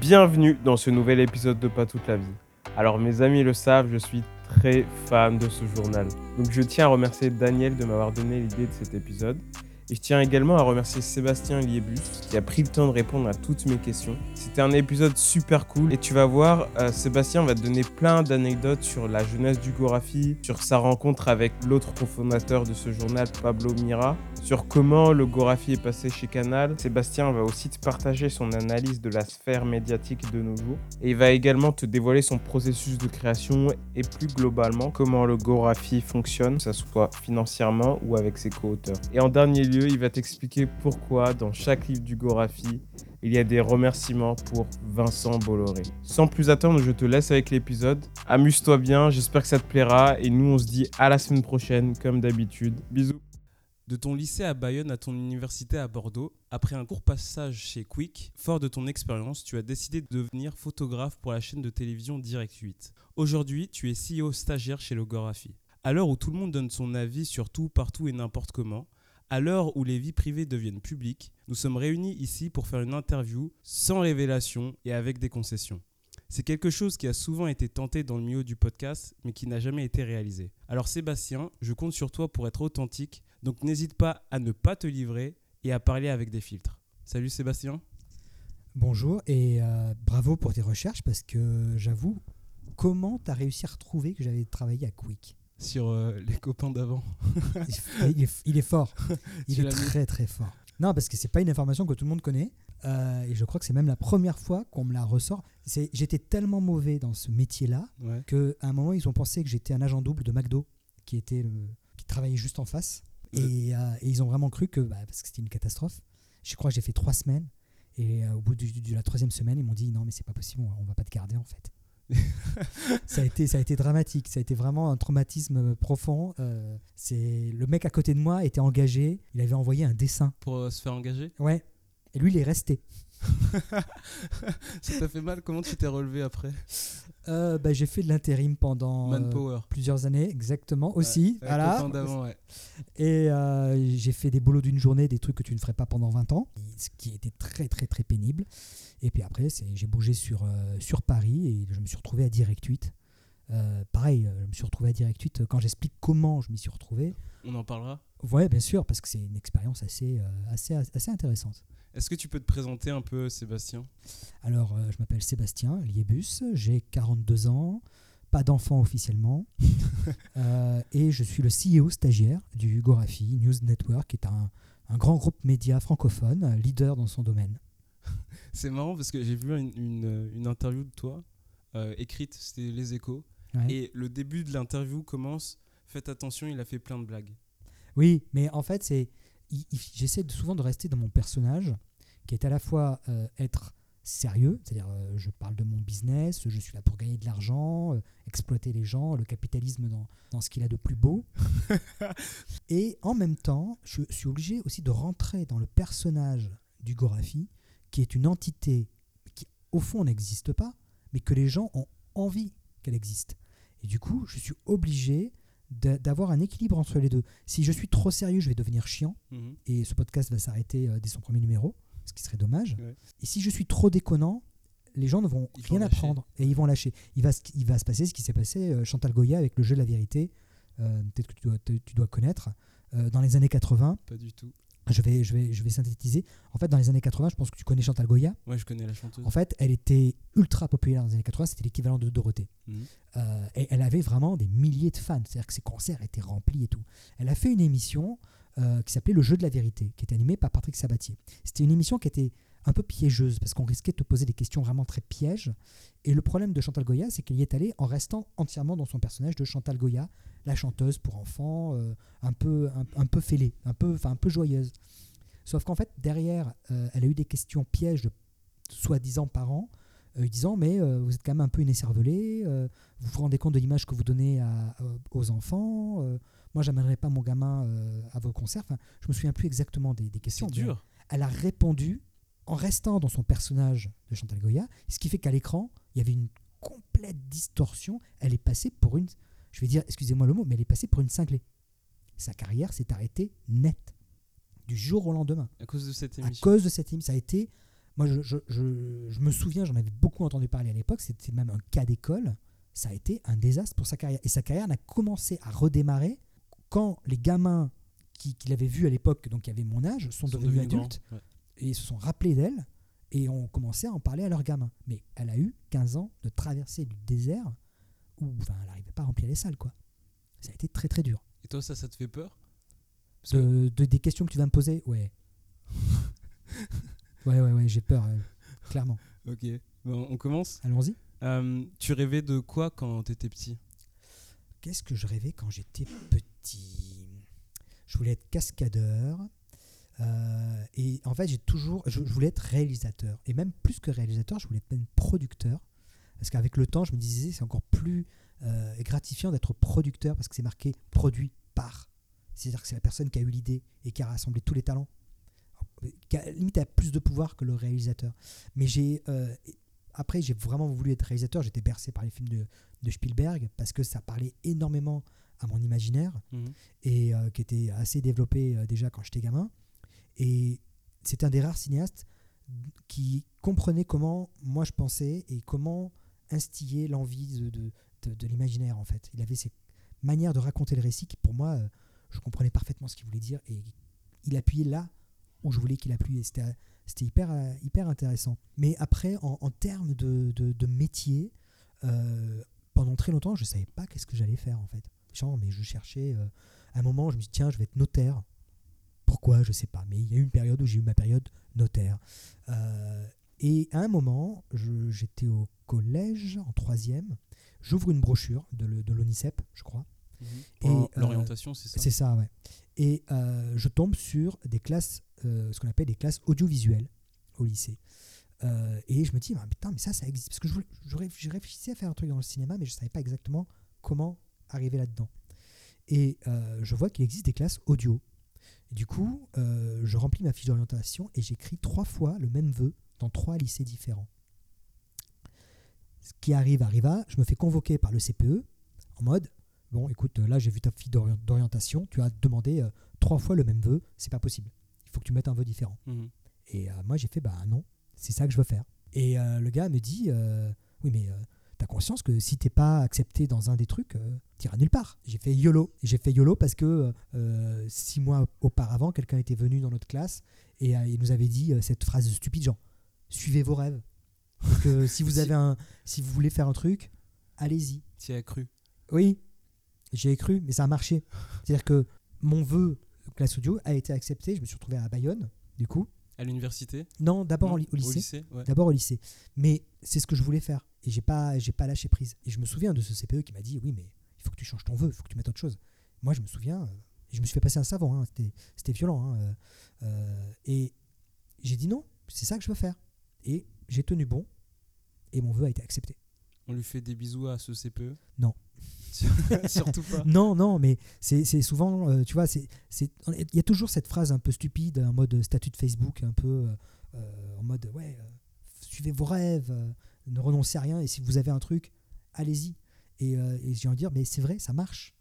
Bienvenue dans ce nouvel épisode de Pas toute la vie. Alors mes amis le savent, je suis très fan de ce journal. Donc je tiens à remercier Daniel de m'avoir donné l'idée de cet épisode. Et je tiens également à remercier Sébastien Liebus qui a pris le temps de répondre à toutes mes questions. C'était un épisode super cool et tu vas voir, euh, Sébastien va te donner plein d'anecdotes sur la jeunesse du Gorafi, sur sa rencontre avec l'autre cofondateur de ce journal, Pablo Mira, sur comment le Gorafi est passé chez Canal. Sébastien va aussi te partager son analyse de la sphère médiatique de nos jours et il va également te dévoiler son processus de création et plus globalement comment le Gorafi fonctionne, que ce soit financièrement ou avec ses co-auteurs. Et en dernier lieu, il va t'expliquer pourquoi dans chaque livre du Gorafi, il y a des remerciements pour Vincent Bolloré. Sans plus attendre, je te laisse avec l'épisode. Amuse-toi bien, j'espère que ça te plaira et nous on se dit à la semaine prochaine comme d'habitude. Bisous. De ton lycée à Bayonne à ton université à Bordeaux, après un court passage chez Quick, fort de ton expérience, tu as décidé de devenir photographe pour la chaîne de télévision Direct 8. Aujourd'hui, tu es CEO stagiaire chez le Gorafi. À l'heure où tout le monde donne son avis sur tout, partout et n'importe comment, à l'heure où les vies privées deviennent publiques, nous sommes réunis ici pour faire une interview sans révélation et avec des concessions. C'est quelque chose qui a souvent été tenté dans le milieu du podcast, mais qui n'a jamais été réalisé. Alors Sébastien, je compte sur toi pour être authentique, donc n'hésite pas à ne pas te livrer et à parler avec des filtres. Salut Sébastien. Bonjour et euh, bravo pour tes recherches parce que j'avoue, comment tu as réussi à retrouver que j'avais travaillé à Quick? Sur euh, les copains d'avant. il, est, il est fort. Il Tu est très très fort. Non, parce que c'est pas une information que tout le monde connaît. euh, et je crois que c'est même la première fois qu'on me la ressort. J'étais tellement mauvais dans ce métier-là Ouais. qu'à un moment, ils ont pensé que j'étais un agent double de McDo qui, était le- qui travaillait juste en face. Et, euh, et ils ont vraiment cru que, bah, parce que c'était une catastrophe, je crois que j'ai fait trois semaines. Et au bout de la troisième semaine, ils m'ont dit non, mais c'est pas possible, on va pas te garder en fait. Ça, a été, ça a été dramatique, ça a été vraiment un traumatisme profond. Euh, c'est Le mec à côté de moi était engagé, il avait envoyé un dessin. Pour euh, se faire engager? Ouais. Et lui, il est resté. Ça t'a fait mal? Comment tu t'es relevé après? Euh, bah, j'ai fait de l'intérim pendant euh, plusieurs années, exactement, aussi. Ouais, voilà. ouais. Et euh, j'ai fait des boulots d'une journée, des trucs que tu ne ferais pas pendant 20 ans, ce qui était très très très pénible. Et puis après, j'ai bougé sur, euh, sur Paris et je me suis retrouvé à Direct 8. Euh, pareil, euh, je me suis retrouvé à Direct 8. Quand j'explique comment je m'y suis retrouvé, On en parlera. ouais, bien sûr, parce que c'est une expérience assez, euh, assez, assez intéressante. Est-ce que tu peux te présenter un peu, Sébastien? Alors, euh, je m'appelle Sébastien Liebus, j'ai 42 ans, pas d'enfant officiellement, euh, et je suis le CEO stagiaire du Gorafi News Network, qui est un, un grand groupe média francophone, euh, leader dans son domaine. C'est marrant parce que j'ai vu une, une- une interview de toi, euh, écrite, c'était Les Échos, Ouais. et le début de l'interview commence Faites attention, il a fait plein de blagues. Oui, mais en fait, c'est, j'essaie souvent de rester dans mon personnage, qui est à la fois euh, être sérieux, c'est-à-dire euh, je parle de mon business, je suis là pour gagner de l'argent, euh, exploiter les gens, le capitalisme dans, dans ce qu'il a de plus beau. Et en même temps, je suis obligé aussi de rentrer dans le personnage du Gorafi, qui est une entité qui, au fond, n'existe pas, mais que les gens ont envie qu'elle existe. Et du coup, je suis obligé d'a- d'avoir un équilibre entre les deux. Si je suis trop sérieux, je vais devenir chiant, Mhm. et ce podcast va s'arrêter euh, dès son premier numéro, ce qui serait dommage. Ouais. Et si je suis trop déconnant, les gens ne vont Ils rien apprendre et ils vont lâcher. Il va, se- il va se passer ce qui s'est passé euh, Chantal Goya avec le jeu de la vérité, euh, peut-être que tu dois, tu- tu dois connaître. Euh, dans les années 80, Pas du tout. Je vais, je, vais, je vais synthétiser. En fait, dans les années 80, je pense que tu connais Chantal Goya. Ouais, je connais la chanteuse. En fait, elle était ultra populaire dans les années 80, c'était l'équivalent de Dorothée. Mhm. Euh, et elle avait vraiment des milliers de fans, c'est-à-dire que ses concerts étaient remplis et tout. Elle a fait une émission euh, qui s'appelait Le jeu de la vérité, qui était animée par Patrick Sabatier. C'était une émission qui était un peu piégeuse, parce qu'on risquait de te poser des questions vraiment très pièges. Et le problème de Chantal Goya, c'est qu'elle y est allée en restant entièrement dans son personnage de Chantal Goya, la chanteuse pour enfants, euh, un, peu, un, un peu fêlée, un peu, un peu joyeuse. Sauf qu'en fait, derrière, euh, elle a eu des questions pièges de soi-disant parents, euh, disant mais euh, vous êtes quand même un peu une écervelée, euh, vous vous rendez compte de l'image que vous donnez à- aux enfants, moi j'amènerai pas mon gamin à vos concerts, enfin, je me souviens plus exactement des, des questions. Dur. Elle a répondu en restant dans son personnage de Chantal Goya, ce qui fait qu'à l'écran, il y avait une complète distorsion, elle est passée pour une, je vais dire, excusez-moi le mot, mais elle est passée pour une cinglée. Sa carrière s'est arrêtée net, du jour au lendemain À cause de cette à émission. cause de cette émission. Ça a été Moi, je, je- je- je me souviens, j'en avais beaucoup entendu parler à l'époque, c'était même un cas d'école. Ça a été un désastre pour sa carrière. Et sa carrière n'a commencé à redémarrer quand les gamins qui- qu'il avait vus à l'époque, donc qui avaient mon âge, sont, devenus devenus adultes grands, ouais. Et se sont rappelés d'elle et ont commencé à en parler à leurs gamins. Mais elle a eu 15 ans de traversée du désert où enfin, elle n'arrivait pas à remplir les salles. Quoi. Ça a été très très dur. Et toi, ça, ça te fait peur? Parce que- De, de- des questions que tu vas me poser Ouais. ouais, ouais, ouais, j'ai peur, euh, clairement. Ok, bon, on commence. Allons-y. Euh, tu rêvais de quoi quand t'étais petit? Qu'est-ce que je rêvais quand j'étais petit? Je voulais être cascadeur. Euh, et en fait, j'ai toujours, je, je voulais être réalisateur. Et même plus que réalisateur, je voulais être même producteur. Parce qu'avec le temps, je me disais, c'est encore plus euh, gratifiant d'être producteur parce que c'est marqué produit par. C'est-à-dire que c'est la personne qui a eu l'idée et qui a rassemblé tous les talents. Qui a, limite a plus de pouvoir que le réalisateur. Mais j'ai. euh, après, j'ai vraiment voulu être réalisateur. J'étais bercé par les films de, de Spielberg parce que ça parlait énormément à mon imaginaire Mhm. et qui était assez développé déjà quand j'étais gamin. Et c'est un des rares cinéastes qui comprenait comment moi je pensais et comment instiller l'envie de, de, de- l'imaginaire en fait. Il avait ces manières de raconter le récit qui pour moi, euh, je comprenais parfaitement ce qu'il voulait dire et il appuyait là où je voulais qu'il appuie. C'était hyper, euh, hyper intéressant. Mais après, en, termes de, de, métier, euh, pendant très longtemps, je ne savais pas qu'est-ce que j'allais faire en fait. Genre, mais je cherchais. à un moment, je me suis dit, tiens, je vais être notaire. Pourquoi Je sais pas. Mais il y a eu une période où j'ai eu ma période notaire. Euh, et à un moment, j'étais au collège, en troisième. J'ouvre une brochure de, l'ONICEP, je crois. Pour euh, l'orientation, c'est ça C'est ça, ouais. Et euh, je tombe sur des classes, ce qu'on appelle des classes audiovisuelles au lycée. Euh, et je me dis, ah, putain, mais ça, ça existe. Parce que je, voulais- je ré- je réfléchissais à faire un truc dans le cinéma, mais je ne savais pas exactement comment arriver là-dedans. Et euh, je vois qu'il existe des classes audio. Et du coup, euh, je remplis ma fiche d'orientation et j'écris trois fois le même vœu dans trois lycées différents. Ce qui arrive, arriva. Je me fais convoquer par le CPE en mode Bon, écoute, là j'ai vu ta fiche d'ori- d'orientation, tu as demandé euh, trois fois le même vœu, c'est pas possible. Il faut que tu mettes un vœu différent. Mhm. Et euh, moi j'ai fait bah non, c'est ça que je veux faire. Et euh, le gars me dit euh, oui mais conscience que si t'es pas accepté dans un des trucs, euh, t'iras nulle part. J'ai fait YOLO. J'ai fait YOLO parce que euh, six mois auparavant, quelqu'un était venu dans notre classe et euh, il nous avait dit euh, cette phrase stupide genre suivez vos rêves. Que si vous avez un, si vous voulez faire un truc, allez-y. T'y as cru Oui, j'y ai cru, mais ça a marché. C'est-à-dire que mon vœu classe audio a été accepté. Je me suis retrouvé à Bayonne, du coup. À l'université Non, d'abord au lycée. ouais. D'abord au lycée. Mais c'est ce que je voulais faire. Et j'ai pas, j'ai pas lâché prise. Et je me souviens de ce CPE qui m'a dit Oui, mais il faut que tu changes ton vœu, il faut que tu mettes autre chose. Moi, je me souviens, euh, je me suis fait passer un savon. hein, C'était, c'était violent. hein, euh, euh, et j'ai dit non, c'est ça que je veux faire. Et j'ai tenu bon. Et mon vœu a été accepté. On lui fait des bisous à ce CPE Non. Surtout pas. Non, non, mais c'est souvent, euh, tu vois, il y a toujours cette phrase un peu stupide, en mode statut de Facebook, un peu euh, euh, en mode, ouais, euh, suivez vos rêves, ne renoncez à rien, et si vous avez un truc, allez-y. Et, et j'ai envie de dire, mais c'est vrai, ça marche.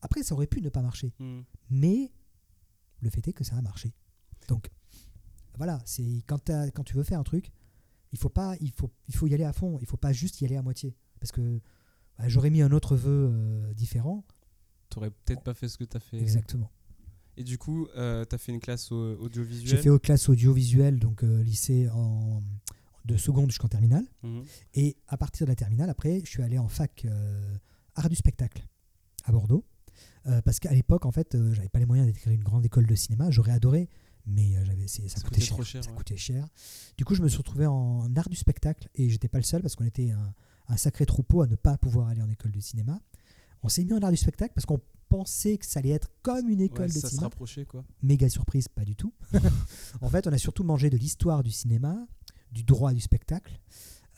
Après, ça aurait pu ne pas marcher, Mhm. mais le fait est que ça a marché. Donc, voilà, c'est quand, quand tu veux faire un truc, il faut pas, il faut, il faut y aller à fond, il faut pas juste y aller à moitié, parce que bah, j'aurais mis un autre vœu euh, différent, T'aurais peut-être pas fait ce que t'as fait. exactement. Et du coup, euh, t'as fait une classe au- J'ai audiovisuelle fait aux classes audiovisuelles, donc euh, lycée en, de seconde jusqu'en terminale. Mhm. Et à partir de la terminale, après, je suis allé en fac euh, art du spectacle à Bordeaux. Parce qu'à l'époque, en fait, j'avais pas les moyens d'écrire une grande école de cinéma. J'aurais adoré, mais j'avais, ça, Ça coûtait, coûtait cher. trop cher, ça ouais. coûtait cher. Du coup, je me suis retrouvé en art du spectacle et j'étais pas le seul parce qu'on était un, un sacré troupeau à ne pas pouvoir aller en école de cinéma. On s'est mis en art du spectacle parce qu'on pensait que ça allait être comme une école Ouais, de ça se cinéma rapprochait quoi. méga surprise, pas du tout. en fait, on a surtout mangé de l'histoire du cinéma, du droit du spectacle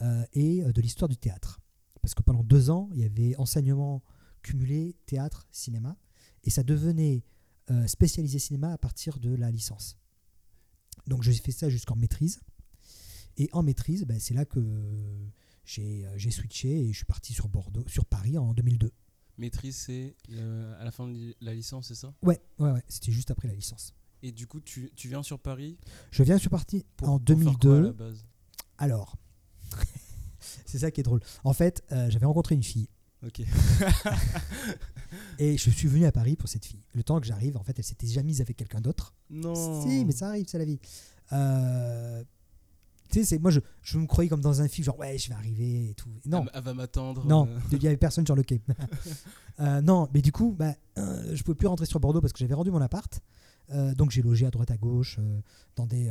euh, et euh, de l'histoire du théâtre. Parce que pendant deux ans, il y avait enseignement cumulé théâtre, cinéma, et ça devenait euh, spécialisé cinéma à partir de la licence. Donc j'ai fait ça jusqu'en maîtrise. Et en maîtrise, ben, c'est là que j'ai euh, j'ai switché et je suis parti sur Bordeaux, sur Paris en 2002. Maîtrise, c'est à la fin de la licence, c'est ça? Ouais, ouais, ouais, c'était juste après la licence. Et du coup, tu, tu viens sur Paris? Je viens sur Paris pour, en pour faire quoi à 2002. la base? Alors, c'est ça qui est drôle. En fait, euh, j'avais rencontré une fille Ok. et je suis venu à Paris pour cette fille. Le temps que j'arrive, en fait, elle s'était déjà mise avec quelqu'un d'autre. Non. Si, mais ça arrive, c'est la vie. Euh, tu sais, c'est- moi, je, je me croyais comme dans un film, genre, ouais, je vais arriver et tout. Non, Elle, va m'attendre. non, euh, il n'y avait personne sur le quai. Euh, non, mais du coup, bah, euh, je pouvais plus rentrer sur Bordeaux parce que j'avais rendu mon appart. Euh, donc j'ai logé à droite à gauche dans des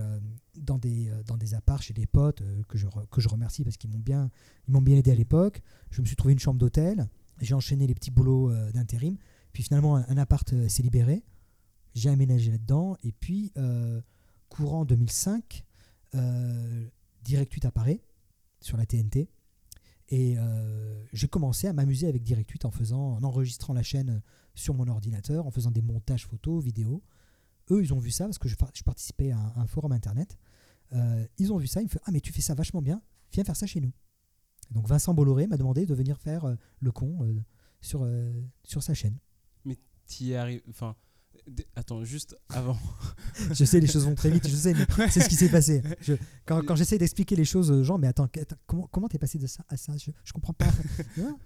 dans des dans des apparts chez des potes que je re- que je remercie parce qu'ils m'ont bien ils m'ont bien aidé à l'époque. Je me suis trouvé une chambre d'hôtel. J'ai enchaîné les petits boulots d'intérim. Puis finalement un, un appart s'est libéré. J'ai aménagé là-dedans et puis courant 2005, euh, Direct 8 apparaît sur la TNT. Et euh, j'ai commencé à m'amuser avec Direct 8 en faisant, en enregistrant la chaîne sur mon ordinateur, en faisant des montages photos, vidéos. Eux, ils ont vu ça parce que je, je participais à un, forum internet. Euh, ils ont vu ça, ils me font Ah, mais tu fais ça vachement bien, viens faire ça chez nous. Donc Vincent Bolloré m'a demandé de venir faire le con sur, sur sa chaîne. T'y es arrivé. Enfin. Attends, juste avant. Je sais, les choses vont très vite, je sais, mais c'est ce qui s'est passé. Je- quand quand j'essaie d'expliquer les choses aux gens, mais attends, attends, comment comment t'es passé de ça à ça? Je, je comprends pas. Non,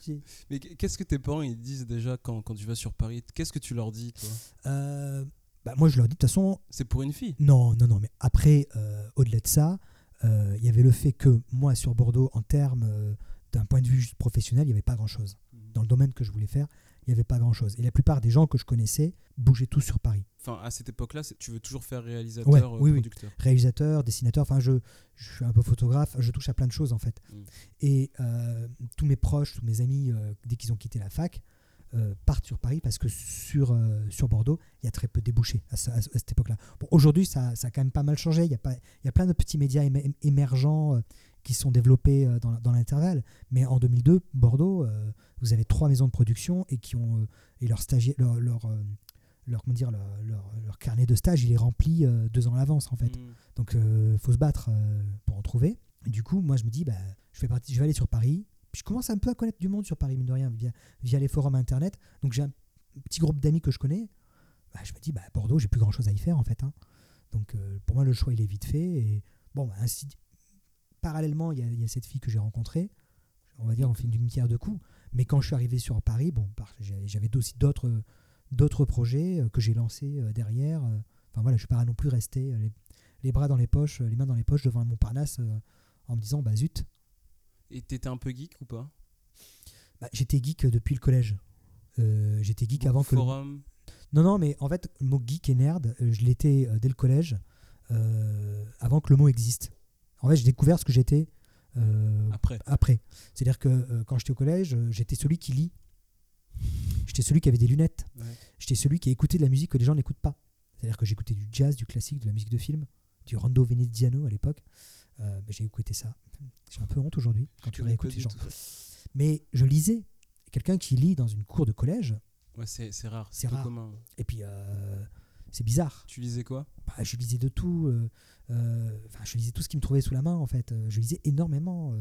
Mais qu'est-ce que tes parents ils disent déjà quand, quand tu vas sur Paris? Qu'est-ce que tu leur dis, toi? Euh, bah, moi, je leur dis de toute façon, C'est pour une fille? Non, non, non, mais après, euh, au-delà de ça, euh, il y avait le fait que moi, sur Bordeaux, en termes d'un point de vue juste professionnel, il n'y avait pas grand-chose. Dans le domaine que je voulais faire, il n'y avait pas grand-chose. Et la plupart des gens que je connaissais bougeaient tous sur Paris. Enfin, à cette époque-là, tu veux toujours faire réalisateur, Ouais, euh, oui, oui. producteur. Réalisateur, dessinateur, enfin, je, je suis un peu photographe, je touche à plein de choses en fait. Mm. Et euh, tous mes proches, tous mes amis, euh, dès qu'ils ont quitté la fac, partent sur Paris parce que sur, sur Bordeaux, il y a très peu de débouchés à, à ce- à cette époque-là. Bon, Aujourd'hui, ça, ça a quand même pas mal changé. Il y a, pas, il y a plein de petits médias éme- émergents qui sont développés euh, dans, dans l'intervalle. Mais en 2002, Bordeaux, euh, vous avez trois maisons de production et qui ont euh, et leur stagiaire, leur, leur, leur, comment dire, leur, leur- leur carnet de stage, il est rempli deux ans à l'avance en fait. Mm. Donc il faut se battre pour en trouver. Et du coup, moi je me dis, bah, je, fais partie, je vais aller sur Paris. Puis je commence un peu à connaître du monde sur Paris, mine de rien, via, via les forums internet. Donc j'ai un petit groupe d'amis que je connais. Bah, je me dis, bah, Bordeaux, j'ai plus grand chose à y faire en fait. hein. Donc euh, pour moi, le choix il est vite fait. Et bon, bah, ainsi, parallèlement, il y, a- il y a cette fille que j'ai rencontrée. On va dire, on fait une pierre de coups. Mais quand je suis arrivé sur Paris, bon, j'avais aussi d'autres d'autres projets euh, que j'ai lancés euh, derrière. euh. Enfin voilà, je suis pas non plus resté les, les bras dans les poches, les mains dans les poches devant un Montparnasse en me disant bah zut. Et t'étais un peu geek ou pas? Bah, j'étais geek depuis le collège. Euh, j'étais geek Beaucoup avant que. le- forum. Non non mais en fait le mot geek et nerd, je l'étais dès le collège, euh, avant que le mot existe. En fait j'ai découvert ce que j'étais euh, Après. après. C'est-à-dire que euh, quand j'étais au collège, euh, j'étais celui qui lit. J'étais celui qui avait des lunettes. Ouais. J'étais celui qui écoutait de la musique que les gens n'écoutent pas. C'est-à-dire que j'écoutais du jazz, du classique, de la musique de film, du Rondo Veneziano à l'époque. Euh, j'ai écouté ça. J'ai un peu honte aujourd'hui quand tu réécoutes gens. tout. Mais je lisais. Quelqu'un qui lit dans une cour de collège, Ouais, c'est rare. C'est rare. commun. et puis c'est bizarre. Tu lisais quoi? Bah, je lisais de tout. euh, euh, enfin, je lisais tout ce qui me trouvait sous la main, en fait. Euh, Je lisais énormément.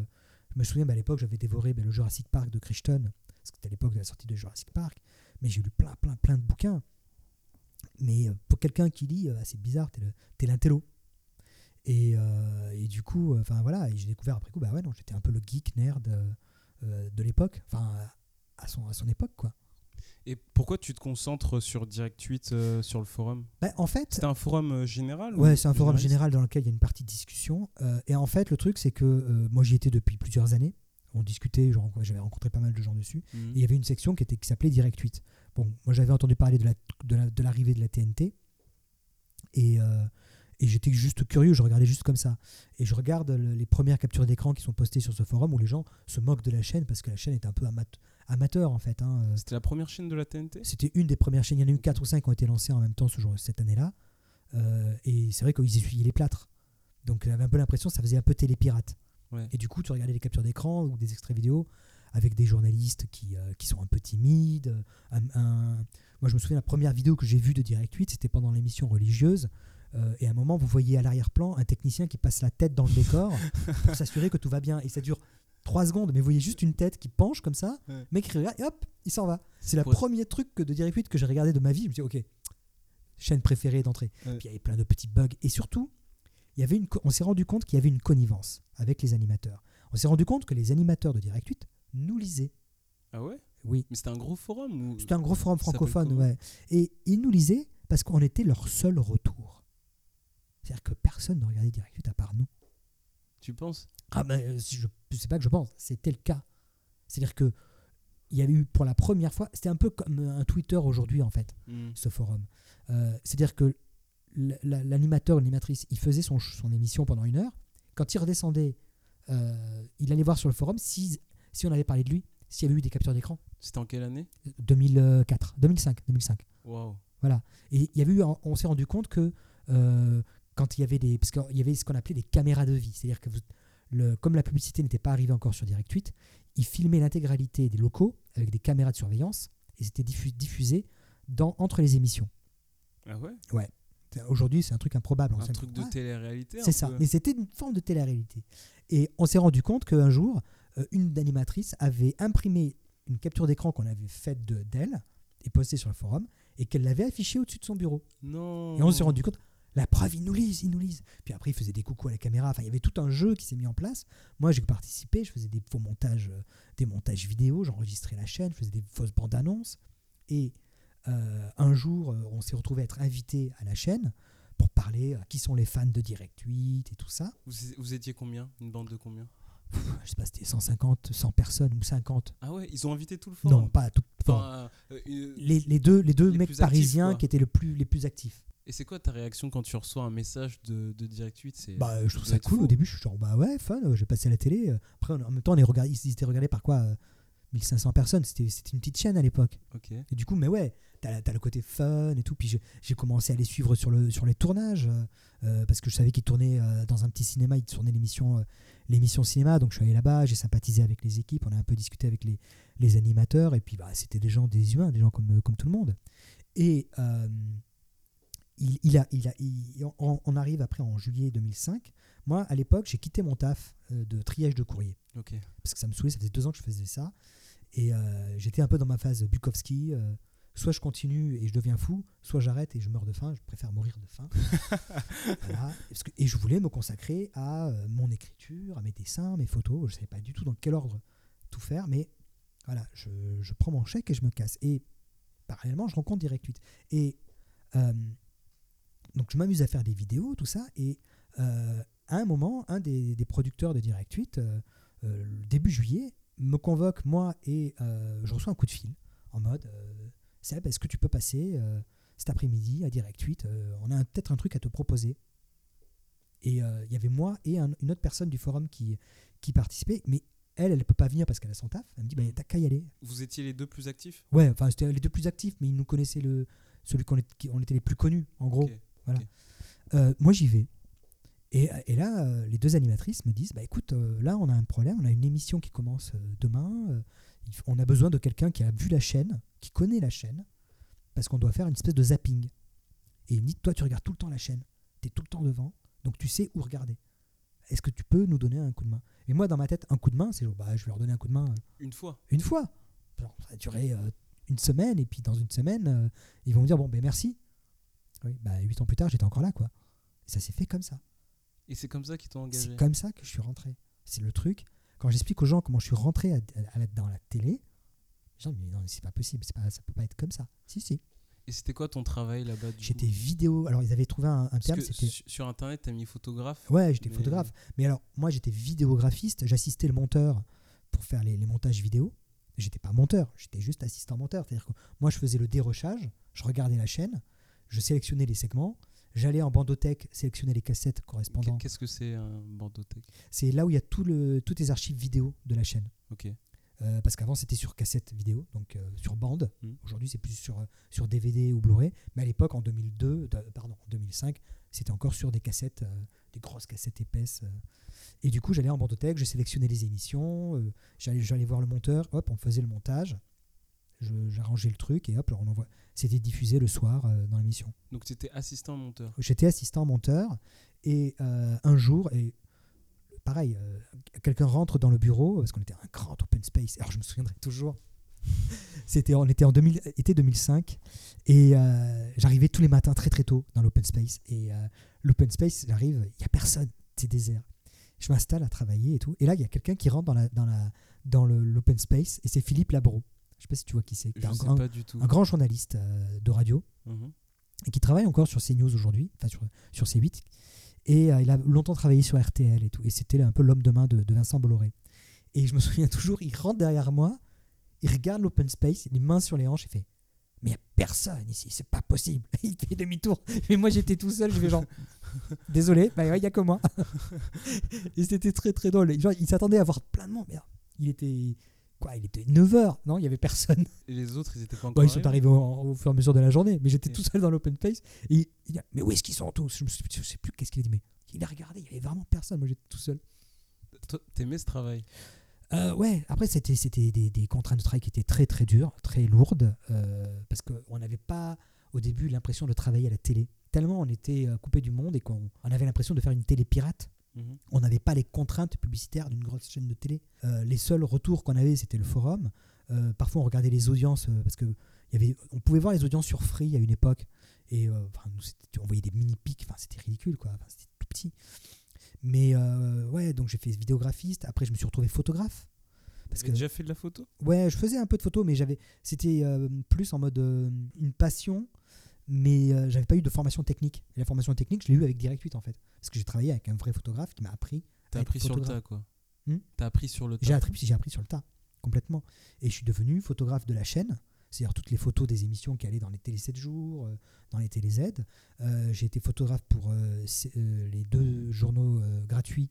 Je me souviens, bah, à l'époque, j'avais dévoré bah, le Jurassic Park de Crichton, parce que c'était à l'époque de la sortie de Jurassic Park. Mais j'ai lu plein, plein, plein de bouquins. Mais pour quelqu'un qui lit, c'est bizarre, t'es l'intello. Et, euh, et du coup, euh, enfin voilà, j'ai découvert après coup, bah ouais, non, j'étais un peu le geek nerd euh, de l'époque, enfin à son, à son époque, quoi. Et pourquoi tu te concentres sur Direct 8 euh, sur le forum? Bah, en fait, C'était un forum euh, général ou Ouais, c'est un forum général dans lequel il y a une partie de discussion. Euh, et en fait, le truc, c'est que euh, moi, j'y étais depuis plusieurs années. On discutait, j'avais rencontré pas mal de gens dessus. Mhm. Et il y avait une section qui, était, qui s'appelait Direct 8. Bon, moi, j'avais entendu parler de, la, de, la- de l'arrivée de la TNT. Et, et j'étais juste curieux, je regardais juste comme ça. Et je regarde le- les premières captures d'écran qui sont postées sur ce forum où les gens se moquent de la chaîne parce que la chaîne est un peu amat- amateur, en fait. hein. Euh, C'était la première chaîne de la TNT c'était une des premières chaînes. Il y en a eu 4 ou 5 qui ont été lancées en même temps cette année-là. Euh, et c'est vrai qu'ils essuyaient les plâtres. Donc j'avais un peu l'impression que ça faisait un peu télépirate. Ouais. Et du coup, tu regardais les captures d'écran ou des extraits vidéo avec des journalistes qui, euh, qui sont un peu timides. Un- un- Moi, je me souviens, la première vidéo que j'ai vue de Direct 8, c'était pendant l'émission religieuse. Euh, et à un moment, vous voyez à l'arrière-plan un technicien qui passe la tête dans le décor pour s'assurer que tout va bien. Et ça dure 3 secondes, mais vous voyez juste une tête qui penche comme ça. Ouais. Mec, il regarde et hop, il s'en va. C'est le premier truc que de Direct 8 que j'ai regardé de ma vie. Je me dis, ok, chaîne préférée d'entrée. Ouais. Puis il y avait plein de petits bugs. Et surtout, il y avait une, on s'est rendu compte qu'il y avait une connivence avec les animateurs. On s'est rendu compte que les animateurs de Direct 8 nous lisaient. Ah ouais? Oui. Mais c'était un gros forum ou... C'était un gros forum francophone, ouais. Et ils nous lisaient parce qu'on était leur seul retour. C'est-à-dire que personne ne regardait Direct 8 à part nous. Tu penses? Ah ben, euh, je sais pas que je pense, c'était le cas. C'est-à-dire que il y avait eu pour la première fois, c'était un peu comme un Twitter aujourd'hui en fait, Hmm. ce forum. Euh, C'est-à-dire que l'animateur, l'animatrice, il faisait son, son émission pendant une heure. Quand il redescendait, euh, il allait voir sur le forum si, si on avait parlé de lui, s'il y avait eu des captures d'écran. C'était en quelle année? 2004, 2005, 2005. Waouh. Et il y avait eu, on s'est rendu compte que euh, quand il y avait des, parce qu'il y avait ce qu'on appelait des caméras de vie, c'est-à-dire que vous- le, comme la publicité n'était pas arrivée encore sur Direct 8, ils filmaient l'intégralité des locaux avec des caméras de surveillance et c'était diffu- diffusé dans, entre les émissions. Ah ouais? Aujourd'hui, c'est un truc improbable. Un truc de Ouais, télé-réalité C'est ça, peu. mais c'était une forme de télé-réalité. Et on s'est rendu compte qu'un jour, euh, une animatrice avait imprimé une capture d'écran qu'on avait faite de- d'elle et postée sur le forum et qu'elle l'avait affichée au-dessus de son bureau. Non. Et on s'est rendu compte, la preuve, ils nous lisent, ils nous lisent. Puis après, ils faisaient des coucous à la caméra. Enfin, il y avait tout un jeu qui s'est mis en place. Moi, j'ai participé, je faisais des faux montages, euh, des montages vidéo, j'enregistrais la chaîne, je faisais des fausses bandes annonces. Et euh, un jour, euh, on s'est retrouvé à être invité à la chaîne pour parler qui sont les fans de Direct 8 et tout ça. Vous, vous étiez combien? Une bande de combien? Je sais pas, c'était 150, 100 personnes ou 50. Ah ouais, ils ont invité tout le forum Non, pas tout. Enfin, euh, euh, les, les deux, les deux les mecs actifs, parisiens qui étaient le plus, les plus actifs. Et c'est quoi ta réaction quand tu reçois un message de, de Direct 8 C'est Bah, je trouve ça cool. fou. Au début, je suis genre, bah ouais, fun, j'ai passé à la télé. Après, en même temps, on est regardé, ils étaient regardés par quoi? 1500 personnes. C'était une petite chaîne à l'époque. Ok. Et du coup, mais ouais, t'as as le côté fun et tout. Puis j'ai- commencé à les suivre sur, le, sur les tournages euh, euh, parce que je savais qu'ils tournaient euh, dans un petit cinéma. Ils tournaient l'émission euh, l'émission cinéma. Donc je suis allé là-bas, j'ai sympathisé avec les équipes. On a un peu discuté avec les, les animateurs. Et puis, bah, c'était des gens, des humains, des gens comme, comme tout le monde. Et il, il a, il a, il- on, on arrive après en juillet 2005. Moi, à l'époque, j'ai quitté mon taf de triage de courrier Ok. parce que ça me saoulait, ça faisait deux ans que je faisais ça. Et euh, j'étais un peu dans ma phase Bukowski. euh, soit je continue et je deviens fou, soit j'arrête et je meurs de faim. Je préfère mourir de faim. Voilà. Et je voulais me consacrer à euh, mon écriture, à mes dessins, mes photos. Je ne savais pas du tout dans quel ordre tout faire, mais voilà, je, je prends mon chèque et je me casse. Et parallèlement, je rencontre Direct 8. Et euh, donc, je m'amuse à faire des vidéos, tout ça. Et euh, à un moment, un des, des producteurs de Direct 8, euh, euh, le début juillet, me convoque, moi, et euh, je reçois un coup de fil en mode euh, Seb, est-ce que tu peux passer euh, cet après-midi à Direct 8 euh, On a peut-être un truc à te proposer. Et euh, il y avait moi et un- une autre personne du forum qui, qui participait, mais elle, elle ne peut pas venir parce qu'elle a son taf. Elle me dit bah, T'as qu'à y aller. Vous étiez les deux plus actifs? Ouais, enfin, c'était les deux plus actifs, mais ils nous connaissaient le, celui qu'on qui- on était les plus connus, en gros. Moi, j'y vais. Et, et là, euh, les deux animatrices me disent bah, écoute, euh, là, on a un problème. On a une émission qui commence euh, demain. on a besoin de quelqu'un qui a vu la chaîne, qui connaît la chaîne, parce qu'on doit faire une espèce de zapping. Et il me dit toi, tu regardes tout le temps la chaîne. Tu es tout le temps devant, donc tu sais où regarder. Est-ce que tu peux nous donner un coup de main? Et moi, dans ma tête, un coup de main, c'est genre, bah, je vais leur donner un coup de main Une fois. une fois. Genre, ça durer euh, une semaine, et puis dans une semaine, euh, ils vont me dire bon, ben merci. Oui, bah, huit ans plus tard, j'étais encore là, quoi. Et ça s'est fait comme ça. Et c'est comme ça qu'ils t'ont engagé. C'est comme ça que je suis rentré. C'est le truc. Quand j'explique aux gens comment je suis rentré à- à la- dans la télé, les gens me disent non, mais c'est pas possible, pas, ça peut pas être comme ça. Si, si. Et c'était quoi ton travail là-bas J'étais vidéo. Alors, ils avaient trouvé un, un terme, sur internet, t'as mis photographe. Ouais, j'étais mais- photographe. Mais alors, moi, j'étais vidéographiste. J'assistais le monteur pour faire les, les montages vidéo. J'étais pas monteur, j'étais juste assistant monteur. C'est-à-dire que moi, je faisais le dérochage, je regardais la chaîne, je sélectionnais les segments, j'allais en bandothèque sélectionner les cassettes correspondant. Qu'est-ce que c'est un bandothèque? C'est là où il y a tout le, toutes les archives vidéo de la chaîne. Ok. Euh, parce qu'avant c'était sur cassette vidéo, donc euh, sur bande. Mm. Aujourd'hui c'est plus sur, euh, sur DVD ou Blu-ray. Mais à l'époque en 2002, de- pardon, en 2005, c'était encore sur des cassettes, euh, des grosses cassettes épaisses. Et du coup j'allais en bandothèque, je sélectionnais les émissions, j'allais, j'allais voir le monteur, hop, on faisait le montage, j'arrangeais le truc et hop, on envoie. C'était diffusé le soir euh, dans l'émission. Donc t'étais assistant monteur. J'étais assistant monteur et euh, un jour, et pareil, euh, quelqu'un rentre dans le bureau parce qu'on était un grand open space. Alors je me souviendrai toujours. C'était, on était en 2000, été 2005 et j'arrivais tous les matins très très tôt dans l'open space. Et l'open space, j'arrive, il n'y a personne, c'est désert. Je m'installe à travailler et tout. Et là, il y a quelqu'un qui rentre dans, la, dans, la, dans l'open space et c'est Philippe Labro. Je sais pas si tu vois qui c'est. Je un, sais un- pas du tout. un grand journaliste euh, de radio Mhm. et qui travaille encore sur CNews aujourd'hui, enfin sur, sur C8. Et euh, il a longtemps travaillé sur RTL et tout. Et c'était un peu l'homme de main de, de Vincent Bolloré. Et je me souviens toujours, il rentre derrière moi, il regarde l'open space, les mains sur les hanches, il fait Mais il n'y a personne ici, c'est pas possible. Il fait demi-tour. Mais moi j'étais tout seul, je fais genre Désolé, bah ouais, il n'y a que moi. et c'était très très drôle. Et Genre, il s'attendait à voir plein de monde. Mais il était. Quoi Il était 9h. Non, il n'y avait personne. Et les autres, ils étaient pas encore ils sont arrivés au, au fur et à mesure de la journée, mais j'étais tout seul dans l'open space. Et il Mais où est-ce qu'ils sont tous? Je ne sais plus qu'est-ce qu'il a dit, mais il a regardé, il y avait vraiment personne. Moi, j'étais tout seul. T'aimais ce travail? Euh, ouais, après, c'était des, des contraintes de travail qui étaient très très dures, très lourdes, euh, parce qu'on n'avait pas au début l'impression de travailler à la télé. Tellement on était euh, coupé du monde et qu'on on avait l'impression de faire une télé pirate. Mhm. On n'avait pas les contraintes publicitaires d'une grosse chaîne de télé. Euh, les seuls retours qu'on avait, c'était le forum. Euh, parfois, on regardait les audiences euh, parce que y avait, on pouvait voir les audiences sur Free à une époque. Et euh, enfin, nous, c'était- on voyait des mini pics. Enfin, c'était ridicule, quoi. Enfin, c'était tout petit. Mais ouais, donc j'ai fait vidéographiste. Après, je me suis retrouvé photographe. Parce que déjà fait de la photo? Ouais, je faisais un peu de photos, mais j'avais, c'était plus en mode une passion, mais euh, j'avais pas eu de formation technique. Et la formation technique, je l'ai eu avec Direct 8 en fait, parce que j'ai travaillé avec un vrai photographe qui m'a appris. T'as être appris sur le tas, quoi. Hmm T'as appris sur le tas. J'ai appris, appris sur le tas, complètement. Et je suis devenu photographe de la chaîne, c'est-à-dire toutes les photos des émissions qui allaient dans les télé 7 jours, euh, dans les télé Z. Euh, j'ai été photographe pour euh, les deux journaux gratuits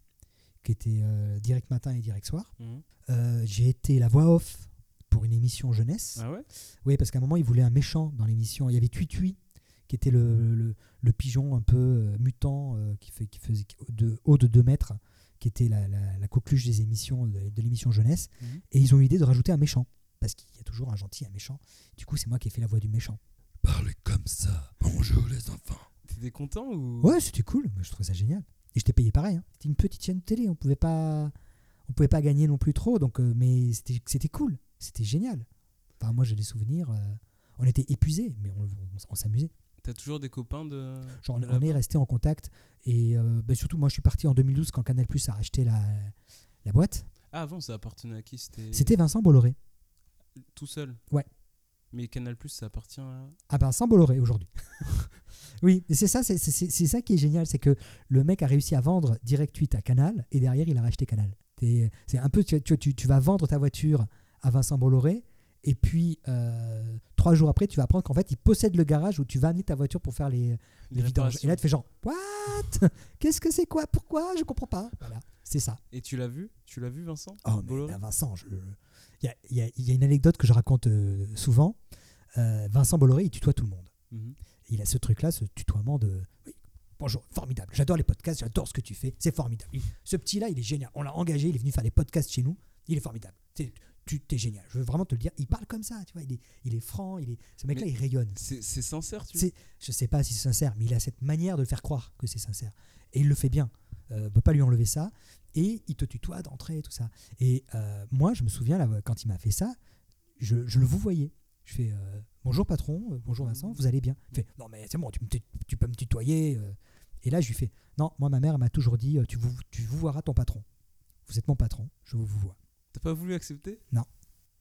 qui étaient Direct Matin et Direct Soir. Mhm. J'ai été la voix off pour une émission jeunesse. Ah ouais? Oui, parce qu'à un moment, il voulait un méchant dans l'émission. Il y avait Tui qui était le, le, le pigeon un peu euh, mutant euh, qui, fait, qui faisait de, haut de 2 mètres, qui était la, la, la coqueluche des émissions de, de l'émission jeunesse. Mhm. Et ils ont eu l'idée de rajouter un méchant. Parce qu'il y a toujours un gentil, un méchant. Du coup, c'est moi qui ai fait la voix du méchant. Parlez comme ça. Bonjour les enfants. T'étais content ou? Ouais, c'était cool. Je trouvais ça génial. Et j'étais payé pareil. hein. C'était une petite chaîne de télé. On pouvait pas, on pouvait pas gagner non plus trop. Donc, euh, mais c'était, c'était cool. C'était génial. Enfin, moi, j'ai des souvenirs. euh, on était épuisés, mais on, on- on s'amusait. T'as toujours des copains de. Genre, on, est resté en contact. Et euh, ben, surtout, moi, je suis parti en 2012 quand Canal Plus a racheté la, la boîte. Ah, avant, ça appartenait à qui? C'était Vincent Bolloré. tout seul? Ouais. Mais Canal Plus, ça appartient à. Ah ben, sans Bolloré aujourd'hui. oui, c'est ça, c'est, ça qui est génial, c'est que le mec a réussi à vendre Direct 8 à Canal et derrière il a racheté Canal. C'est un peu, tu, tu- tu vas vendre ta voiture à Vincent Bolloré et puis euh, trois jours après tu vas apprendre qu'en fait il possède le garage où tu vas amener ta voiture pour faire les, les vidanges. Et là tu fais genre what? Qu'est-ce que c'est quoi? Pourquoi? Je comprends pas. Voilà, c'est ça. Et tu l'as vu? Tu l'as vu, Vincent? Oh, mais là, Vincent, je- il y y y a une anecdote que je raconte euh, souvent. Euh, Vincent Bolloré, il tutoie tout le monde. Mhm. Il a ce truc-là, ce tutoiement de oui, bonjour, formidable. J'adore les podcasts, j'adore ce que tu fais, c'est formidable. Il- ce petit-là, il est génial. On l'a engagé, il est venu faire des podcasts chez nous. Il est formidable. T'es- tu es génial. Je veux vraiment te le dire. Il parle comme ça, tu vois. Il est, il est franc. Il est, ce mec-là, il rayonne. C'est sincère, tu C'est- Je sais pas si c'est sincère, mais il a cette manière de le faire croire que c'est sincère. Et il le fait bien. Euh, on peut pas lui enlever ça. Et il te tutoie d'entrée, tout ça. Et euh, moi, je me souviens, là, quand il m'a fait ça, je, je le vous voyais. Je fais euh, bonjour patron, euh, bonjour Vincent, vous allez bien? Il fait non mais c'est bon, tu, peux me tutoyer. euh. Et là, je lui fais non, moi ma mère elle m'a toujours dit euh, tu vous tu vous verras ton patron. Vous êtes mon patron, je vous vous vois. T'as pas voulu accepter?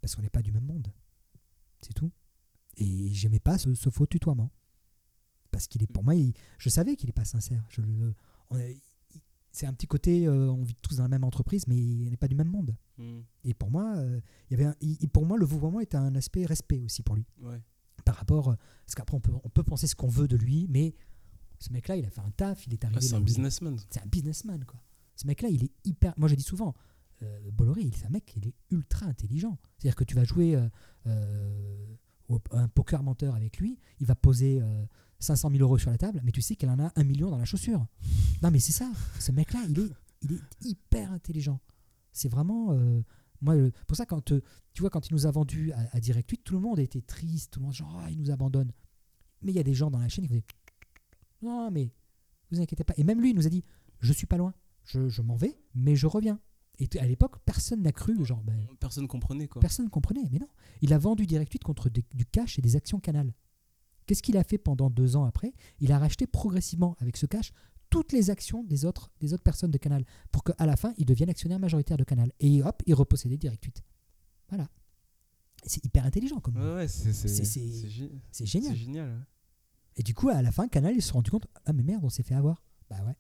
Parce qu'on n'est pas du même monde. C'est tout. Et j'aimais pas ce, ce faux tutoiement. Parce qu'il est pour moi, il- je savais qu'il n'est pas sincère. Je c'est un petit côté, euh, on vit tous dans la même entreprise, mais on n'est pas du même monde. Mhm. Et pour moi, euh, il y avait un- il- pour moi, le vouvoiement était un aspect respect aussi pour lui. Ouais. Par rapport. euh, Parce qu'après, on peut, on peut penser ce qu'on veut de lui, mais ce mec-là, il a fait un taf, il est arrivé. Ah, c'est un businessman. C'est un businessman, quoi. Ce mec-là, il est hyper. Moi, je dis souvent, euh, Bolloré, c'est un mec, il est ultra intelligent. C'est-à-dire que tu vas jouer euh, euh, un poker menteur avec lui, il va poser euh, 500 000 euros sur la table, mais tu sais qu'il en a un million dans la chaussure. Non, mais c'est ça. Ce mec-là, il est, hyper intelligent. C'est vraiment. euh, moi, pour ça, quand, euh, tu vois, quand il nous a vendu à, Direct 8, tout le monde était triste, tout le monde, genre, Ah, il nous abandonne. Mais il y a des gens dans la chaîne qui faisaient Non, mais vous inquiétez pas. Et même lui, il nous a dit Je suis pas loin, je m'en vais, mais je reviens. Et à l'époque, personne n'a cru, genre, ben, Personne comprenait quoi. personne ne comprenait. Mais non, il a vendu Direct 8 contre des- du cash et des actions Canal. Qu'est-ce qu'il a fait pendant deux ans après? Il a racheté progressivement avec ce cash toutes les actions des autres, des autres personnes de Canal pour qu'à la fin, il devienne actionnaire majoritaire de Canal. Et hop, il repossédait Direct 8. Voilà. C'est hyper intelligent comme. Ouais, ouais, c'est c'est- C'est- c'est- c'est gé- C'est c'est génial. génial. ouais. Et du coup, à la fin, Canal, ils se sont rendus compte Ah, mais merde, on s'est fait avoir. Bah ouais.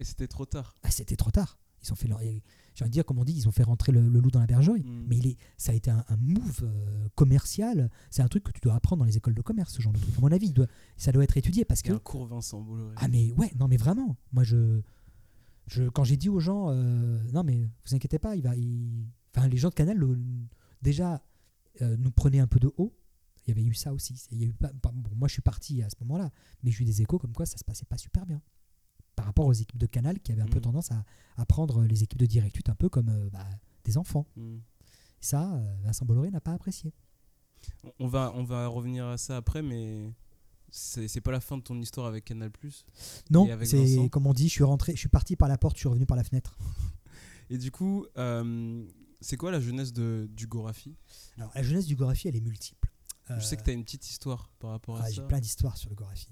Et c'était trop tard. Ah, c'était trop tard. Ils ont fait leur. J'ai envie de dire, comme on dit, ils ont fait rentrer le, le loup dans la bergerie. Mm. Mais il est, ça a été un, un move euh, commercial. C'est un truc que tu dois apprendre dans les écoles de commerce, ce genre de truc. À mon avis, doit- ça doit être étudié parce que. un cours Vincent Bolloré. Ah, mais ouais, non, mais vraiment. Moi, je. je quand j'ai dit aux gens, euh, non, mais vous inquiétez pas, il va. il- Enfin, les gens de Canal, le- déjà, euh, nous prenaient un peu de haut. Il y avait eu ça aussi. Il y a eu pas- bon, moi, je suis parti à ce moment-là, mais j'ai eu des échos comme quoi ça se passait pas super bien. Par rapport aux équipes de Canal qui avaient un peu Mhm. tendance à, à prendre les équipes de Direct 8 un peu comme euh, bah, des enfants. Mm. Ça, euh, Vincent Bolloré n'a pas apprécié. On- va, on va revenir à ça après, mais c'est pas la fin de ton histoire avec Canal+. Non, Et avec c'est comme on dit, je suis rentré, je suis parti par la porte, je suis revenu par la fenêtre. Et du coup, euh, c'est quoi la jeunesse de, du Gorafi? Alors, la jeunesse du Gorafi, elle est multiple. Je sais que tu as une petite histoire par rapport à Ah, j'ai ça. plein d'histoires sur le Gorafi.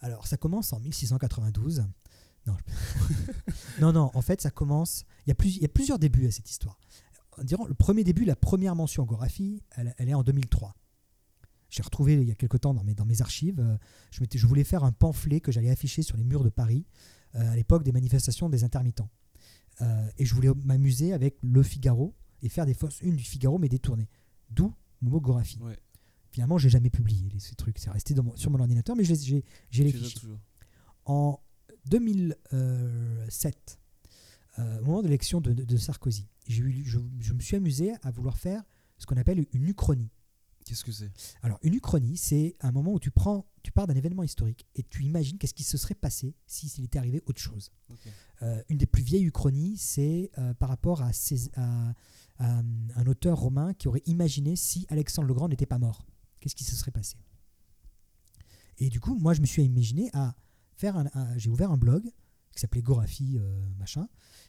Alors, ça commence en 1692. Non, je- non, non, en fait, ça commence. Il y, a plus, il y a plusieurs débuts à cette histoire. Le premier début, la première mention au Gorafi, elle, elle est en 2003. J'ai retrouvé il y a quelque temps dans mes, dans mes archives. euh, Je, voulais faire un pamphlet que j'allais afficher sur les murs de Paris euh, à l'époque des manifestations des intermittents. Euh, et je voulais m'amuser avec le Figaro et faire des fausses une du Figaro, mais détournées. D'où le mot Gorafi. Ouais. Finalement, j'ai jamais publié les- ces trucs. C'est resté dans mon- sur mon ordinateur, mais j'ai les fichiers. En 2007, euh, au moment de l'élection de, de- de Sarkozy, je, je me suis amusé à vouloir faire ce qu'on appelle une uchronie. Qu'est-ce que c'est? Alors, une uchronie, c'est un moment où tu prends, tu pars d'un événement historique et tu imagines qu'est-ce qui se serait passé s'il était arrivé autre chose. Euh, une des plus vieilles uchronies, c'est euh, par rapport à, Cés- à- à, un auteur romain qui aurait imaginé si Alexandre le Grand n'était pas mort. Qu'est-ce qui se serait passé? Et du coup, moi, je me suis imaginé à faire un, un- j'ai ouvert un blog qui s'appelait Gorafi euh, machin,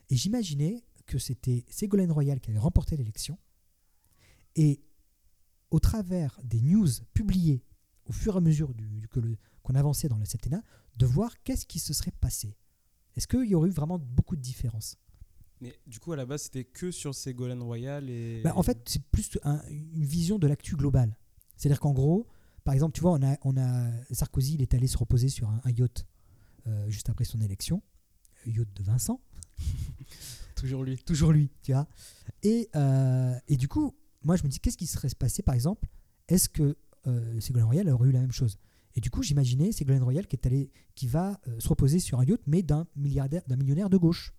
et j'imaginais que c'était Ségolène Royal qui avait remporté l'élection, et au travers des news publiées au fur et à mesure du, du- que le- qu'on avançait dans le septennat, de voir qu'est-ce qui se serait passé. Est-ce qu'il y aurait eu vraiment beaucoup de différences? Mais du coup, à la base, c'était que sur Ségolène Royal et. Bah, En fait, c'est plus un- une vision de l'actu globale. C'est-à-dire qu'en gros, par exemple, tu vois, on a, on a Sarkozy, il est allé se reposer sur un, un yacht euh, juste après son élection, un yacht de Vincent, toujours lui. toujours lui, tu vois. Et, euh, et du coup, moi, je me dis, qu'est-ce qui serait passé, par exemple? Est-ce que euh, Ségolène Royal aurait eu la même chose? Et du coup, j'imaginais Ségolène Royal qui, est allé, qui va euh, se reposer sur un yacht, mais d'un milliardaire, d'un millionnaire de gauche.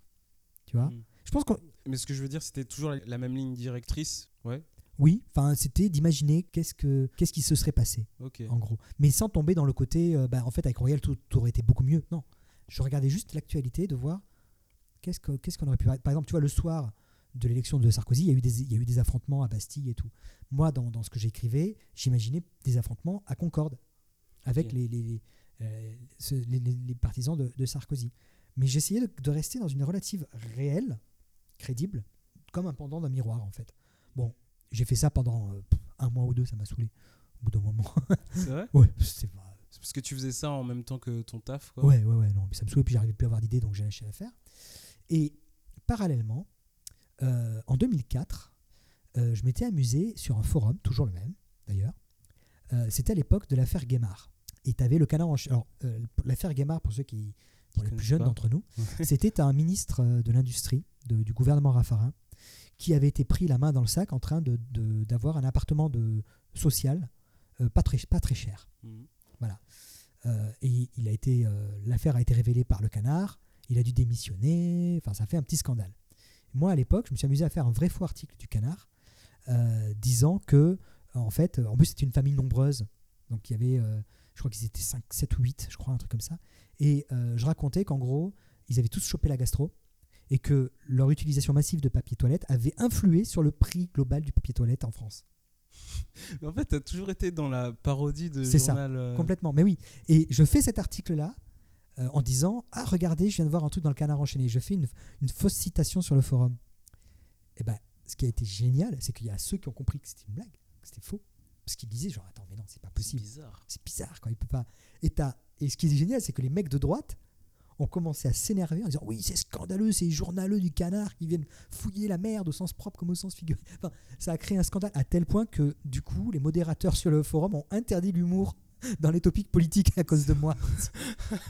Tu vois? Mm. Je pense qu'on Mais ce que je veux dire, c'était toujours la, la même ligne directrice. Ouais. Oui, enfin, c'était d'imaginer qu'est-ce que qu'est-ce qui se serait passé, en gros. Mais sans tomber dans le côté, euh, bah, en fait, avec Royal, tout, tout aurait été beaucoup mieux. Non, je regardais juste l'actualité de voir qu'est-ce que- qu'est-ce qu'on aurait pu. Par exemple, tu vois, le soir de l'élection de Sarkozy, il y, a eu des, il y a eu des affrontements à Bastille et tout. Moi, dans, dans ce que j'écrivais, j'imaginais des affrontements à Concorde avec Ok. les, les, euh, ce- les- les- les partisans de, de Sarkozy. Mais j'essayais de, de rester dans une relative réelle, crédible, comme un pendant d'un miroir, en fait. Bon, j'ai fait ça pendant euh, un mois ou deux, ça m'a saoulé. Au bout d'un moment. C'est vrai? Ouais, c'est parce que tu faisais ça en même temps que ton taf, quoi? Ouais, ouais, ouais, non, mais ça me saoulait, puis j'arrivais plus à avoir d'idées, donc j'ai lâché l'affaire. Et parallèlement, euh, en 2004, euh, je m'étais amusé sur un forum, toujours le même d'ailleurs. Euh, C'était à l'époque de l'affaire Guémard. Et tu avais le canard en Alors, l'affaire Guémard, pour ceux qui, pour les plus jeunes d'entre nous, c'était un ministre de l'industrie du gouvernement Raffarin qui avait été pris la main dans le sac en train de- de- d'avoir un appartement de, social euh, pas, très, pas très cher. Mhm. Euh, et il a été, euh, l'affaire a été révélée par le canard. Il a dû démissionner. Enfin, ça fait un petit scandale. Moi, à l'époque, je me suis amusé à faire un vrai faux article du canard disant que, en fait, en plus, c'était une famille nombreuse. Donc, il y avait, je crois qu'ils étaient 5, 7 ou 8, je crois, un truc comme ça. Et je racontais qu'en gros, ils avaient tous chopé la gastro et que leur utilisation massive de papier toilette avait influé sur le prix global du papier toilette en France. En fait, t'as toujours été dans la parodie de C'est ça, journal. euh, Complètement, mais oui. Et je fais cet article-là euh, en disant Ah, regardez, je viens de voir un truc dans le canard enchaîné. Je fais une, une fausse citation sur le forum. Et ben, ce qui a été génial, c'est qu'il y a ceux qui ont compris que c'était une blague, que c'était faux. Parce qu'ils disaient, genre, attends, mais non, c'est pas C'est possible. bizarre. C'est bizarre, quoi. Il peut pas. Et, et ce qui est génial, c'est que les mecs de droite ont commencé à s'énerver en disant Oui, c'est scandaleux, c'est les journaleux du canard qui viennent fouiller la merde au sens propre comme au sens figuré. Enfin, ça a créé un scandale à tel point que, du coup, les modérateurs sur le forum ont interdit l'humour dans les topics politiques à cause de moi.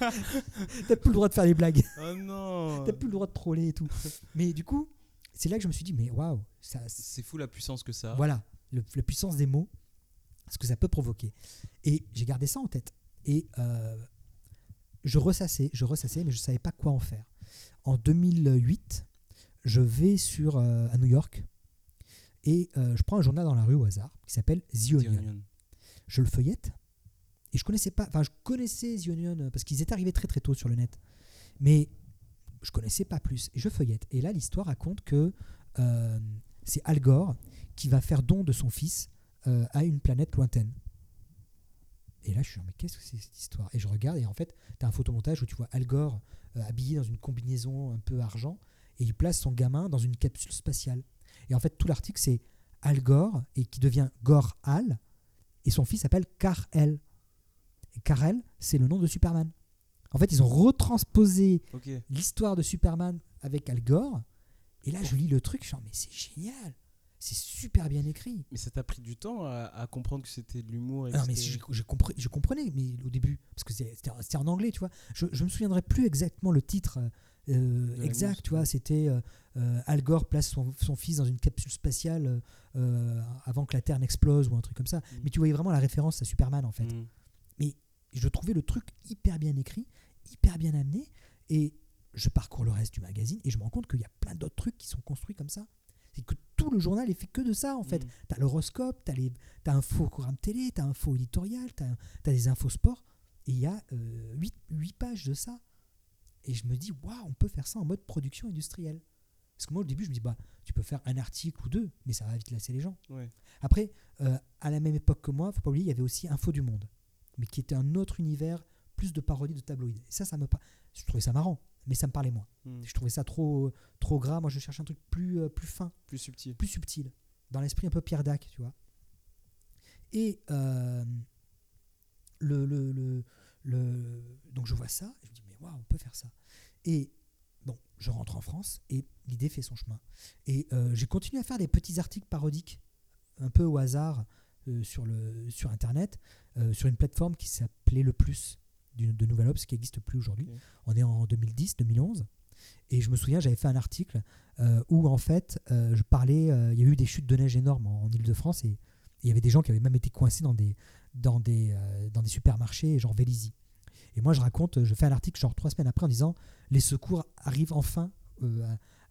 T'as plus le droit de faire des blagues. Oh non T'as plus le droit de troller et tout. Mais du coup, c'est là que je me suis dit Mais waouh, ça, C'est fou la puissance que ça a. voilà, le- la puissance des mots, ce que ça peut provoquer. Et j'ai gardé ça en tête. Et euh, je ressassais, je ressassais, mais je ne savais pas quoi en faire. En 2008, je vais sur, euh, à New York et euh, je prends un journal dans la rue au hasard qui s'appelle The The Onion. Onion. Je le feuillette et je connaissais pas, enfin je connaissais The Onion euh, parce qu'ils étaient arrivés très très tôt sur le net, mais je connaissais pas plus. Et je feuillette et là l'histoire raconte que euh, c'est Al Gore qui va faire don de son fils à une planète lointaine. Et là je suis genre, mais qu'est-ce que c'est cette histoire? Et je regarde et en fait tu as un photomontage où tu vois Al Gore euh, habillé dans une combinaison un peu argent et il place son gamin dans une capsule spatiale. Et en fait tout l'article c'est Al Gore et qui devient Gore Al et son fils s'appelle Kar-El. Et Kar-El, c'est le nom de Superman. En fait, ils ont retransposé l'histoire de Superman avec Al Gore. Et là, je lis le truc, je suis genre, mais c'est génial. C'est super bien écrit. Mais ça t'a pris du temps à, à comprendre que c'était de l'humour non, mais je, je comprenais, je comprenais mais au début, parce que c'était en anglais, tu vois. Je, je me souviendrai plus exactement le titre euh, la exact, tu vois. C'était euh, euh, Al Gore place son, son fils dans une capsule spatiale euh, euh, avant que la Terre n'explose ou un truc comme ça. Mm. Mais tu voyais vraiment la référence à Superman, en fait. Mm. je trouvais le truc hyper bien écrit, hyper bien amené, et je parcours le reste du magazine et je me rends compte qu'il y a plein d'autres trucs qui sont construits comme ça. C'est que tout le journal est fait que de ça en fait. Mm. T'as l'horoscope, t'as, les, t'as un faux programme télé, t'as un faux éditorial, t'as, t'as des infos sport, et il y a 8, pages de ça. Et je me dis, waouh, on peut faire ça en mode production industrielle. Parce que moi au début je me dis, bah, tu peux faire un article ou deux, mais ça va vite lasser les gens. Ouais. Après, euh, à la même époque que moi, faut pas oublier, il y avait aussi Info du Monde, mais qui était un autre univers, plus de parodie de tabloïd. Et ça, ça me, je trouvais ça marrant, mais ça me parlait moins. Mm. Je trouvais ça trop, trop gras. Moi, je cherchais un truc plus, euh, plus fin, Plus subtil. plus subtil, dans l'esprit un peu Pierre Dac, tu vois. Et euh, le, le, le, le- donc je vois ça, et je me dis mais waouh, on peut faire ça. Et bon, je rentre en France et l'idée fait son chemin. Et euh, j'ai continué à faire des petits articles parodiques, un peu au hasard sur le sur internet, sur une plateforme qui s'appelait Le Plus de Nouvelle Obs, qui n'existe plus aujourd'hui. On est en 2010, 2011. Et je me souviens, j'avais fait un article euh, où en fait, euh, je parlais, euh, il y a eu des chutes de neige énormes en, en Ile-de-France et il y avait des gens qui avaient même été coincés dans des, dans des, dans des supermarchés, genre Vélizy. Et moi, je raconte, je fais un article genre trois semaines après en disant les secours arrivent enfin à,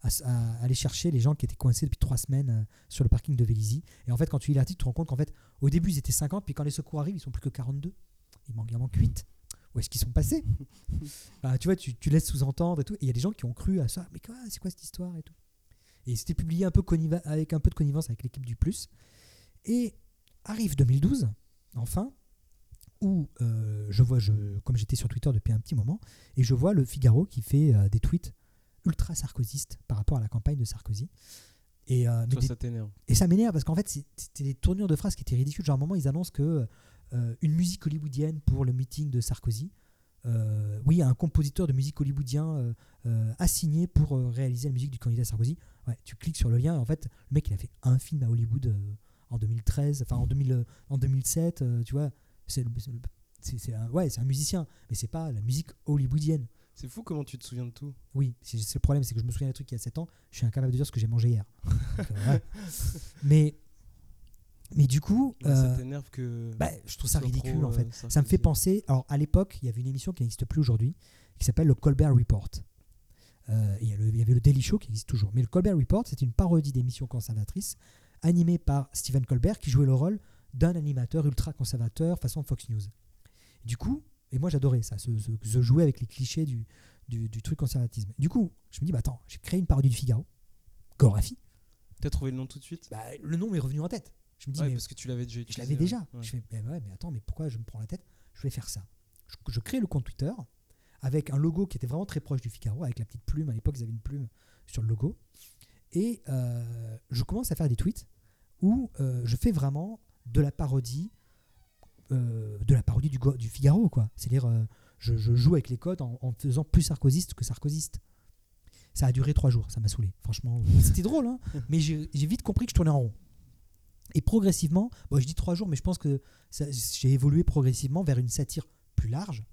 à- à aller chercher les gens qui étaient coincés depuis trois semaines euh, sur le parking de Vélizy. Et en fait, quand tu lis l'article, tu te rends compte qu'en fait, au début, ils étaient 50, puis quand les secours arrivent, ils sont plus que 42. Il manque, il manque 8. Où est-ce qu'ils sont passés Bah, Tu vois, tu, tu laisses sous-entendre et tout. Et il y a des gens qui ont cru à ça. Mais quoi, c'est quoi cette histoire et tout Et c'était publié un peu avec un peu de connivence avec l'équipe du Plus. Et arrive 2012, enfin, où euh, je vois, je, comme j'étais sur Twitter depuis un petit moment, et je vois le Figaro qui fait euh, des tweets ultra sarkozystes par rapport à la campagne de Sarkozy. Et, euh, mais Toi, des- ça t'énerve. et ça m'énerve parce qu'en fait, c'était des tournures de phrases qui étaient ridicules. Genre, à un moment, ils annoncent que euh, une musique hollywoodienne pour le meeting de Sarkozy. Euh, oui, un compositeur de musique hollywoodien euh, assigné pour réaliser la musique du candidat Sarkozy. Ouais, tu cliques sur le lien. et en fait, le mec, il a fait un film à Hollywood en 2013, enfin en, 2000, euh, en 2007. euh, tu vois, c'est un, ouais, c'est un musicien, mais c'est pas la musique hollywoodienne. C'est fou comment tu te souviens de tout. Oui, c'est c'est le problème, c'est que je me souviens des trucs il y a 7 ans, je suis incapable de dire ce que j'ai mangé hier. Donc, euh, ouais. mais, mais du coup, Ouais, ça euh, t'énerve que. bah, je trouve ça ridicule en euh, fait. Ça me fait penser. Alors à l'époque, il y avait une émission qui n'existe plus aujourd'hui, qui s'appelle le Colbert Report. Euh, il y avait le Daily Show qui existe toujours. Mais le Colbert Report, c'est une parodie d'émission conservatrice animée par Stephen Colbert qui jouait le rôle d'un animateur ultra conservateur façon Fox News. Du coup, et moi j'adorais ça, se, se- se jouer avec les clichés du, du, du truc conservatisme. Du coup, je me dis, bah attends, j'ai créé une parodie du Figaro, Gorafi. T'as trouvé le nom tout de suite? Bah, le nom m'est revenu en tête. Je me dis, Ouais, mais parce que tu l'avais déjà je l'avais déjà. Ouais. Je fais, mais ouais, mais attends, mais pourquoi je me prends la tête? Je vais faire ça. Je, je crée le compte Twitter avec un logo qui était vraiment très proche du Figaro, avec la petite plume. À l'époque, ils avaient une plume sur le logo. Et euh, je commence à faire des tweets où euh, je fais vraiment de la parodie, euh, de la parodie du, Figaro, quoi. C'est-à-dire, je, je joue avec les codes en, en faisant plus sarkozyste que sarkozyste. Ça a duré trois jours, ça m'a saoulé. Franchement, c'était drôle, hein, mais j'ai vite compris que je tournais en rond. Et progressivement, bon, je dis trois jours, mais je pense que j'ai évolué progressivement vers une satire plus large,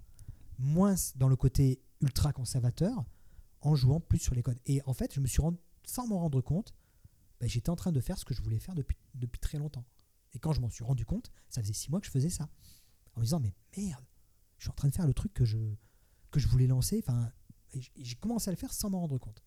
moins dans le côté ultra conservateur, en jouant plus sur les codes. Et en fait, je me suis rendu, sans m'en rendre compte, bah, j'étais en train de faire ce que je voulais faire depuis, très longtemps. Et quand je m'en suis rendu compte, ça faisait six mois que je faisais ça. En me disant, mais merde, je suis en train de faire le truc que je, que je voulais lancer. Enfin, j'ai commencé à le faire sans m'en rendre compte.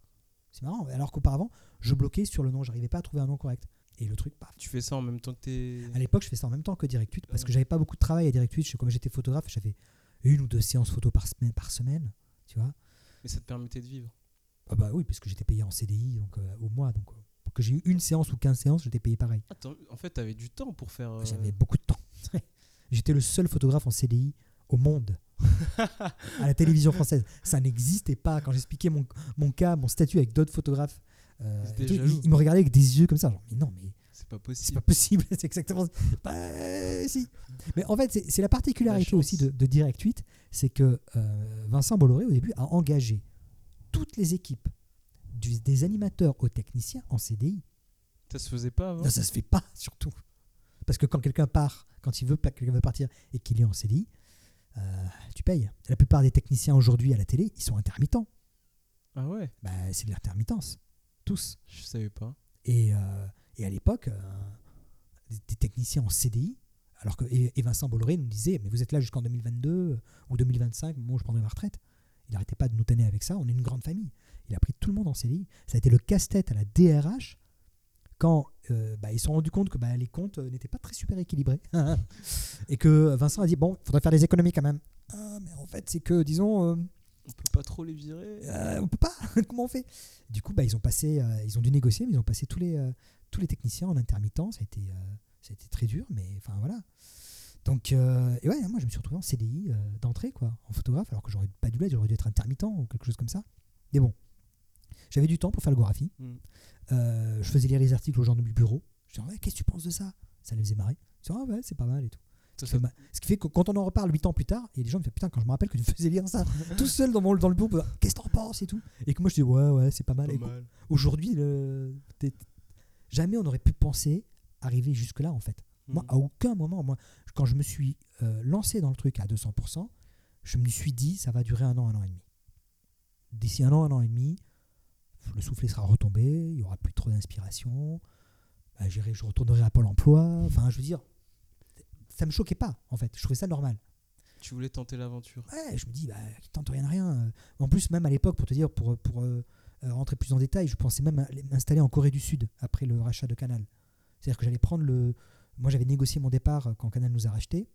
C'est marrant. Alors qu'auparavant, je bloquais sur le nom, j'arrivais pas à trouver un nom correct. Et le truc, paf. Tu fais ça en même temps que t'es. À l'époque, je fais ça en même temps que Direct 8 parce que j'avais pas beaucoup de travail à Direct 8. Je- Comme j'étais photographe, j'avais une ou deux séances photo par semaine, par semaine tu vois. Mais ça te permettait de vivre. Ah bah oui, parce que j'étais payé en CDI donc, euh, au mois. Donc, euh, pour que j'ai eu une séance ou 15 séances, j'étais payé pareil. Attends, en fait, t'avais du temps pour faire. euh, J'avais beaucoup de temps. J'étais le seul photographe en CDI au monde. à la télévision française. Ça n'existait pas. Quand j'expliquais mon, mon cas, mon statut avec d'autres photographes, euh, tout, ils me regardaient avec des yeux comme ça. Genre, mais non, mais C'est pas c'est possible. pas possible. c'est exactement. Bah, si. Mais en fait, c'est c'est la particularité La aussi de, de Direct 8, c'est que euh, Vincent Bolloré, au début, a engagé toutes les équipes, du- des animateurs aux techniciens en CDI. Ça se faisait pas avant Non, ça se fait pas, surtout. Parce que quand quelqu'un part, quand il veut, quelqu'un veut partir et qu'il est en CDI, euh, tu payes. La plupart des techniciens aujourd'hui à la télé, ils sont intermittents. Ah ouais Bah, c'est de l'intermittence. Tous. Je savais pas. Et, euh, et à l'époque, euh, des, techniciens en CDI, alors que et, Vincent Bolloré nous disait, mais vous êtes là jusqu'en 2022 euh, ou 2025, au moment où je prendrai ma retraite. Il n'arrêtait pas de nous tenir avec ça, on est une grande famille. Il a pris tout le monde en CDI. Ça a été le casse-tête à la DRH quand bah, ils se sont rendus compte que bah, les comptes n'étaient pas très super équilibrés. et que Vincent a dit, bon, il faudrait faire des économies quand même. Ah, mais en fait, c'est que, disons... euh, On peut pas trop les virer. euh, on peut pas. Comment on fait? Du coup, bah, ils ont passé, euh, ils ont dû négocier, mais ils ont passé tous les, euh, tous les techniciens en intermittent. Ça a été, euh, ça a été très dur, mais enfin voilà. Donc, euh, et ouais, moi je me suis retrouvé en CDI euh, d'entrée, quoi, en photographe, alors que j'aurais pas dû l'être, j'aurais dû être intermittent ou quelque chose comme ça. Mais bon, j'avais du temps pour faire le graphie. Mm. Euh, je faisais lire les articles aux gens de mon bureau. Je disais, ouais, qu'est-ce que tu penses de ça? Ça les faisait marrer. Je disais, ah ouais, c'est pas mal et tout. Ça, Ce qui fait ma- Ce qui fait que quand on en reparle 8 ans plus tard, et les gens me disent Putain, quand je me rappelle que tu faisais lire ça tout seul dans, mon, dans le bureau, qu'est-ce que t'en penses et tout. Et que moi je dis Ouais, ouais, c'est pas mal. Aujourd'hui, le- jamais on n'aurait pu penser arriver jusque-là en fait. Moi, Mm. à aucun moment, moi, quand je me suis euh, lancé dans le truc à 200%, je me suis dit Ça va durer un an, un an et demi. D'ici un an, un an et demi, le soufflet sera retombé, il y aura plus trop d'inspiration, bah, je retournerai à Pôle emploi. Enfin, je veux dire, ça me choquait pas en fait. Je trouvais ça normal. Tu voulais tenter l'aventure. Ouais, je me dis, bah, tente rien à rien. En plus, même à l'époque, pour te dire, pour, pour euh, euh, rentrer plus en détail, je pensais même aller m'installer en Corée du Sud après le rachat de Canal. C'est-à-dire que j'allais prendre le. Moi, j'avais négocié mon départ quand Canal nous a racheté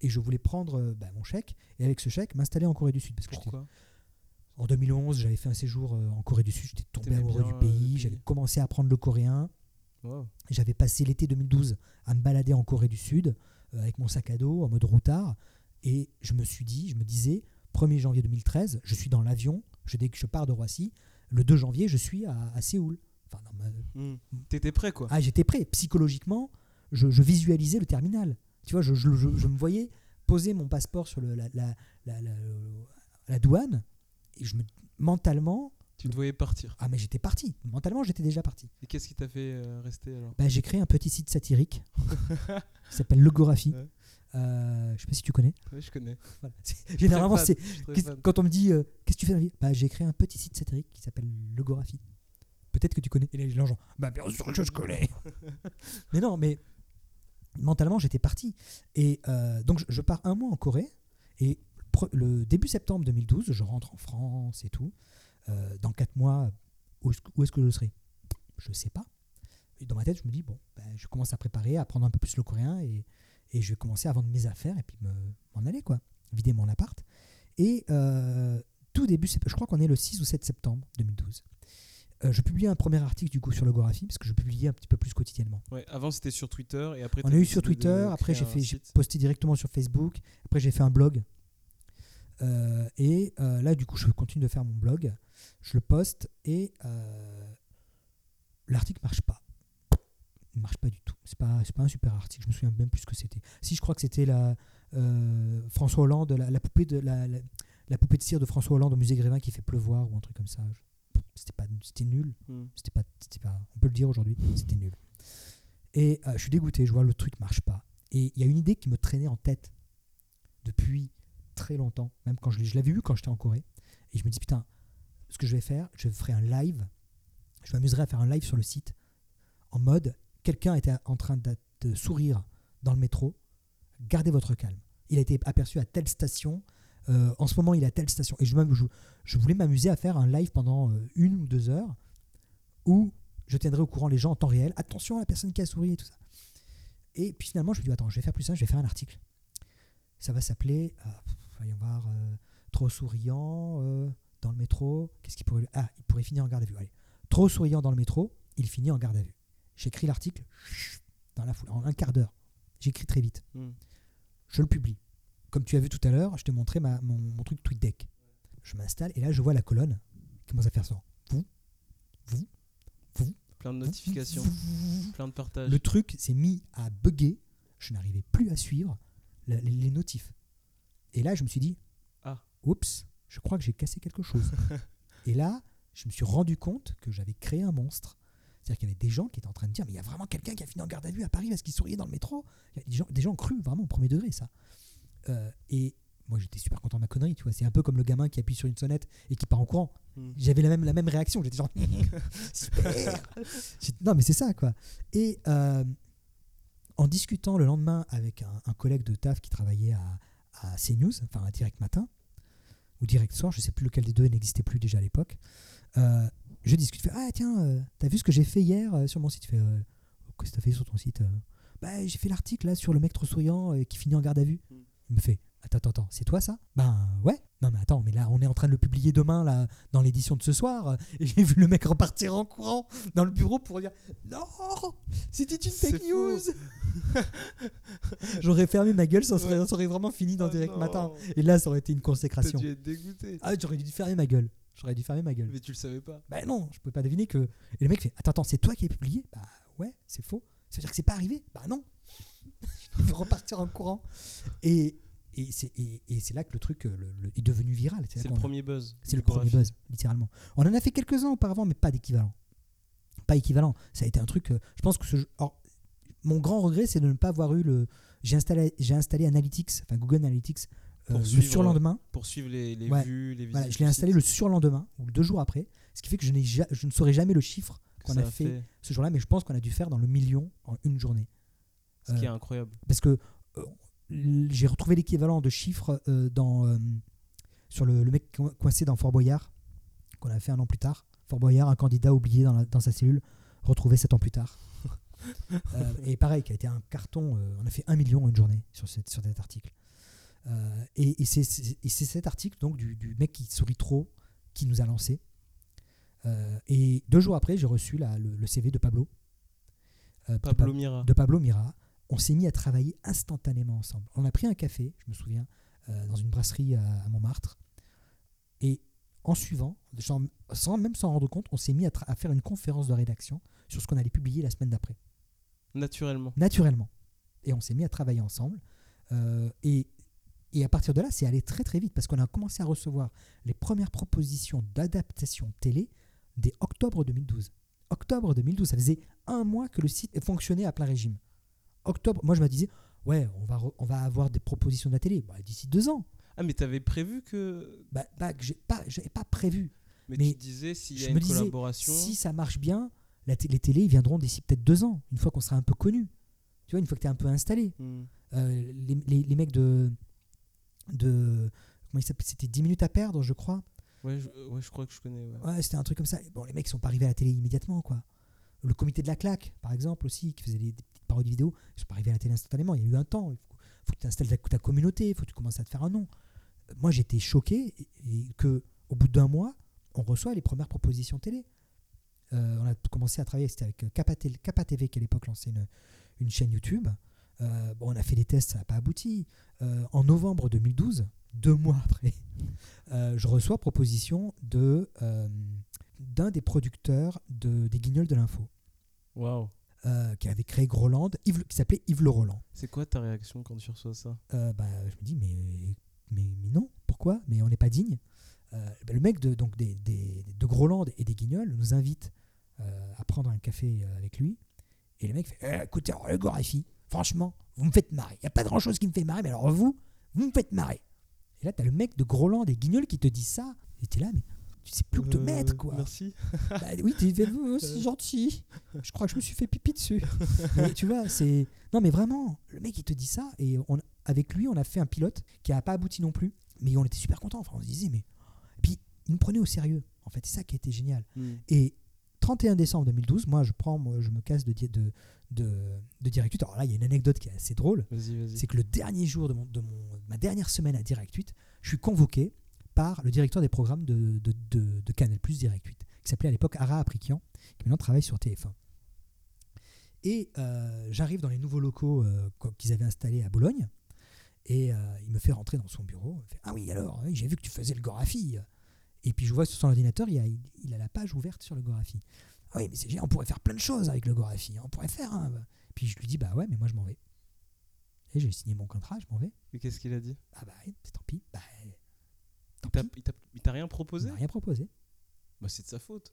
et je voulais prendre euh, bah, mon chèque et avec ce chèque m'installer en Corée du Sud. Parce que Pourquoi? En 2011, j'avais fait un séjour en Corée du Sud, j'étais tombé amoureux du pays, j'avais commencé à apprendre le coréen. Wow. J'avais passé l'été 2012 à me balader en Corée du Sud avec mon sac à dos en mode routard. Et je me suis dit, je me disais, 1er janvier 2013, je suis dans l'avion, je, dès que je pars de Roissy, le 2 janvier, je suis à, à Séoul. Enfin, ma- Mm. T'étais prêt quoi Ah, j'étais prêt. Psychologiquement, je, je visualisais le terminal. Tu vois, je, je- je- me voyais poser mon passeport sur le- la, la- la- la- la douane et je me, mentalement, Tu te voyais partir. ah mais j'étais parti. Mentalement, j'étais déjà parti. Et qu'est-ce qui t'a fait euh, rester alors Bah, j'ai créé un petit site satirique qui s'appelle Logographie. Ouais. Euh, je sais pas si tu connais. Ouais, je connais. Voilà. Généralement, c'est quand on me dit euh, qu'est-ce que tu fais dans la vie? Bah, J'ai créé un petit site satirique qui s'appelle Logographie. Peut-être que tu connais. Et les gens, genre, bah bien sûr que je connais. mais non, mais mentalement, j'étais parti. Et euh, donc, je, je pars un mois en Corée. Et le début septembre 2012, je rentre en France et tout. Euh, dans quatre mois, où est-ce, que- où est-ce que je serai? Je sais pas. Et dans ma tête, je me dis, bon, ben, je commence à préparer, à apprendre un peu plus le coréen et, et je vais commencer à vendre mes affaires et puis me- m'en aller, quoi. Vider mon appart. Et euh, tout début, je crois qu'on est le 6 ou 7 septembre 2012. Euh, je publie un premier article du coup sur logographie parce que je publiais un petit peu plus quotidiennement. Ouais, avant c'était sur Twitter et après On a eu sur Twitter, après j'ai fait, posté directement sur Facebook, après j'ai fait un blog. Euh, et euh, là, du coup, je continue de faire mon blog, je le poste et euh, l'article marche pas. pas, c'est pas un super article. Je me souviens même plus ce que c'était. Si, je crois que c'était la euh, François Hollande, la, la poupée de la, la, la poupée de cire de François Hollande au musée Grévin qui fait pleuvoir ou un truc comme ça. C'était pas, c'était nul. Hmm. C'était pas, c'était pas, on peut le dire aujourd'hui, c'était nul. Et euh, je suis dégoûté, je vois le truc marche pas. Et il y a une idée qui me traînait en tête depuis très longtemps, même quand je, je l'avais vu quand j'étais en Corée. Et je me dis, putain, ce que je vais faire, je ferai un live, je m'amuserai à faire un live sur le site, en mode, quelqu'un était en train de, sourire dans le métro, gardez votre calme. Il a été aperçu à telle station, euh, en ce moment il est à telle station. Et je, voulais m'amuser à faire un live pendant euh, une ou deux heures où je tiendrai au courant les gens en temps réel. Attention à la personne qui a souri et tout ça. Et puis finalement, je me dis, attends, je vais faire plus simple, je vais faire un article. Ça va s'appeler, euh, voyons voir, euh, trop souriant dans le métro. Qu'est-ce qu'il pourrait. Ah, il pourrait finir en garde à vue. Allez. Trop souriant dans le métro, il finit en garde à vue. J'écris l'article dans la foule, en un quart d'heure. J'écris très vite. Hmm. Je le publie. Comme tu as vu tout à l'heure, je te montrais ma, mon, mon truc TweetDeck. Je m'installe et là, je vois la colonne qui commence à faire ça. Vous, vous, vous, Plein de notifications, vous. plein de partages. Le truc s'est mis à bugger. Je n'arrivais plus à suivre la- les, les notifs. Et là, je me suis dit, Ah. oups, je crois que j'ai cassé quelque chose. et là, je me suis rendu compte que j'avais créé un monstre. C'est-à-dire qu'il y avait des gens qui étaient en train de dire, mais il y a vraiment quelqu'un qui a fini en garde à vue à Paris parce qu'il souriait dans le métro. Il y a des gens, des gens ont cru vraiment au premier degré ça. Euh, et moi, j'étais super content de ma connerie, tu vois. C'est un peu comme le gamin qui appuie sur une sonnette et qui part en courant. Hmm. J'avais la même, la même réaction. J'étais genre, super. Non, mais c'est ça, quoi. Et euh, en discutant le lendemain avec un, un collègue de taf qui travaillait à, à CNews, enfin à Direct Matin, ou Direct Soir, je sais plus lequel des deux n'existait plus déjà à l'époque, euh, je discute. Je fais, ah tiens, euh, t'as vu ce que j'ai fait hier euh, sur mon site? Fait, euh, qu'est-ce que t'as fait sur ton site Bah, j'ai fait l'article là sur le mec trop souriant qui finit en garde à vue. Mm. Il me fait, attends, attends, attends, c'est toi ça? Ben ouais. Non mais attends, mais là on est en train de le publier demain là dans l'édition de ce soir. Et j'ai vu le mec repartir en courant dans le bureau pour dire, non, c'était une fake news. J'aurais fermé ma gueule, ça serait, ça aurait vraiment fini dans Oh Direct non. Matin. Et là, ça aurait été une consécration. dû être dégoûté. Ah, j'aurais dû fermer ma gueule. J'aurais dû fermer ma gueule. Mais tu le savais pas. Bah non, je pouvais pas deviner que. Et le mec fait Attends, attends, c'est toi qui as publié? Bah ouais, c'est faux. Ça veut dire que c'est pas arrivé? Bah non. Il faut repartir en courant. Et, et c'est et, et là que le truc euh, le- le- est devenu viral. C'est le premier buzz. C'est le premier buzz, littéralement. On en a fait quelques-uns auparavant, mais pas d'équivalent. Pas équivalent. Ça a été un truc. euh, je pense que ce. mon grand regret, c'est de ne pas avoir eu le. J'ai installé, installé Analytics, enfin Google Analytics, euh, Pour le suivre, surlendemain. Pour suivre les, les Ouais. vues, les visites. Voilà, je l'ai installé le surlendemain, ou deux jours après, ce qui fait que je, ja- je ne saurais jamais le chiffre qu'on a fait, ce jour-là, mais je pense qu'on a dû faire dans le million en une journée. Ce qui est Euh, incroyable. Parce que euh, j'ai retrouvé l'équivalent de chiffres euh, dans, euh, sur le, le mec co- coincé dans Fort Boyard, qu'on a fait un an plus tard. Fort Boyard, un candidat oublié dans, la- dans sa cellule, retrouvé sept ans plus tard. Euh, et pareil, qui a été un carton, euh, on a fait un million en une journée sur, cette, sur cet article. Euh, et et c'est c'est- et c'est cet article donc du, du mec qui sourit trop qui nous a lancé. Et deux jours après, j'ai reçu la- le, le CV de Pablo. De Pablo Mira. de Pablo Mira. On s'est mis à travailler instantanément ensemble. On a pris un café, je me souviens, euh, dans une brasserie à, à Montmartre. Et en suivant, sans, sans même s'en rendre compte, on s'est mis à faire une conférence de rédaction sur ce qu'on allait publier la semaine d'après, Naturellement. naturellement. Et on s'est mis à travailler ensemble. Euh, et, et à partir de là, c'est allé très très vite parce qu'on a commencé à recevoir les premières propositions d'adaptation télé dès octobre 2012. Octobre 2012, ça faisait un mois que le site fonctionnait à plein régime. Octobre, moi je me disais, ouais, on va, on va avoir des propositions de la télé Bah, d'ici deux ans. Ah, mais t'avais prévu que. Bah, bah, que j'ai pas, j'avais pas prévu. Mais, Mais tu disais s'il y a une disais, collaboration. Si ça marche bien, la les télés ils viendront d'ici peut-être deux ans, une fois qu'on sera un peu connu. Tu vois, une fois que tu es un peu installé. Hmm. Euh, les, les- les mecs de. de comment il s'appelle C'était 10 minutes à perdre, je crois. Ouais, je, ouais, je crois que je connais. ouais. Ouais, c'était un truc comme ça. Bon, les mecs ils sont pas arrivés à la télé immédiatement, quoi. Le comité de la claque, par exemple, aussi, qui faisait des, des petites parodies vidéo, ils sont pas arrivés à la télé instantanément. Il y a eu un temps. Il faut, que tu installes ta, ta communauté, il faut que tu commences à te faire un nom. Euh, Moi, j'étais choqué et, que au bout d'un mois, on reçoit les premières propositions télé. Euh, on a commencé à travailler, c'était avec Kappa TV, Kappa TV qui à l'époque lançait une, une chaîne YouTube. Euh, bon, on a fait des tests, ça n'a pas abouti. Euh, en novembre 2012, deux mois après, euh, je reçois proposition de euh, d'un des producteurs de, des Guignols de l'info. Waouh. Euh, qui avait créé Groland, Yves- qui s'appelait Yves Le Roland. C'est quoi ta réaction quand tu reçois ça? Euh, bah, je me dis, mais, mais, mais non, pourquoi? Mais on n'est pas digne. Euh, bah, le mec de, donc des, des- de Groland et des Guignols nous invite euh, à prendre un café avec lui. Et le mec fait Eh, écoutez, alors, le Gorafi, franchement, vous me faites marrer. Il n'y a pas grand chose qui me fait marrer, mais alors vous, vous me faites marrer. Et là, tu as le mec de Groland et Guignols qui te dit ça. Et tu es là, mais tu sais plus où te Euh, mettre, quoi. Merci. Bah oui, tu fais, oh, c'est gentil. Je crois que je me suis fait pipi dessus. Mais tu vois, c'est. Non, mais vraiment, le mec, il te dit ça. Et on... avec lui, on a fait un pilote qui n'a pas abouti non plus. Mais on était super contents. Enfin, on se disait, mais. Et puis, il nous prenait au sérieux. En fait, c'est ça qui a été génial. Hmm. Et 31 décembre 2012, moi, je prends, moi, je me casse de, di- de, de, de Direct 8. Alors là, il y a une anecdote qui est assez drôle c'est que le dernier jour de, mon, de mon- ma dernière semaine à Direct 8, je suis convoqué par le directeur des programmes de, de, de- de Canal Plus Direct 8, qui s'appelait à l'époque Ara Aprikian, qui maintenant travaille sur TF1. Et euh, j'arrive dans les nouveaux locaux euh, qu'ils avaient installés à Bologne, et euh, il me fait rentrer dans son bureau. Il me fait, ah oui, alors, j'ai vu que tu faisais le Gorafi. Et puis je vois sur son ordinateur, il, a, il, il a la page ouverte sur le Gorafi. Ah oui, mais c'est génial, on pourrait faire plein de choses avec le Gorafi. hein, On pourrait faire. un- Puis je lui dis, bah ouais, mais moi je m'en vais. Et j'ai signé mon contrat, je m'en vais. Et qu'est-ce qu'il a dit Ah bah oui, c'est tant pis. Bah, tant Il t'a- pis. il t'a il t'a rien Il proposé m'a rien proposé. Bah, c'est de sa faute.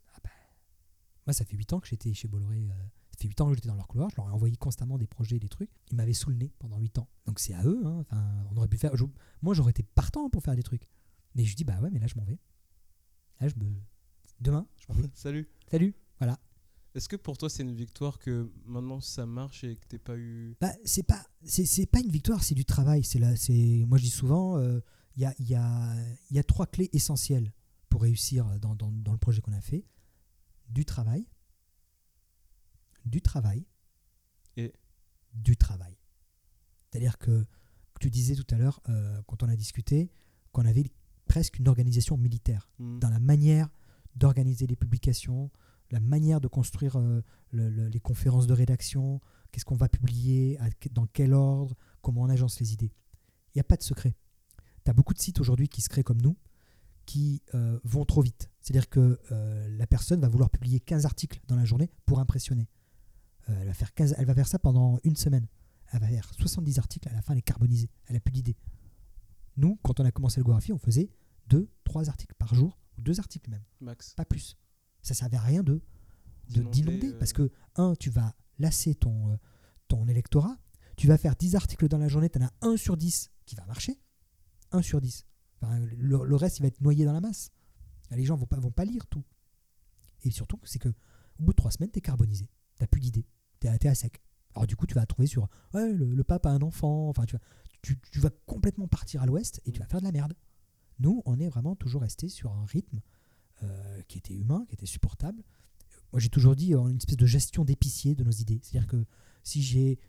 Moi, ça fait 8 ans que j'étais chez Bolloré. euh, ça fait 8 ans que j'étais dans leur couloir. Je leur ai envoyé constamment des projets, des trucs. Ils m'avaient sous le nez pendant 8 ans. Donc c'est à eux. hein. Enfin, on aurait pu faire. je- moi, j'aurais été partant pour faire des trucs. Mais je dis, bah ouais, mais là, je m'en vais. Là, je me. Demain, je m'en vais. Salut. Salut. Voilà. Est-ce que pour toi, c'est une victoire que maintenant ça marche et que t'aies pas eu. Bah, c'est pas, c'est, c'est pas une victoire, c'est du travail. C'est là, c'est, moi, je dis souvent, euh, il y, a, il y, a, il y a trois clés essentielles pour réussir dans, dans, dans le projet qu'on a fait du travail, du travail Et du travail. C'est-à-dire que, tu disais tout à l'heure, euh, quand on a discuté, qu'on avait presque une organisation militaire Hmm. dans la manière d'organiser les publications, la manière de construire euh, le- le- les conférences de rédaction, qu'est-ce qu'on va publier, dans quel ordre, comment on agence les idées. Il n'y a pas de secret. Tu as beaucoup de sites aujourd'hui qui se créent comme nous, qui euh, vont trop vite. C'est-à-dire que euh, la personne va vouloir publier 15 articles dans la journée pour impressionner. Euh, elle, va faire 15 elle va faire ça pendant une semaine. Elle va faire 70 articles, à la fin elle est carbonisée. Elle n'a plus d'idée. Nous, quand on a commencé le Gorafi, on faisait 2, 3 articles par jour, ou 2 articles même Max. pas plus. Ça servait à rien de de- D'inonder, parce que un tu vas lasser ton ton électorat tu vas faire 10 articles dans la journée tu en as un sur 10 qui va marcher 1 sur 10 Enfin, le, le reste il va être noyé dans la masse. Les gens vont pas vont pas lire tout. Et surtout c'est que au bout de 3 semaines tu es carbonisé. Tu plus d'idées. Tu es, à sec. Alors du coup tu vas trouver sur ouais, le, le pape a un enfant. Enfin tu vas, tu, tu vas complètement partir à l'ouest et tu vas faire de la merde. Nous on est vraiment toujours resté sur un rythme euh, qui était humain, qui était supportable. Moi, j'ai toujours dit euh, une espèce de gestion d'épicier de nos idées. C'est-à-dire que si j'ai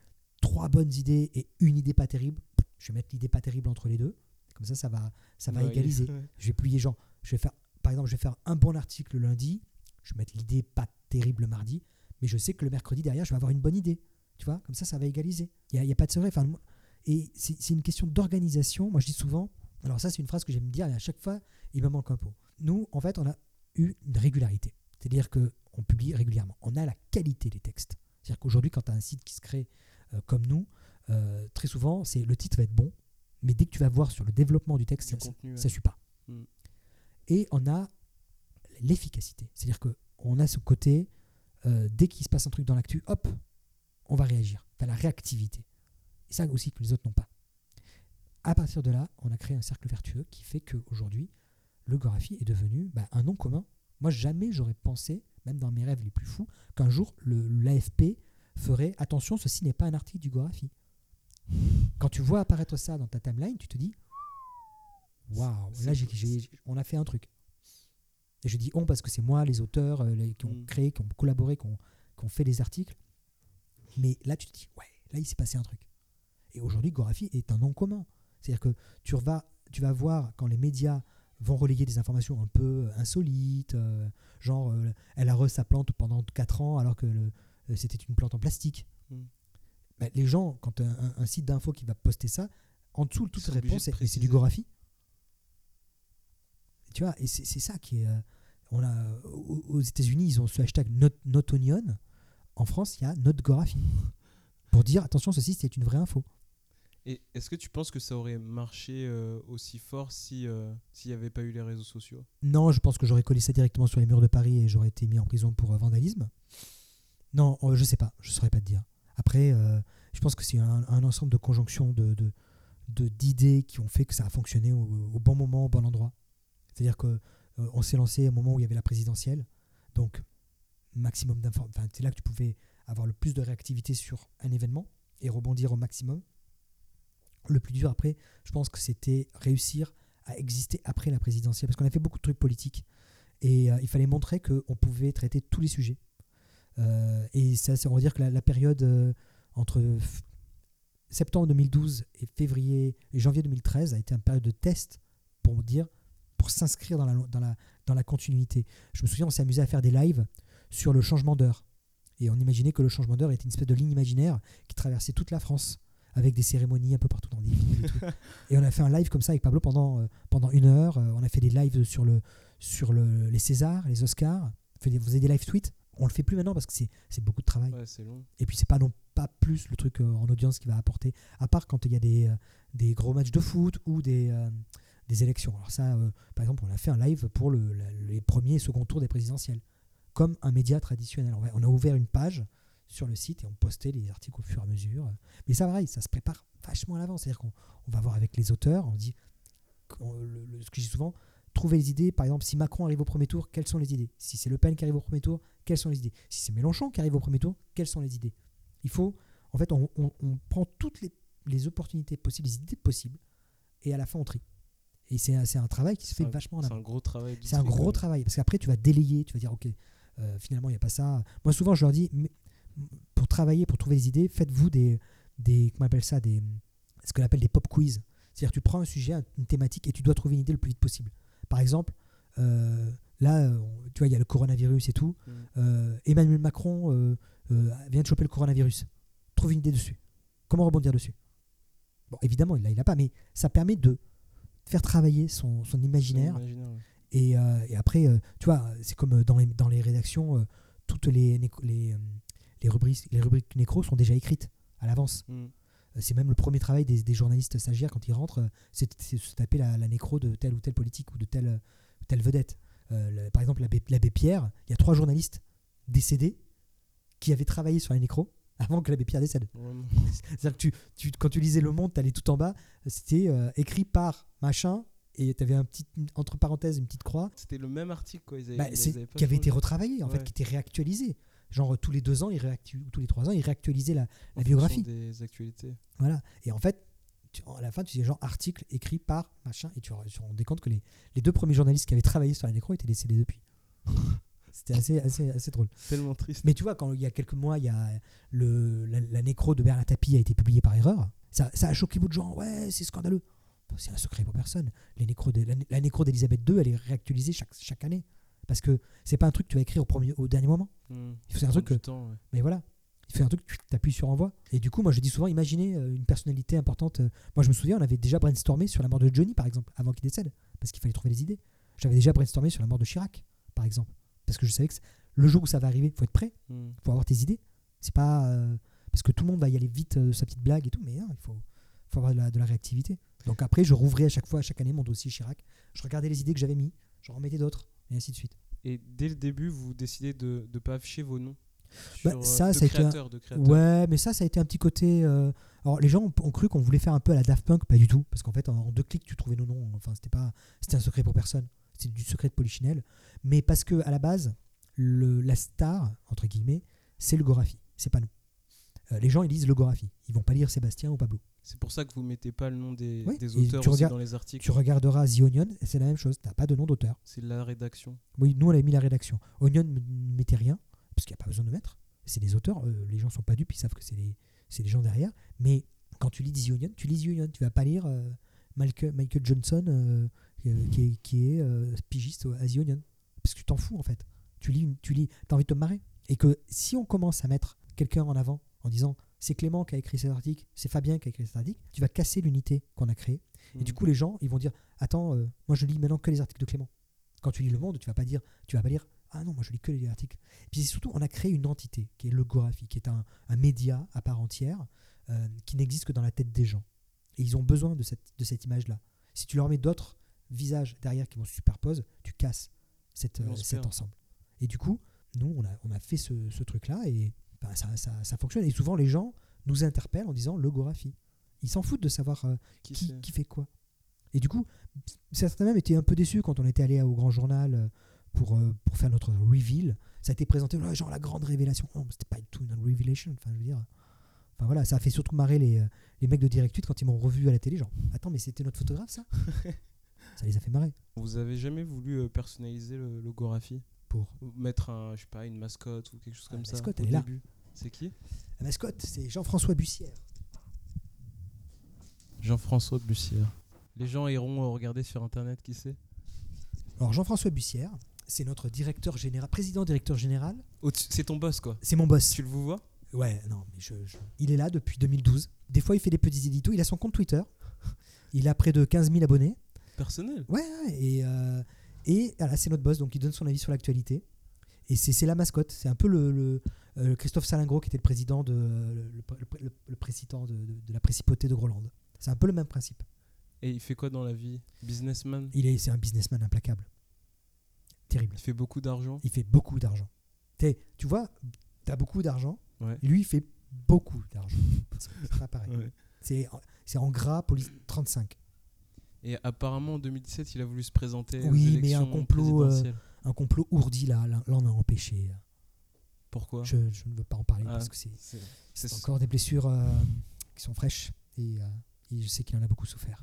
trois bonnes idées et une idée pas terrible, je vais mettre l'idée pas terrible entre les deux. Comme ça, ça va, ça va Ouais, égaliser. ouais. Je vais plier genre, je vais faire, par exemple, je vais faire un bon article le lundi, je vais mettre l'idée pas terrible le mardi, mais je sais que le mercredi derrière, je vais avoir une bonne idée. Tu vois, comme ça, ça va égaliser. Il n'y a, pas de secret. Enfin, et c'est c'est une question d'organisation. Moi, je dis souvent, alors ça, c'est une phrase que j'aime dire, et à chaque fois, il me manque un pot. Nous, en fait, on a eu une régularité. C'est-à-dire qu'on publie régulièrement. On a la qualité des textes. C'est-à-dire qu'aujourd'hui, quand tu as un site qui se crée euh, comme nous, euh, très souvent, c'est le titre va être bon, mais dès que tu vas voir sur le développement du texte, Du ça, contenu, ouais. ça suit pas. Mm. Et on a l'efficacité. C'est-à-dire qu'on a ce côté, euh, dès qu'il se passe un truc dans l'actu, hop, on va réagir. Tu as la réactivité. Et ça aussi que les autres n'ont pas. À partir de là, on a créé un cercle vertueux qui fait qu'aujourd'hui, le Gorafi est devenu bah, un nom commun. Moi, jamais j'aurais pensé, même dans mes rêves les plus fous, qu'un jour l'AFP ferait attention, ceci n'est pas un article du Gorafi. Quand tu vois apparaître ça dans ta timeline, tu te dis waouh, là on a fait un truc. Et je dis on parce que c'est moi, les auteurs euh, les- qui ont Mm. créé, qui ont collaboré, qui ont, qui ont fait des articles. Mais là, tu te dis ouais, là il s'est passé un truc. Et aujourd'hui, Gorafi est un nom commun. C'est-à-dire que tu vas, tu vas voir quand les médias vont relayer des informations un peu insolites, euh, genre euh, elle a re sa plante pendant 4 ans alors que euh, c'était une plante en plastique. Mm. Ben, les gens, quand un, un- un site d'info qui va poster ça, en dessous, toute sont réponse, de c'est du. Gorafi. Tu vois, et c'est ça qui est. euh, on a, aux États-Unis, ils ont ce hashtag not, not onion. en France, il y a Notgographie. Pour dire, attention, ceci, c'est une vraie info. Et est-ce que tu penses que ça aurait marché euh, aussi fort si euh, s'il n'y avait pas eu les réseaux sociaux? Non, je pense que j'aurais collé ça directement sur les murs de Paris et j'aurais été mis en prison pour vandalisme. Non, je sais pas, je saurais pas te dire. Après, euh, je pense que c'est un, ensemble de conjonctions de, d'idées qui ont fait que ça a fonctionné au, au bon moment, au bon endroit. C'est-à-dire que euh, on s'est lancé un moment où il y avait la présidentielle, donc maximum d'informations. C'est là que tu pouvais avoir le plus de réactivité sur un événement et rebondir au maximum. Le plus dur après, je pense que c'était réussir à exister après la présidentielle, parce qu'on a fait beaucoup de trucs politiques et euh, il fallait montrer qu'on pouvait traiter tous les sujets. Euh, et ça, on va dire que la, la période euh, entre septembre 2012 et février et janvier 2013 a été une période de test pour dire, pour s'inscrire dans la, dans, la, dans la continuité. Je me souviens, on s'est amusé à faire des lives sur le changement d'heure. Et on imaginait que le changement d'heure était une espèce de ligne imaginaire qui traversait toute la France avec des cérémonies un peu partout dans des villes et tout. Et on a fait un live comme ça avec Pablo pendant, euh, pendant une heure. On a fait des lives sur, le, sur le, les Césars, les Oscars. On faisait des live tweets. On le fait plus maintenant parce que c'est beaucoup de travail. Ouais, c'est long. Et puis c'est pas non pas plus le truc euh, en audience qui va apporter, à part quand il y a des, euh, des gros matchs de foot ou des, euh, des élections. Alors ça, par exemple, on a fait un live pour le, la- les premiers et seconds tours des présidentielles, comme un média traditionnel. On a- ouvert une page sur le site et on postait les articles au fur et à mesure. Mais ça, pareil, ça se prépare vachement à l'avance. C'est-à-dire qu'on on va voir avec les auteurs, on dit, on- le- le- ce que je dis souvent, trouver les idées. Par exemple, si Macron arrive au premier tour, quelles sont les idées? Si c'est Le Pen qui arrive au premier tour, quelles sont les idées? Si c'est Mélenchon qui arrive au premier tour, quelles sont les idées? Il faut, en fait, on, on- on prend toutes les, les opportunités possibles, les idées possibles, et à la fin, on trie. Et c'est un- travail qui se fait un- vachement en C'est un gros travail. C'est un gros travail parce qu'après tu vas délayer, tu vas dire ok, euh, finalement il n'y a pas ça. Moi souvent je leur dis mais pour travailler, pour trouver des idées, faites-vous des, des comment on appelle ça, des ce qu'on appelle des pop quiz. C'est-à-dire tu prends un sujet, un- une thématique et tu dois trouver une idée le plus vite possible. Par exemple, euh, là euh, on- tu vois il y a le coronavirus et tout. Mm. Euh, Emmanuel Macron euh, vient de choper le coronavirus. Trouve une idée dessus. Comment rebondir dessus? Bon évidemment il l'a pas, mais ça permet de faire travailler son, imaginaire imaginaire, ouais. et, et après, tu vois, c'est comme dans les, dans les rédactions, toutes les, les, les, rubriques, les rubriques nécro sont déjà écrites à l'avance. Mm. C'est même le premier travail des, des journalistes stagiaires quand ils rentrent, c'est se taper la, la nécro de telle ou telle politique ou de telle, telle vedette. Euh, le- par exemple, l'abbé Pierre, il y a trois journalistes décédés qui avaient travaillé sur la nécro avant que l'abbé Pierre décède. C'est-à-dire que tu, tu- quand tu lisais Le Monde, tu allais tout en bas, c'était euh, écrit par machin, et tu avais un petit, entre parenthèses une petite croix, C'était le même article, quoi. Ils avaient, bah, ils avaient qui avait été retravaillé, en fait, qui était réactualisé. Genre tous les deux ans, ils ou tous les trois ans, ils réactualisaient la, la biographie. des actualités. Voilà. Et en fait, tu- à la fin, tu disais genre article écrit par machin, et tu te rendais compte que les, les deux premiers journalistes qui avaient travaillé sur la nécro étaient décédés depuis. C'était assez, assez, assez drôle. Tellement triste. Mais tu vois, quand il y a quelques mois, il y a le, la, la nécro de Bernard Tapie a été publiée par erreur. Ça, ça a choqué beaucoup de gens. Ouais, c'est scandaleux. Bon, c'est un secret pour personne. Les nécros de, la, la nécro d'Elisabeth II, elle est réactualisée chaque, chaque année. Parce que c'est pas un truc que tu vas écrire au, premier, au dernier moment. C'est un Ça truc que- du temps, ouais. Mais voilà. Il fait un truc, tu appuies sur envoi. Et du coup, moi, je dis souvent, imaginez euh, une personnalité importante. euh, Moi, je me souviens, on avait déjà brainstormé sur la mort de Johnny, par exemple, avant qu'il décède, parce qu'il fallait trouver les idées. J'avais déjà brainstormé sur la mort de Chirac, par exemple, parce que je savais que le jour où ça va arriver, faut être prêt, Mm. faut avoir tes idées. C'est pas euh, parce que tout le monde va y aller vite, euh, sa petite blague et tout, mais hein, il faut, faut avoir de la, de la réactivité. Donc après, je rouvrais à chaque fois, à chaque année, mon dossier Chirac. Je regardais les idées que j'avais mis, je remettais d'autres, et ainsi de suite. Et dès le début, vous décidez de ne pas afficher vos noms? Bah, sur, euh, ça, de ça a été un- de créateurs. Ouais, mais ça, ça a été un petit côté. euh, Alors, les gens ont, ont cru qu'on voulait faire un peu à la Daft Punk, pas du tout, parce qu'en fait, en, en deux clics, tu trouvais nos noms. Enfin, c'était pas, c'était un secret pour personne. C'était du secret de Polichinelle. Mais parce que à la base, le, la star entre guillemets, c'est le Gorafi, c'est pas nous. Euh, les gens, ils lisent le Gorafi. Ils vont pas lire Sébastien ou Pablo. C'est pour ça que vous mettez pas le nom des, Oui, des auteurs tu aussi dans les articles. Tu regarderas The Onion, c'est la même chose. T'as pas de nom d'auteur. C'est la rédaction. Oui, nous, on avait mis la rédaction. Onion ne mettait rien, parce qu'il n'y a pas besoin de mettre. C'est des auteurs, euh, les gens sont pas dupes, ils savent que c'est des, des gens derrière. Mais quand tu lis The tu lis The. Tu vas pas lire euh, Michael, Michael Johnson, euh, qui est, qui est pigiste à The. Parce que tu t'en fous, en fait. Tu lis, une- tu lis, as envie de te marrer. Et que si on commence à mettre quelqu'un en avant en disant c'est Clément qui a écrit cet article, c'est Fabien qui a écrit cet article, tu vas casser l'unité qu'on a créée. Et du Mm. coup, les gens, ils vont dire Attends, euh, moi je lis maintenant que les articles de Clément. Quand tu lis Le Monde, tu vas pas dire, tu vas pas lire Ah non, moi je lis que les articles. Et puis surtout, on a créé une entité qui est Logographie, qui est un, un média à part entière euh, qui n'existe que dans la tête des gens. Et ils ont besoin de cette, de cette image-là. Si tu leur mets d'autres visages derrière qui vont se superposer, tu casses cette, euh, cet ensemble. Et du coup, nous, on a, on a fait ce, ce truc-là et ben, ça, ça, ça fonctionne. Et souvent, les gens nous interpellent en disant logographie. Ils s'en foutent de savoir euh, Qui qui, qui fait quoi. Et du coup, certains même étaient un peu déçus quand on était allé au Grand Journal pour, euh, pour faire notre reveal. Ça a été présenté, genre la grande révélation. Non, c'était pas du tout une revelation. Enfin, je veux dire. Enfin voilà, ça a fait surtout marrer les, euh, les mecs de Direct 8 quand ils m'ont revu à la télé. Genre, attends, mais c'était notre photographe ça? Ça les a fait marrer. Vous avez jamais voulu euh, personnaliser le logographie Pour. Ou Mettre un, je sais pas, une mascotte ou quelque chose Ah, comme la ça mascotte, au elle est là. début? C'est qui? La mascotte, c'est Jean-François Bussière. Jean-François Bussière. Les gens iront regarder sur internet qui c'est? Alors Jean-François Bussière, c'est notre directeur général, président directeur général. C'est ton boss quoi. C'est mon boss. Tu le vous vois? Ouais, non, mais je, je- il est là depuis 2012. Des fois, il fait des petits éditos. Il a son compte Twitter. Il a près de 15 000 abonnés. Personnel Ouais, ouais, et, euh, et voilà, c'est notre boss, donc il donne son avis sur l'actualité. Et c'est la mascotte. C'est un peu le, le, euh, Christophe Salingro qui était le président de, le, le- le- le président de, de- de la principauté de Groland. C'est un peu le même principe. Et il fait quoi dans la vie? Businessman? Il est, c'est un businessman implacable. Terrible. Il fait beaucoup d'argent Il fait beaucoup d'argent. Tu vois, tu as beaucoup d'argent. Ouais. Lui, il fait beaucoup d'argent. C'est pas pareil. Ouais. C'est en gras, police 35. Et apparemment en 2017, il a voulu se présenter Oui, aux mais un complot, euh. Un complot ourdi, là, là, là, on a empêché. Pourquoi Je, je ne veux pas en parler Ah, parce que c'est encore des blessures euh, qui sont fraîches et, euh, et je sais qu'il en a beaucoup souffert.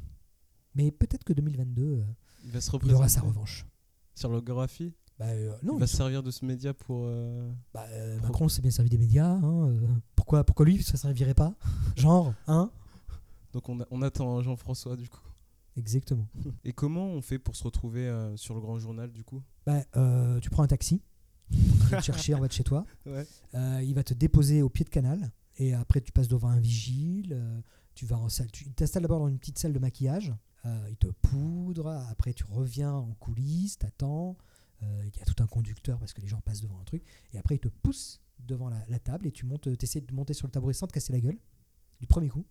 Mais peut-être que 2022, euh, Il va se il représenter aura sa revanche. Logographie. Bah, euh, non, il va se servir de ce média pour. euh, bah, euh, Macron s'est bien servi des médias. hein, euh, pourquoi, pourquoi lui, ça ne servirait pas Genre, hein Donc on, a- on attend Jean-François du coup. Exactement. Et comment on fait pour se retrouver euh, sur le grand journal du coup? Bah, euh, tu prends un taxi, il va te chercher en bas de chez toi, Ouais. euh, il va te déposer au pied de canal, et après tu passes devant un vigile, euh, tu vas en salle, tu t'installes d'abord dans une petite salle de maquillage, euh, il te poudre, après tu reviens en coulisses, t'attends, euh, il y a tout un conducteur parce que les gens passent devant un truc, et après il te pousse devant la, table et tu montes, essaies de monter sur le tabouret sans te casser la gueule, du premier coup.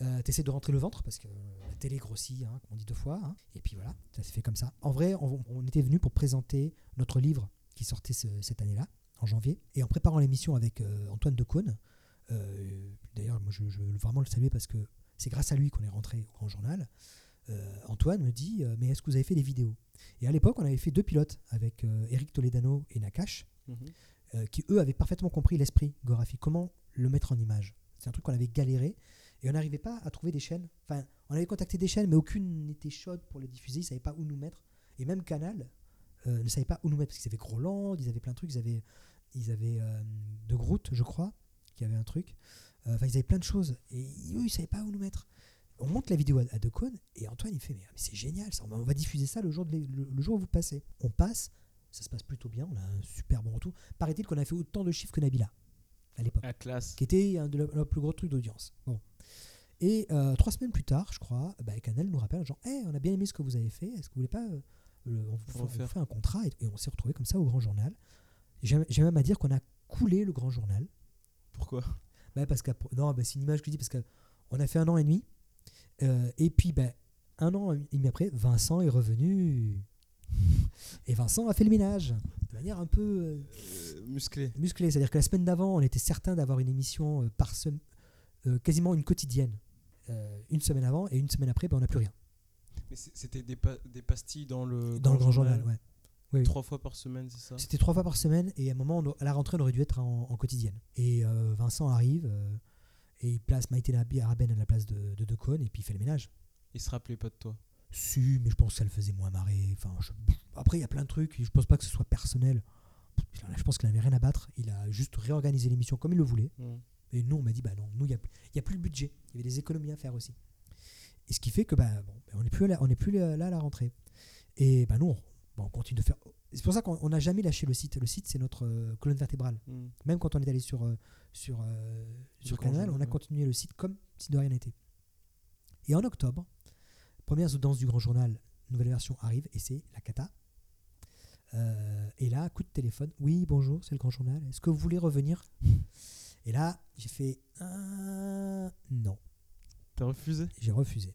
Euh, t'essaies de rentrer le ventre parce que la télé grossit, hein, comme on dit deux fois. hein. Et puis voilà, ça s'est fait comme ça. En vrai, on, était venu pour présenter notre livre qui sortait ce- cette année-là, en janvier. Et en préparant l'émission avec euh, Antoine Decaune, euh, d'ailleurs, moi je veux vraiment le saluer parce que c'est grâce à lui qu'on est rentré au Grand Journal. Euh, Antoine me dit euh, Mais est-ce que vous avez fait des vidéos? Et à l'époque, on avait fait deux pilotes avec euh, Eric Toledano et Nakash Mhm. qui eux avaient parfaitement compris l'esprit Gorafi, comment le mettre en image? C'est un truc qu'on avait galéré et on n'arrivait pas à trouver des chaînes. Enfin, on avait contacté des chaînes, mais aucune n'était chaude pour les diffuser. Ils ne savaient pas où nous mettre. Et même Canal ne savait pas où nous mettre parce qu'ils avaient Groland, ils avaient plein de trucs. Ils avaient, ils avaient De Groot, je crois, qui avait un truc. Euh, Enfin, ils avaient plein de choses et eux, ils ne savaient pas où nous mettre. On monte la vidéo à, à et Antoine il fait mais, mais c'est génial ça, on va, on va diffuser ça le jour, de l'é- le, le jour où vous passez. On passe, ça se passe plutôt bien, on a un super bon retour. Paraît-il qu'on a fait autant de chiffres que Nabila à l'époque, À classe. qui était un de nos plus gros trucs d'audience. Bon. Et euh, trois semaines plus tard, je crois, bah, Canal nous rappelle genre, Hey, on a bien aimé ce que vous avez fait, est-ce que vous voulez pas, euh, le- on, vous fait, on un contrat? Et, et on s'est retrouvé comme ça au Grand Journal. J'ai même à dire qu'on a coulé le Grand Journal. Pourquoi? Bah, parce que non, bah, c'est une image que je dis parce que on a fait un an et demi. euh, et puis, bah, un an et demi après, Vincent est revenu. Et Vincent a fait le ménage de manière un peu euh, Euh, Musclé. musclée. C'est-à-dire que la semaine d'avant, on était certain d'avoir une émission par semaine, quasiment une quotidienne. Une semaine avant et une semaine après, bah, on n'a plus rien. Mais c'était des, pa- des pastilles dans le Dans le Grand Journal, ouais. Oui, oui. Trois fois par semaine, c'est ça? C'était trois fois par semaine et à un moment, on à la rentrée, on aurait dû être en, en quotidienne. Et euh, Vincent arrive euh, et il place Maïté Araben à la place de, de Decaune et puis il fait le ménage. Il se rappelait pas de toi? Si, mais je pense que ça le faisait moins marrer. Enfin, je- Après, il y a plein de trucs. Je pense pas que ce soit personnel. Je pense qu'il n'avait rien à battre. Il a juste réorganisé l'émission comme il le voulait. Mhm. Et nous, on m'a dit, bah non, nous, il n'y a, y a plus le budget. Il y avait des économies à faire aussi. Et ce qui fait que, bah, bon, on n'est plus, là- on n'est plus là, là à la rentrée. Et bah, nous, on, on continue de faire. C'est pour ça qu'on on n'a jamais lâché le site. Le site, c'est notre euh, colonne vertébrale. Mhm. Même quand on est allé sur, euh, sur, euh, sur Canal, on a ouais. continué le site comme si de rien n'était. Et en octobre, première audience du Grand Journal, nouvelle version arrive et c'est la cata. Euh, et là, coup de téléphone. Oui, bonjour, c'est le grand journal. Est-ce que vous voulez revenir? Et là, j'ai fait non. T'as refusé? J'ai refusé.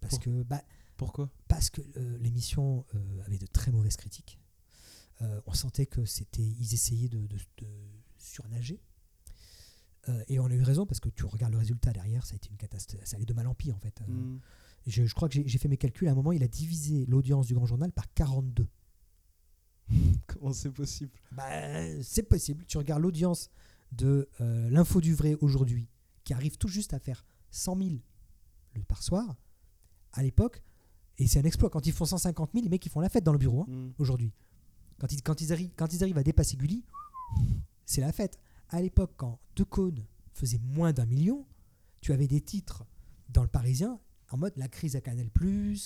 Parce que, bah, Pourquoi? Parce que euh, l'émission euh, avait de très mauvaises critiques. Euh, on sentait que c'était, ils essayaient de, de- de surnager. Et on a eu raison parce que tu regardes le résultat derrière, ça a été une catastrophe. Ça allait de mal en pire en fait. Hmm. je, je crois que j'ai fait mes calculs. À un moment, il a divisé l'audience du Grand Journal par 42. Comment c'est possible? Bah, c'est possible. Tu regardes l'audience de l'info du vrai aujourd'hui, qui arrive tout juste à faire 100 000 le par soir, à l'époque, et c'est un exploit. Quand ils font 150 000, les mecs ils font la fête dans le bureau hein, Hmm. aujourd'hui. Quand ils, quand, ils arrivent, quand ils arrivent à dépasser Gulli, c'est la fête. À l'époque, quand Decaunes faisait moins d'un million, tu avais des titres dans le Parisien en mode la crise à Canal,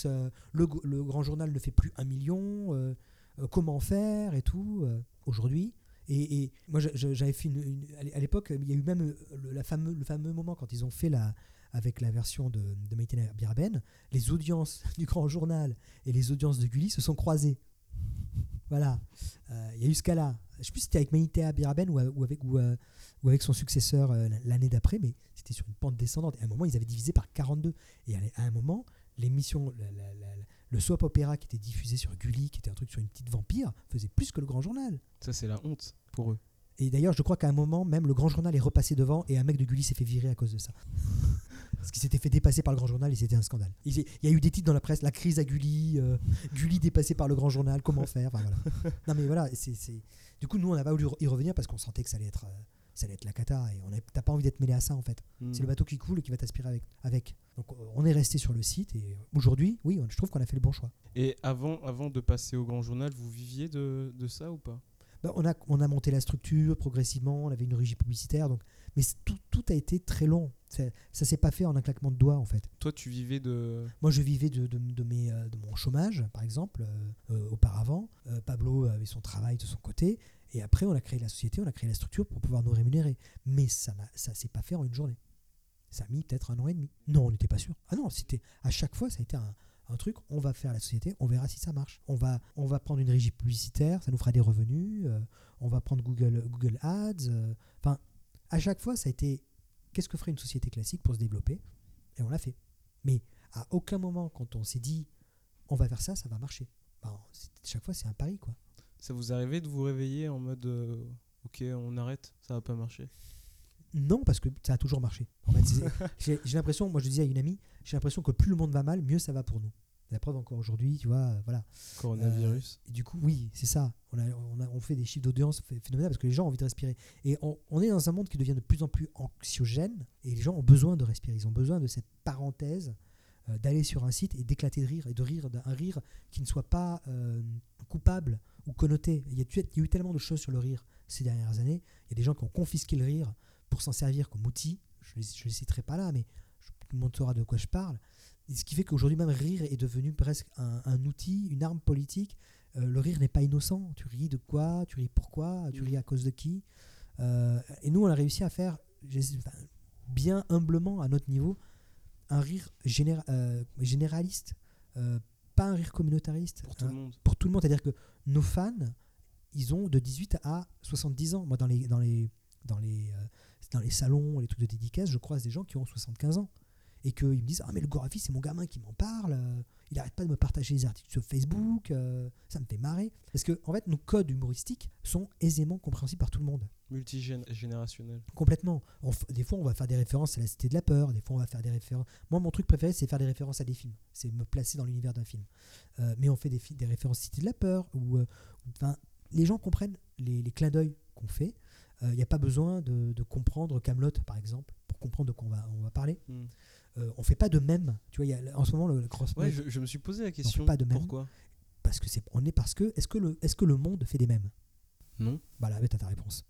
euh, le, grand journal ne fait plus un million, euh, euh, comment faire et tout, aujourd'hui. Et, et moi, j'avais fait une, une- à l'é- à l'époque, il y a eu même le, la fameux, le fameux moment quand ils ont fait la, avec la version de, de Maïtena Biraben, les audiences du grand journal et les audiences de Gulli se sont croisées. Voilà, Euh, il y a eu ce cas-là. Je ne sais plus si c'était avec ou, ou avec, ou, euh, ou avec son successeur euh, l'année d'après, mais c'était sur une pente descendante. Et à un moment, ils avaient divisé par 42. Et à un moment, l'émission, le soap opéra qui était diffusé sur Gulli, qui était un truc sur une petite vampire, faisait plus que le grand journal. Ça, c'est la honte pour eux. Et d'ailleurs, je crois qu'à un moment, même le grand journal est repassé devant et un mec de Gulli s'est fait virer à cause de ça. Parce qu'il s'était fait dépasser par le grand journal et c'était un scandale. Il y a eu des titres dans la presse, la crise à Gulli, euh, Gulli dépassé par le grand journal, comment faire enfin, voilà. Non mais voilà, c'est, du coup nous on n'a pas voulu y revenir parce qu'on sentait que ça allait être, euh, ça allait être la cata et on t'as pas envie d'être mêlé à ça en fait. Hmm. C'est le bateau qui coule et qui va t'aspirer avec. avec. Donc euh, on est resté sur le site et aujourd'hui, oui, on- je trouve qu'on a fait le bon choix. Et avant, avant de passer au grand journal, vous viviez de, de ça ou pas? Bah, on, a, on a monté la structure progressivement, on avait une régie publicitaire, donc, mais tout, tout a été très long. Ça ne s'est pas fait en un claquement de doigts en fait. Toi, tu vivais de. Moi je vivais de, de, de mes, euh, de mon chômage par exemple euh, euh, auparavant. Euh, Pablo avait son travail de son côté et après on a créé la société, on a créé la structure pour pouvoir nous rémunérer. Mais ça ne ça s'est pas fait en une journée. Ça a mis peut-être un an et demi. Non, on n'était pas sûr. Ah non, c'était à chaque fois ça a été un, un truc, on va faire la société, on verra si ça marche. On va, on va prendre une régie publicitaire, ça nous fera des revenus, euh, on va prendre Google, Google Ads. euh, à chaque fois, ça a été qu'est-ce que ferait une société classique pour se développer? Et on l'a fait. Mais à aucun moment, quand on s'est dit on va faire ça, ça va marcher. Ben, chaque fois, c'est un pari, quoi. Ça vous arrivait de vous réveiller en mode euh, Ok, on arrête, ça va pas marcher? Non, parce que ça a toujours marché. En fait, j'ai l'impression, moi je disais à une amie, j'ai l'impression que plus le monde va mal, mieux ça va pour nous. La preuve encore aujourd'hui, tu vois, euh, voilà. Coronavirus. Et du coup, oui, c'est ça. On, a, on, a- on fait des chiffres d'audience phé- phénoménales parce que les gens ont envie de respirer. Et on, on est dans un monde qui devient de plus en plus anxiogène et les gens ont besoin de respirer. Ils ont besoin de cette parenthèse, euh, d'aller sur un site et d'éclater de rire et de rire d'un rire qui ne soit pas euh, coupable ou connoté. Il y, a, il y a eu tellement de choses sur le rire ces dernières années. Il y a des gens qui ont confisqué le rire pour s'en servir comme outil. Je ne les, citerai pas là, mais je- tout le monde saura de quoi je parle. Ce qui fait qu'aujourd'hui même rire est devenu presque un, un outil, une arme politique. Euh, le rire n'est pas innocent. Tu ris de quoi? Tu ris pourquoi? Tu Mm. ris à cause de qui? Euh, Et nous, on a réussi à faire, bien humblement à notre niveau, un rire euh, généraliste, pas un rire communautariste. Pour tout le monde. pour tout le monde. C'est-à-dire que nos fans, ils ont de 18 à 70 ans. Moi, dans les, dans les, dans les, dans les salons, les trucs de dédicace, je croise des gens qui ont 75 ans. Et qu'ils me disent Ah, mais le Gorafi, c'est mon gamin qui m'en parle. euh, Il arrête pas de me partager les articles sur Facebook. euh, ça me fait marrer. Parce que, en fait, nos codes humoristiques sont aisément compréhensibles par tout le monde. Multigénérationnel. Complètement. Des fois, on va faire des références à la Cité de la Peur. Des fois, on va faire des références. Moi, mon truc préféré, c'est faire des références à des films. C'est me placer dans l'univers d'un film. Euh, mais on fait des, des références Cité de la Peur. Euh, enfin, les gens comprennent les, les clins d'œil qu'on fait. Il n'y a pas besoin de, de comprendre Camelot, par exemple, comprendre de quoi on va, on va parler. Hmm. Euh, on fait pas de même. Tu vois, y a, en ce moment, le, le cross Ouais, je, je me suis posé la question. pas de même. Pourquoi? Parce que c'est, on est parce que est-ce que le, est-ce que le monde fait des mêmes? Non. Voilà, avec ta réponse.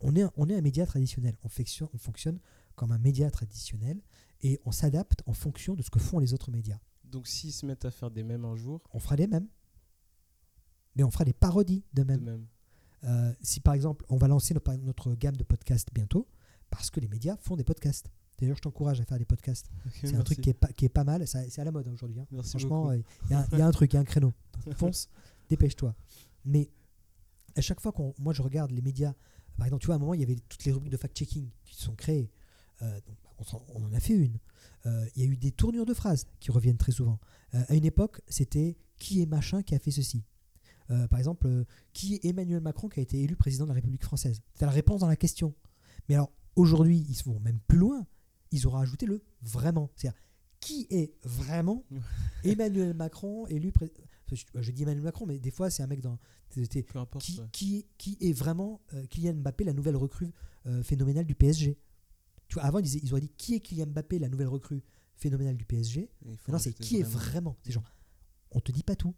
On est, un- on est un média traditionnel. On fonctionne, on fonctionne comme un média traditionnel et on s'adapte en fonction de ce que font les autres médias. Donc s'ils se mettent à faire des mêmes un jour, On fera des mêmes, mais on fera des parodies de de mêmes. même. Euh, si par exemple, on va lancer notre, notre gamme de podcasts bientôt, parce que les médias font des podcasts. D'ailleurs, je t'encourage à faire des podcasts. C'est un truc qui est pas, qui est pas mal. C'est à la mode aujourd'hui. hein. Franchement, il y, a un- y a un truc, il y a un créneau. Fonce, dépêche-toi. Mais à chaque fois qu'on, moi je regarde les médias, par exemple, tu vois, à un moment, il y avait toutes les rubriques de fact-checking qui se sont créées. Euh, donc, bah, on, en a fait une. Euh, Il y a eu des tournures de phrases qui reviennent très souvent. Euh, à une époque, c'était qui est machin qui a fait ceci? Euh, par exemple, euh, qui est Emmanuel Macron qui a été élu président de la République française? C'est la réponse dans la question. Mais alors, aujourd'hui, ils vont même plus loin. Ils auront ajouté le vraiment. C'est-à-dire, qui est vraiment Emmanuel Macron élu président je, dis Emmanuel Macron, mais des fois, c'est un mec dans. c'était- Peu importe. qui, ouais. qui, qui est vraiment euh, Kylian Mbappé, la nouvelle recrue euh, phénoménale du PSG tu vois, Avant, ils, disaient- ils auraient dit qui est Kylian Mbappé, la nouvelle recrue phénoménale du PSG il Maintenant, c'est qui est vraiment. C'est genre, on te dit pas tout.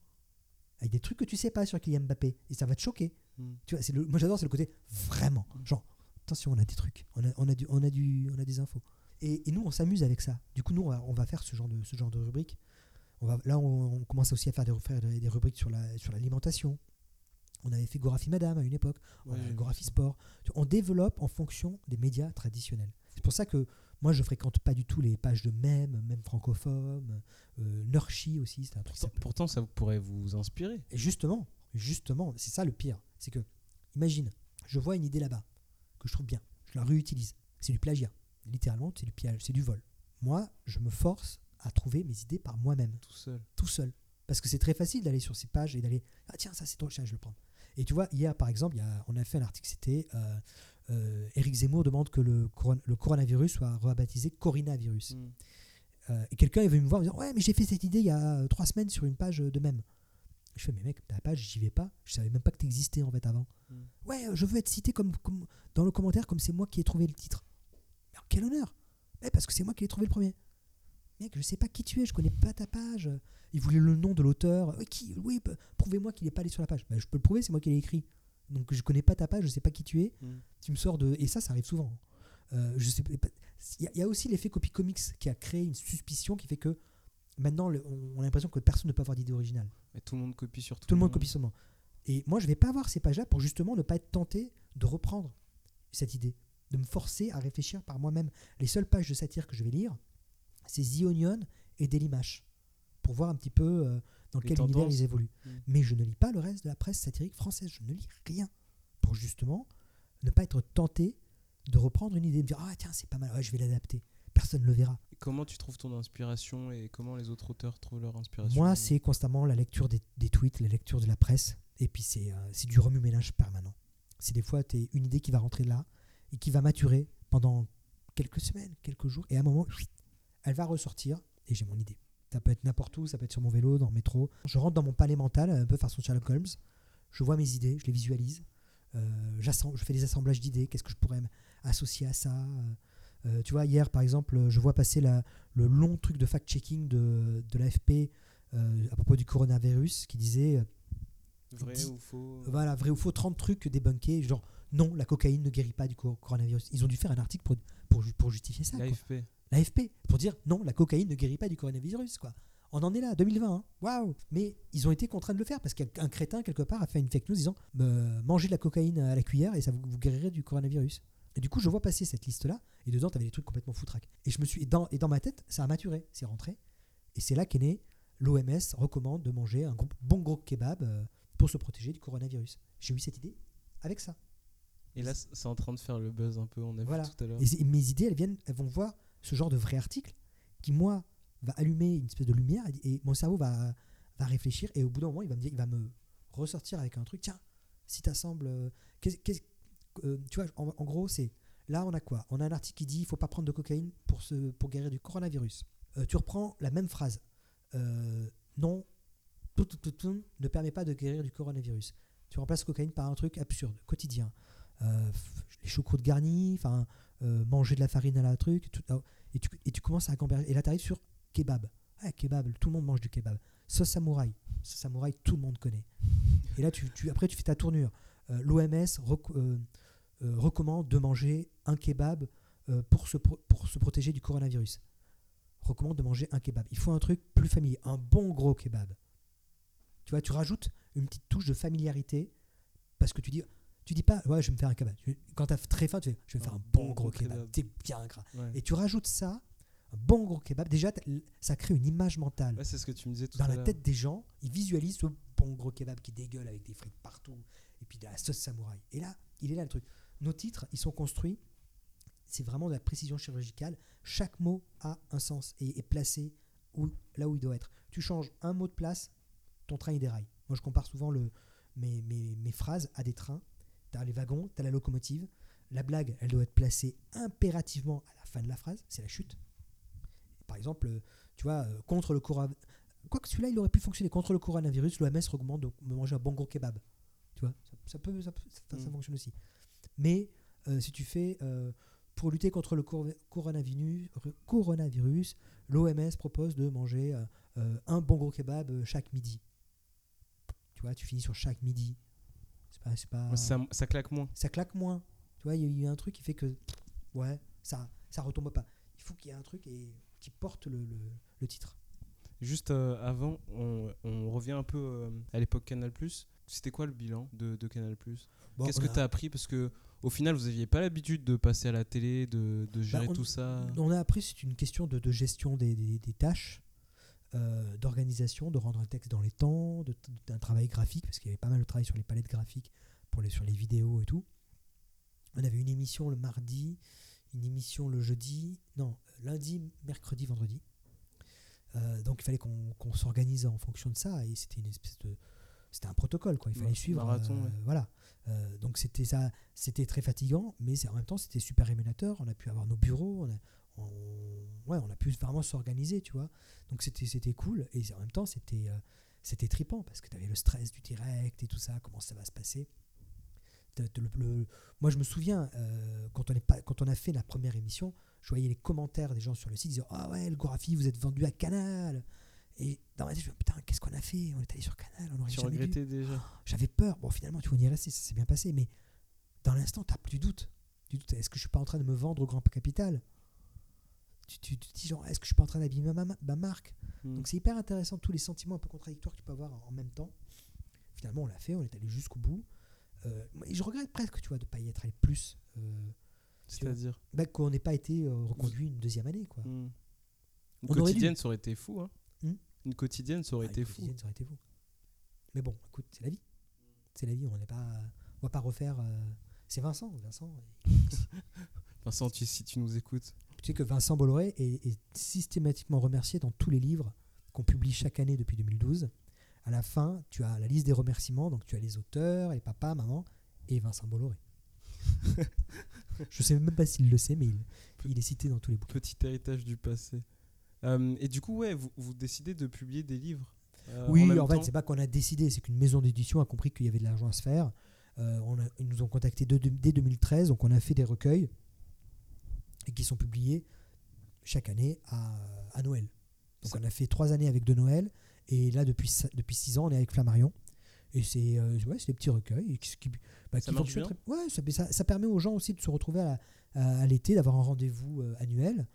Avec des trucs que tu sais pas sur Kylian Mbappé. Et ça va te choquer. Mm. Tu vois, c'est le, moi, j'adore, c'est le côté vraiment. Genre, attention, on a des trucs. On a, on a, du, on a, du, on a des infos. Et, et nous, on s'amuse avec ça. Du coup, nous, on va, on va faire ce genre de, ce genre de rubrique. On va, là, on, on commence aussi à faire des, faire des, rubriques sur la- sur l'alimentation. on avait fait Gorafi Madame à une époque. On Ouais, a j'ai vu Gorafi ça. Sport. On développe en fonction des médias traditionnels. C'est pour ça que moi, je fréquente pas du tout les pages de mèmes, même francophones, euh, Nurchi aussi, c'est un truc. Pourtant, s'appelle- pourtant, ça pourrait vous inspirer. Et justement, justement, c'est ça le pire. C'est que, imagine, je vois une idée là-bas que je trouve bien, je la réutilise. C'est du plagiat. Littéralement, c'est du piège, c'est du vol. Moi, je me force à trouver mes idées par moi-même, Tout seul. tout seul. Parce que c'est très facile d'aller sur ces pages et d'aller Ah tiens, ça c'est drôle, tiens, je vais le prendre. Et tu vois, hier par exemple, il y a, on a fait un article, c'était euh, euh, Éric Zemmour demande que le, coron- le coronavirus soit rebaptisé Coronavirus. Mm. Euh, et quelqu'un est venu me voir en me disant Ouais, mais j'ai fait cette idée il y a euh, trois semaines sur une page de même. Je fais Mais mec, ta page, j'y vais pas. Je savais même pas que tu existais en fait avant. Mm. Ouais, euh, je veux être cité comme, comme dans le commentaire comme c'est moi qui ai trouvé le titre. Mais en quel honneur? Eh, Parce que c'est moi qui ai trouvé le premier. Mec, je sais pas qui tu es, je connais pas ta page. Il voulait le nom de l'auteur. Qui Oui, bah, prouvez-moi qu'il n'est pas allé sur la page. Bah, je peux le prouver, c'est moi qui l'ai écrit. Donc je connais pas ta page, je sais pas qui tu es. Mm. Tu me sors de. Et ça, ça arrive souvent. Euh, je sais Il y, y a aussi l'effet copy comics qui a créé une suspicion qui fait que maintenant, le- on a l'impression que personne ne peut avoir d'idée originale. Et tout le monde copie sur tout, Tout le monde copie seulement. Et moi, je vais pas voir ces pages-là pour justement ne pas être tenté de reprendre cette idée, de me forcer à réfléchir par moi-même. Les seules pages de satire que je vais lire, c'est The Onion et Dailymash, pour voir un petit peu euh, dans Les quel univers ils évoluent. Mm. Mais je ne lis pas le reste de la presse satirique française, je ne lis rien, pour justement ne pas être tenté de reprendre une idée, de dire ah tiens c'est pas mal, ouais, je vais l'adapter. Personne ne le verra. Comment tu trouves ton inspiration et comment les autres auteurs trouvent leur inspiration Moi, c'est constamment la lecture des, des tweets, la lecture de la presse, et puis c'est euh, du remue-ménage permanent. C'est des fois, tu une idée qui va rentrer là, et qui va maturer pendant quelques semaines, quelques jours, et à un moment, elle va ressortir, et j'ai mon idée. Ça peut être n'importe où, ça peut être sur mon vélo, dans le métro. Je rentre dans mon palais mental, un peu façon Sherlock Holmes, je vois mes idées, je les visualise, euh, je fais des assemblages d'idées, qu'est-ce que je pourrais associer à ça euh, tu vois, hier, par exemple, je vois passer la, le long truc de fact-checking de, de l'AFP euh, à propos du coronavirus qui disait euh, Vrai dit- ou faux voilà, vrai ou faux, 30 trucs débunkés, genre non, la cocaïne ne guérit pas du cor- coronavirus. Ils ont dû faire un article pour, pour, ju- pour justifier ça. L'AFP. L'AFP, pour dire non, la cocaïne ne guérit pas du coronavirus. quoi. On en est là, 2020. hein. Waouh Mais ils ont été contraints de le faire parce qu'un crétin, quelque part, a fait une fake news disant euh, mangez de la cocaïne à la cuillère et ça vous, vous guérirez du coronavirus. Et du coup, je vois passer cette liste-là et dedans, tu avais des trucs complètement foutraques. Et, je me suis, et, dans, et dans ma tête, ça a maturé, c'est rentré. Et c'est là qu'est né l'OMS recommande de manger un bon gros kebab euh, pour se protéger du coronavirus. J'ai eu cette idée avec ça. Et là, c'est en train de faire le buzz un peu, on a Voilà. vu tout à l'heure. Et, mes idées, elles, viennent, elles vont voir ce genre de vrai article qui, moi, va allumer une espèce de lumière et, mon cerveau va, va réfléchir et au bout d'un moment, il va me, dire, il va me ressortir avec un truc. Tiens, si t'assembles. euh, qu'est-ce- qu'est-ce- euh, tu vois, en, gros, c'est. Là, on a quoi? On a un article qui dit il faut pas prendre de cocaïne pour, se, pour guérir du coronavirus. Euh, tu reprends la même phrase. Euh, non, tout, tout, tout, ne permet pas de guérir du coronavirus. Tu remplaces cocaïne par un truc absurde, quotidien. Euh, les choucroutes garnies, enfin, euh, manger de la farine à la truc, ah, et, tu, et tu commences à camber. Et là, tu arrives sur kebab. Ah, kebab, tout le monde mange du kebab. Sauce samouraï. Sauce samouraï, tout le monde connaît. Et là, tu, tu- après, tu fais ta tournure. L'OMS recommande de manger un kebab euh, pour, se pro- pour se protéger du coronavirus. Recommande de manger un kebab. Il faut un truc plus familier, un bon gros kebab. Tu vois, tu rajoutes une petite touche de familiarité parce que tu dis, tu dis pas, ouais, je vais me faire un kebab. Quand tu as très faim, tu fais, je vais me faire un bon, gros kebab. T'es bien gras. Ouais. Et tu rajoutes ça, Un bon gros kebab, déjà, ça crée une image mentale. Ouais, c'est ce que tu me disais tout Dans à la tête des gens, ils visualisent ce bon gros kebab qui dégueule avec des frites partout et puis de la sauce samouraï. Et là, il est là le truc. Nos titres, ils sont construits, c'est vraiment de la précision chirurgicale. Chaque mot a un sens et est placé où, là où il doit être. Tu changes un mot de place, ton train il déraille. Moi, je compare souvent le, mes, mes, mes phrases à des trains. Tu as les wagons, tu as la locomotive. La blague, elle doit être placée impérativement à la fin de la phrase, c'est la chute. Par exemple, tu vois, euh, contre le coronavirus. Quoique celui-là, il aurait pu fonctionner contre le coronavirus, l'OMS recommande de me manger un bon gros kebab. Tu vois, ça, ça peut, ça, peut- ça- ça Mm. fonctionne aussi. Mais euh, si tu fais euh, pour lutter contre le cor- coronavirus, coronavirus l'OMS propose de manger euh, euh, un bon gros kebab euh, chaque midi. Tu vois, tu finis sur chaque midi. Pas, pas, ça, ça claque moins. ça claque moins. Tu vois, il y a- il y, a un truc qui fait que ouais, ça ça retombe pas. Il faut qu'il y ait un truc et, qui porte le, le- le titre. Juste euh, avant, on, on revient un peu euh, à l'époque Canal+. C'était quoi le bilan de, de Canal+. Bon, Qu'est-ce que tu as appris? Parce que au final, vous n'aviez pas l'habitude de passer à la télé, de, de gérer Bah, on- tout ça. On a appris, c'est une question de, de gestion des, des- des tâches, euh, d'organisation, de rendre un texte dans les temps, d'un travail graphique, parce qu'il y avait pas mal de travail sur les palettes graphiques, pour les, sur les vidéos et tout. On avait une émission le mardi, une émission le jeudi, non, lundi, mercredi, vendredi. Euh, donc il fallait qu'on qu'on s'organise en fonction de ça, et c'était une espèce de. C'était un protocole, quoi. Il fallait suivre. marathon, euh, ouais. Voilà. Euh, donc c'était ça, c'était très fatigant, mais en même temps c'était super rémunérateur. On a pu avoir nos bureaux, on a, on, ouais, on a pu vraiment s'organiser, tu vois. Donc c'était c'était cool et en même temps c'était euh, c'était trippant parce que tu avais le stress du direct et tout ça, comment ça va se passer. Le- le- moi je me souviens euh, quand on est pas quand on a fait la première émission, je voyais les commentaires des gens sur le site ils disaient ah ouais le Gorafi vous êtes vendu à Canal et dans ma tête je me dis, putain qu'est-ce qu'on a fait? On est allé sur Canal on aurait Tu regrettais déjà J'avais peur. Bon, finalement, tu vois, on y est resté, ça s'est bien passé. Mais dans l'instant, tu plus doute. Tu doutes, est-ce que je suis pas en train de me vendre au grand capital? Tu, tu, tu te dis, genre, est-ce que je suis pas en train d'abîmer ma, ma- ma marque? Hmm. Donc, c'est hyper intéressant, tous les sentiments un peu contradictoires que tu peux avoir en, en même temps. Finalement, on l'a fait, on est allé jusqu'au bout. Euh, et je regrette presque, tu vois, de ne pas y être allé plus. Euh, C'est-à-dire? Bah, qu'on n'ait pas été euh, reconduit une deuxième année, quoi. Hmm. On quotidienne, ça aurait été fou. Hein. Hmm Une quotidienne, ça aurait Ah, été une fou. quotidienne, Ça aurait été fou. Mais bon, écoute, c'est la vie. C'est la vie, on n'est pas. On va pas refaire. euh, C'est Vincent, Vincent. Vincent, tu- si tu nous écoutes. Tu sais que Vincent Bolloré est, est systématiquement remercié dans tous les livres qu'on publie chaque année depuis 2012. À la fin, tu as la liste des remerciements, donc tu as les auteurs, les papas, maman et Vincent Bolloré. Je sais même pas s'il le sait, mais il, il est cité dans tous les bouquins. Petit héritage du passé. Euh, et du coup, ouais, vous, vous décidez de publier des livres. euh, oui, même en, fait, c'est pas qu'on a décidé, c'est qu'une maison d'édition a compris qu'il y avait de l'argent à se faire. Euh, on a- ils nous ont contactés de- de- dès 2013, donc on a fait des recueils et qui sont publiés chaque année à, à Noël. Donc Ça- on a fait trois années avec De Noël et là depuis depuis six ans on est avec Flammarion et c'est euh, ouais, c'est des petits recueils qui, qui, bah, Ça qui bien très- ouais, ça, mais ça, ça permet aux gens aussi de se retrouver à, à- à l'été, d'avoir un rendez-vous euh, annuel.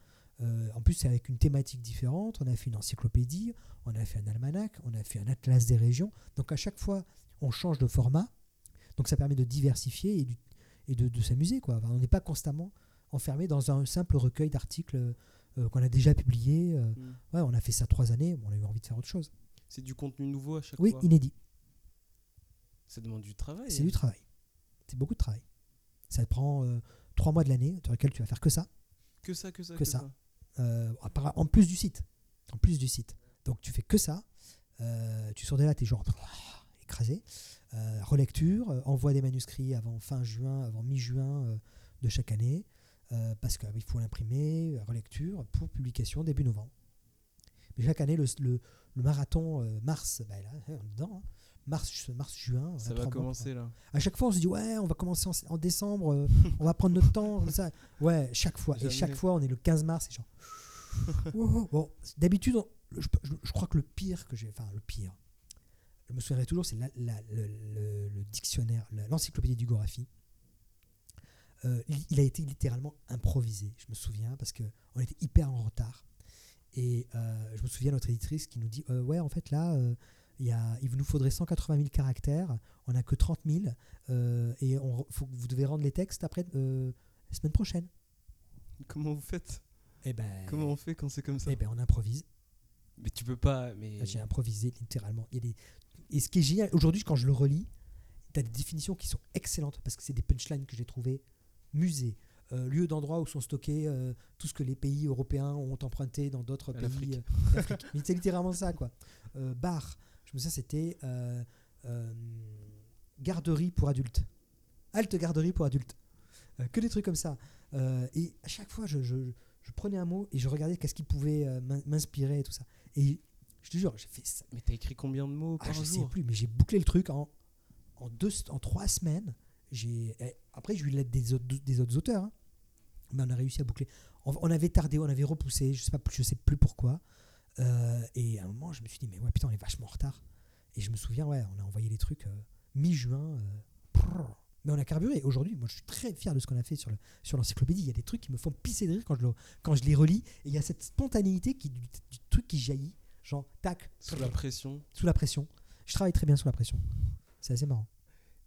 Euh, en plus, c'est avec une thématique différente. On a fait une encyclopédie, on a fait un almanach, on a fait un atlas des régions. Donc à chaque fois, on change de format. Donc ça permet de diversifier et, du- et de, de s'amuser. quoi. Enfin, on n'est pas constamment enfermé dans un simple recueil d'articles euh, qu'on a déjà publiés. euh. Ouais, on a fait ça trois années, bon, on a eu envie de faire autre chose. C'est du contenu nouveau à chaque Oui, fois? inédit. Ça demande du travail. C'est du travail. C'est beaucoup de travail. Ça te prend trois mois de l'année, dans lequel tu vas faire que ça. Que ça, que ça, Que ça. Euh, en plus du site. En plus du site. Donc tu fais que ça. Euh, tu sors de là, tu es genre ah, écrasé. Euh, relecture, envoi des manuscrits avant fin juin, avant mi-juin de chaque année. parce qu'il faut l'imprimer, relecture, pour publication début novembre. Mais chaque année, le, le- marathon mars, bah là, on est dedans. hein. Mars, mars, juin. Ça va mois commencer là. à chaque fois, on se dit ouais, on va commencer en, en décembre, euh, on va prendre notre temps, comme ça. Ouais, chaque fois. Jamais. Et chaque fois, on est le 15 mars, et genre. Wow. Bon, d'habitude, on- je, je- je crois que le pire que j'ai, enfin le pire, je me souviendrai toujours, c'est la- la- le, le- le dictionnaire, l'encyclopédie du Gorafi. Euh, il- il a été littéralement improvisé, je me souviens, parce que on était hyper en retard. Et euh, je me souviens notre éditrice qui nous dit euh, ouais, en fait là. euh, il, y a, il nous faudrait 180 000 caractères, on n'a que 30 000, euh, et on, faut, vous devez rendre les textes après euh, la semaine prochaine. Comment vous faites? Et ben, Comment on fait quand c'est comme ça? eh ben, on improvise. Mais tu peux pas. Mais J'ai improvisé littéralement. Il y a des... Et ce qui est génial, aujourd'hui, quand je le relis, tu as des définitions qui sont excellentes parce que c'est des punchlines que j'ai trouvées. Musée, euh, lieu d'endroit où sont stockés euh, tout ce que les pays européens ont emprunté dans d'autres pays euh. Mais c'est littéralement ça, quoi. Euh, bar, je me souviens, c'était euh, euh, garderie pour adultes. Halte garderie pour adultes. Euh, que des trucs comme ça. Et à chaque fois, je, je- je prenais un mot et je regardais qu'est-ce qui pouvait m'in- m'inspirer et tout ça. Et je te jure, j'ai fait ça. Mais t'as écrit combien de mots Ah, par je sais plus, mais j'ai bouclé le truc en, en, deux, en trois semaines. Eh, après, j'ai eu l'aide des autres, des autres auteurs. hein. Mais on a réussi à boucler. On, on avait tardé, on avait repoussé, je sais, pas, je sais plus pourquoi. Euh, et à un moment, je me suis dit, mais ouais, putain, on est vachement en retard. Et je me souviens, ouais, on a envoyé les trucs euh, mi-juin. euh, mais on a carburé. Aujourd'hui, moi, je suis très fier de ce qu'on a fait sur, le, sur l'encyclopédie. Il y a des trucs qui me font pisser de rire quand je, le- quand je les relis. Et il y a cette spontanéité qui, du, du truc qui jaillit. Genre, tac, Sous la pression. sous la pression. Je travaille très bien sous la pression. C'est assez marrant.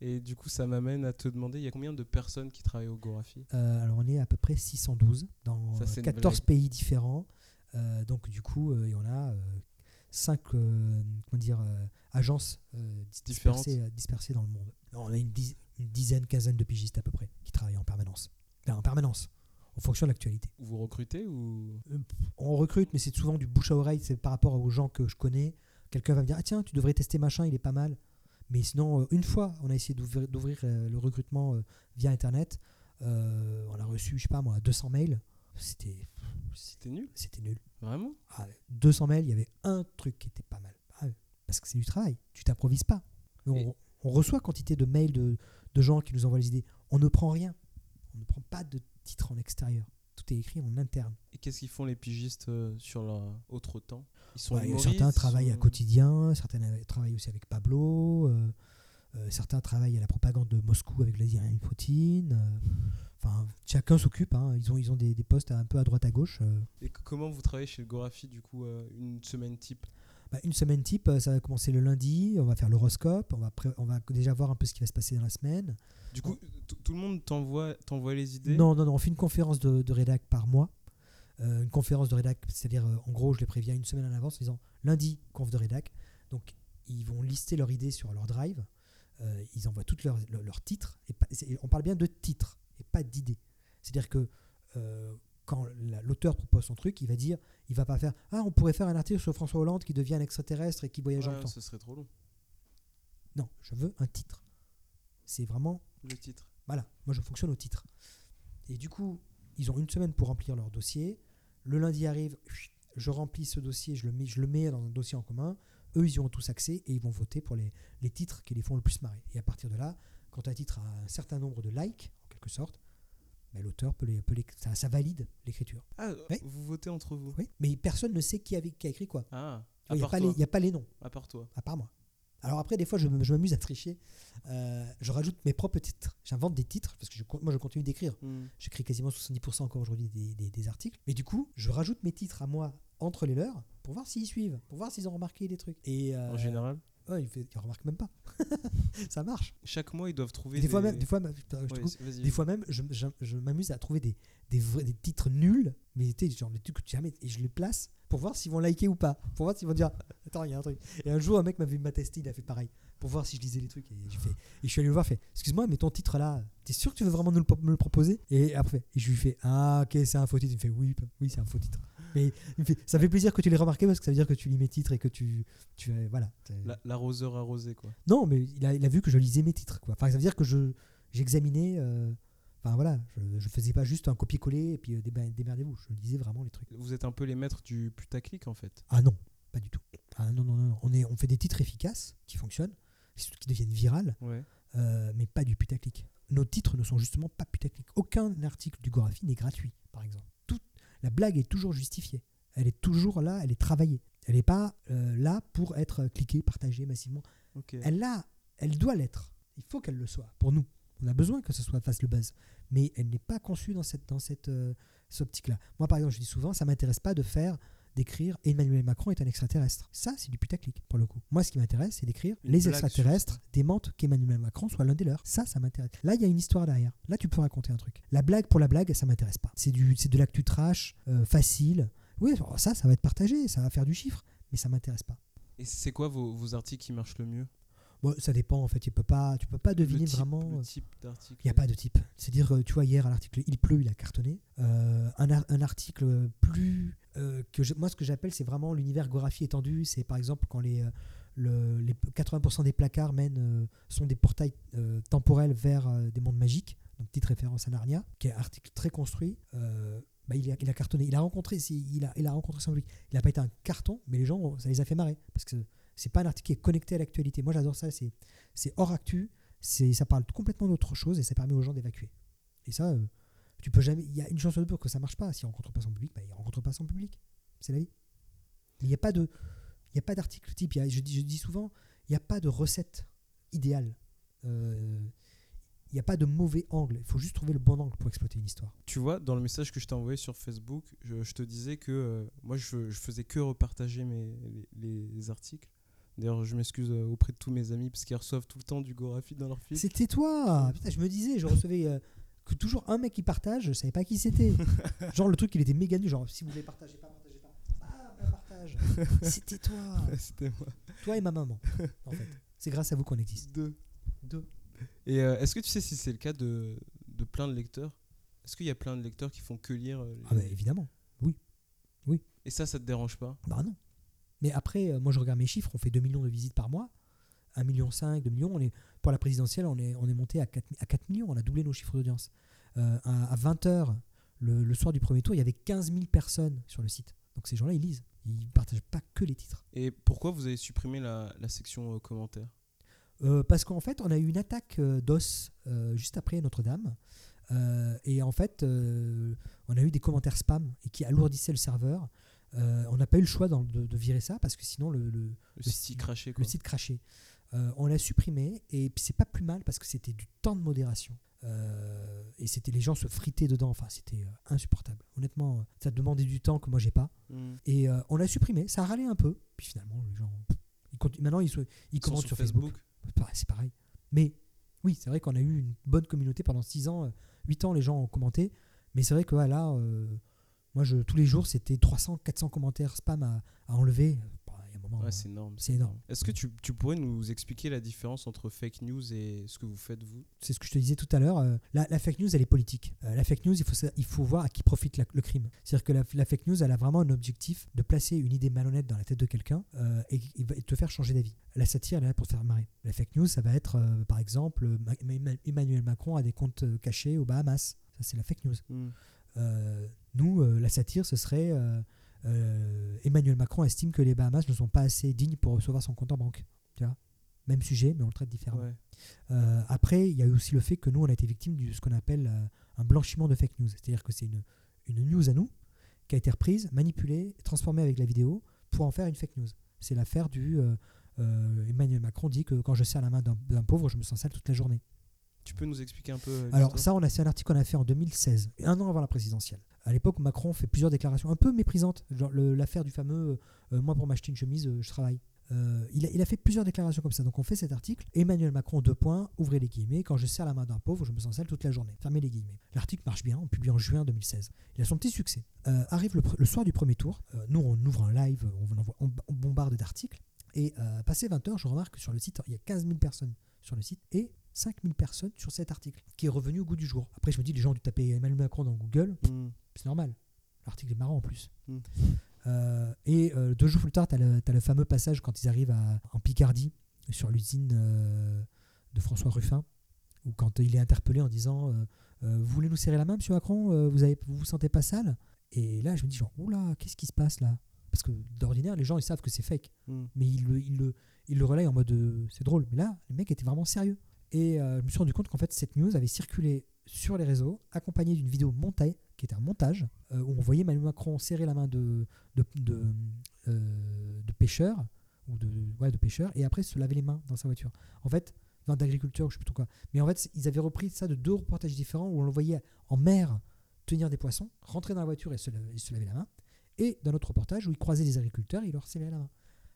Et du coup, ça m'amène à te demander il y a combien de personnes qui travaillent au Gorafi? Euh, alors on est à peu près 612 dans Ça, c'est euh, une 14 blague. pays différents. Euh, donc du coup, il y en a 5 comment dire, euh, agences euh, dis- Différentes. dispersées, euh, dispersées dans le monde. On a une, diz- une dizaine, quinzaine de pigistes à peu près qui travaillent en permanence. Enfin, en permanence, en fonction de l'actualité. Vous recrutez ou? On recrute, mais c'est souvent du bouche à oreille. C'est par rapport aux gens que je connais. Quelqu'un va me dire ah tiens, tu devrais tester machin, il est pas mal. Mais sinon, une fois, on a essayé d'ouvrir, le recrutement via Internet. Euh, on a reçu, je sais pas moi, 200 mails. C'était, c'était nul c'était nul. Vraiment? Ah, 200 mails, il y avait un truc qui était pas mal. Ah parce que c'est du travail. Tu t'improvises pas. On, on reçoit quantité de mails de, de gens qui nous envoient les idées. On ne prend rien. On ne prend pas de titre en extérieur. Tout est écrit en interne. Et qu'est-ce qu'ils font les pigistes euh, sur leur autre temps? Ils sont Ouais, humoristes, certains travaillent à quotidien, certains travaillent aussi avec Pablo, euh, certains travaillent à la propagande de Moscou avec Vladimir Poutine. euh, Enfin, chacun s'occupe. hein. Ils ont, ils ont des, des postes un peu à droite à gauche. euh. Et comment vous travaillez chez le Gorafi du coup euh, une semaine type? Bah, une semaine type, euh, ça va commencer le lundi. On va faire l'horoscope. On va, on va déjà voir un peu ce qui va se passer dans la semaine. Du coup, tout le monde t'envoie t'envoie les idées? Non, non, non. On fait une conférence de, de rédac par mois. Euh, une conférence de rédac, c'est-à-dire, euh, en gros, je les préviens une semaine en avance en disant lundi, conf de rédac. Donc, ils vont lister leurs idées sur leur drive. Euh, ils envoient toutes leurs titres. Et pas- on parle bien de titres et pas d'idées. C'est-à-dire que euh, quand la- l'auteur propose son truc, il va dire, il va pas faire Ah, on pourrait faire un article sur François Hollande qui devient un extraterrestre et qui voyage Ouais, le temps. ce serait trop long. Non, je veux un titre. C'est vraiment Le titre. voilà, moi je fonctionne au titre. Et du coup, ils ont une semaine pour remplir leur dossier. Le lundi arrive, je remplis ce dossier, je le mets, je le mets dans un dossier en commun. Eux, ils y auront tous accès et ils vont voter pour les, les titres qui les font le plus marrer. Et à partir de là, quand un titre a un certain nombre de likes, en quelque sorte, ben, l'auteur peut les, peut les- ça, ça valide l'écriture. Ah, Oui. vous votez entre vous Oui, mais personne ne sait qui, avait, qui a écrit quoi. Ah, Il n'y a, a pas les noms, À part toi. à part moi. Alors après, des fois, je je m'amuse à tricher. Euh, je rajoute mes propres titres. J'invente des titres parce que je, moi, je continue d'écrire. Hmm. J'écris quasiment 70% encore aujourd'hui des, des- des articles. Mais du coup, je rajoute mes titres à moi entre les leurs pour voir s'ils suivent, pour voir s'ils ont remarqué des trucs. Et euh, En général ouais, ils, ils remarquent même pas. ça marche. Chaque mois, ils doivent trouver. Et des, fois même, des fois, même- je Ouais, coupe. des fois même, je, je- je m'amuse à trouver des, des, vrais- des titres nuls, mais tu genre des trucs que tu jamais. Et je les place pour voir s'ils vont liker ou pas. Pour voir s'ils vont dire Attends, il y a un truc. Et un jour, un mec m'avait m'attesté, il a fait pareil. Pour voir si je lisais les trucs. Et, je suis allé le voir, fait Excuse-moi, mais ton titre là, t'es sûr que tu veux vraiment nous le, me le proposer? Et après, et je lui fais Ah, ok, c'est un faux titre. Il me fait Oui, oui, c'est un faux titre. Mais Ça fait plaisir que tu l'aies remarqué parce que ça veut dire que tu lis mes titres et que tu. tu voilà. La- L'arroseur arrosé, quoi. Non, mais il a, il a vu que je lisais mes titres. Quoi. Enfin, ça veut dire que je j'examinais. euh, Enfin voilà, je, je faisais pas juste un copier-coller et puis euh, démerdez-vous. Je lisais vraiment les trucs. Vous êtes un peu les maîtres du putaclic, en fait. Ah non, pas du tout. Ah non, non, non. non. On, est, on fait des titres efficaces qui fonctionnent, qui deviennent virales, Ouais. euh, mais pas du putaclic. Nos titres ne sont justement pas putaclic. Aucun article du Gorafi n'est gratuit, par exemple. La blague est toujours justifiée. Elle est toujours là, elle est travaillée. Elle n'est pas euh, là pour être cliquée, partagée massivement. Elle l'a, elle doit l'être. Il faut qu'elle le soit pour nous. On a besoin que ce soit fasse le buzz, mais elle n'est pas conçue dans cette dans cette, euh, optique-là. Moi, par exemple, je dis souvent, ça m'intéresse pas de faire d'écrire Emmanuel Macron est un extraterrestre. Ça, c'est du putaclic pour le coup. Moi, ce qui m'intéresse, c'est d'écrire Une les extraterrestres démentent qu'Emmanuel Macron soit l'un des leurs. Ça, ça m'intéresse. Là, il y a une histoire derrière. Là, tu peux raconter un truc. La blague pour la blague, ça m'intéresse pas. C'est du, c'est de l'actu trash, euh, facile. Oui, alors ça, ça va être partagé, ça va faire du chiffre, mais ça m'intéresse pas. Et c'est quoi vos, vos articles qui marchent le mieux? Bon, ça dépend en fait. Tu peux pas, tu peux pas deviner type, vraiment. euh, type d'article. Il n'y a pas de type. C'est-à-dire, euh, tu vois, hier, à l'article Il pleut, il a cartonné. Euh, un, ar- un article plus. euh, que je- moi, ce que j'appelle, c'est vraiment l'univers graphie étendu. C'est par exemple quand les, le- les 80% des placards mènent, euh, sont des portails temporels vers des mondes magiques. Donc, petite référence à Narnia, qui est un article très construit. Bah, il, a, il a cartonné. Il a rencontré, il a, il a rencontré son public. Il n'a pas été un carton, mais les gens, ça les a fait marrer. Parce que c'est pas un article qui est connecté à l'actualité. Moi, j'adore ça. C'est hors actu ça parle complètement d'autre chose et ça permet aux gens d'évacuer. Et ça, euh, tu peux jamais. Il y a une chance sur deux que ça marche pas. S'il rencontre pas son public, bah, il rencontre pas son public. C'est la vie. Il n'y a pas de, il y a pas d'article type. Je, dis, je dis souvent, il n'y a pas de recette idéale. Euh, il n'y a pas de mauvais angle. Il faut juste trouver le bon angle pour exploiter une histoire. Tu vois, dans le message que je t'ai envoyé sur Facebook, je, te disais que euh, moi, je, je faisais que repartager mes, les articles. D'ailleurs, je m'excuse euh, auprès de tous mes amis parce qu'ils reçoivent tout le temps du Gorafi dans leur fil. C'était toi. Putain, je me disais, je recevais euh, que toujours un mec qui partage. Je savais pas qui c'était. genre le truc, il était méga nu. Genre si vous voulez partager pas, partagez pas. Ah, partage. C'était toi. C'était moi. Toi et ma maman. En fait, c'est grâce à vous qu'on existe. Deux. Deux. Et euh, est-ce que tu sais si c'est le cas de, de plein de lecteurs? Est-ce qu'il y a plein de lecteurs qui font que lire euh, les- Ah bah évidemment. Et ça, ça te dérange pas? Bah non. Mais après, euh, moi je regarde mes chiffres, on fait 2 millions de visites par mois. 1,5 million, 2 millions. On est, pour la présidentielle, on est, on est monté à 4, à 4 millions. On a doublé nos chiffres d'audience. Euh, à, 20h, le, le soir du premier tour, il y avait 15 000 personnes sur le site. Donc ces gens-là, ils lisent. Ils partagent pas que les titres. Et pourquoi vous avez supprimé la, la section euh, commentaires? Euh, parce qu'en fait, on a eu une attaque d'os juste après Notre-Dame. Euh, et en fait, euh, on a eu des commentaires spam et qui alourdissaient le serveur. Euh, on n'a pas eu le choix dans- de, de virer ça parce que sinon le, le- Le, Le site le crachait. Euh, on l'a supprimé et puis c'est pas plus mal parce que c'était du temps de modération. Euh, et c'était les gens se fritaient dedans. Enfin, c'était insupportable. Honnêtement, ça demandait du temps que moi j'ai pas. Hmm. Et on l'a supprimé. Ça a râlé un peu. Puis finalement, les gens, ils continuent- maintenant ils, se- ils Ils sont commentent sur Facebook. C'est pareil- C'est pareil. Mais oui, c'est vrai qu'on a eu une bonne communauté pendant 6 ans, 8 ans, les gens ont commenté. Mais c'est vrai que ouais, là, moi, je, tous les jours, c'était 300, 400 commentaires spam à, à enlever. Bah, Ouais, euh, c'est énorme. c'est énorme. Est-ce que tu, tu pourrais nous expliquer la différence entre fake news et ce que vous faites vous? C'est ce que je te disais tout à l'heure. euh, la, la fake news, elle est politique. Euh, la fake news, il faut, il faut voir à qui profite la- le crime. C'est-à-dire que la, la fake news, elle a vraiment un objectif de placer une idée malhonnête dans la tête de quelqu'un euh, et, et te faire changer d'avis. La satire, elle est là pour te faire marrer. La fake news, ça va être, par exemple, Ma- Ma- Emmanuel Macron a des comptes cachés aux Bahamas. Ça, c'est la fake news. Hmm. Euh, nous, euh, la satire, ce serait euh, Emmanuel Macron estime que les Bahamas ne sont pas assez dignes pour recevoir son compte en banque. Tu vois Même sujet, mais on le traite différemment. Ouais. Après, il y a eu aussi le fait que nous, on a été victime de ce qu'on appelle un blanchiment de fake news. C'est-à-dire que c'est une, une news à nous qui a été reprise, manipulée, transformée avec la vidéo pour en faire une fake news. C'est l'affaire du euh, euh, Emmanuel Macron dit que quand je serre la main d'un d'un pauvre, je me sens sale toute la journée. Tu peux nous expliquer un peu euh, Alors ça, on a, c'est un article qu'on a fait en 2016, un an avant la présidentielle. À l'époque, Macron fait plusieurs déclarations un peu méprisantes, genre l'affaire du fameux euh, moi pour m'acheter une chemise, euh, je travaille. Euh, il, a, il a fait plusieurs déclarations comme ça. Donc on fait cet article. Emmanuel Macron, deux points, ouvrez les guillemets. Quand je serre la main d'un pauvre, je me sens sale toute la journée. Fermez les guillemets. L'article marche bien. On publie en juin 2016. Il a son petit succès. Euh, arrive le, soir du premier tour. euh, nous, on ouvre un live, on, envoie- on- on bombarde d'articles. Et passé 20h, je remarque que sur le site, il y a 15 000 personnes sur le site et 5 000 personnes sur cet article qui est revenu au goût du jour. Après, je me dis, les gens ont dû taper Emmanuel Macron dans Google. Hmm. C'est normal. L'article est marrant en plus. Mm. Euh, et euh, deux jours plus tard, tu as, le fameux passage quand ils arrivent à- en Picardie, sur l'usine euh, de François Ruffin, où quand il est interpellé en disant Vous voulez nous serrer la main, monsieur Macron Vous avez, vous, vous sentez pas sale? Et là, je me dis genre, oula, qu'est-ce qui se passe là? Parce que d'ordinaire, les gens, ils savent que c'est fake Hmm. mais il le, il le, il le relaye en mode c'est drôle. Mais là, le mec était vraiment sérieux. Et euh, je me suis rendu compte qu'en fait, cette news avait circulé sur les réseaux, accompagnée d'une vidéo montée, qui était un montage, euh, où on voyait Emmanuel Macron serrer la main de, de, euh, de pêcheurs, ou de, ouais, de pêcheurs, et après se laver les mains dans sa voiture. En fait, dans d'agriculture, je sais plus trop quoi. Mais en fait, ils avaient repris ça de deux reportages différents où on le voyait en mer tenir des poissons, rentrer dans la voiture et se, laver- la main. et d'un autre reportage où il croisait des agriculteurs et il leur serrait la main.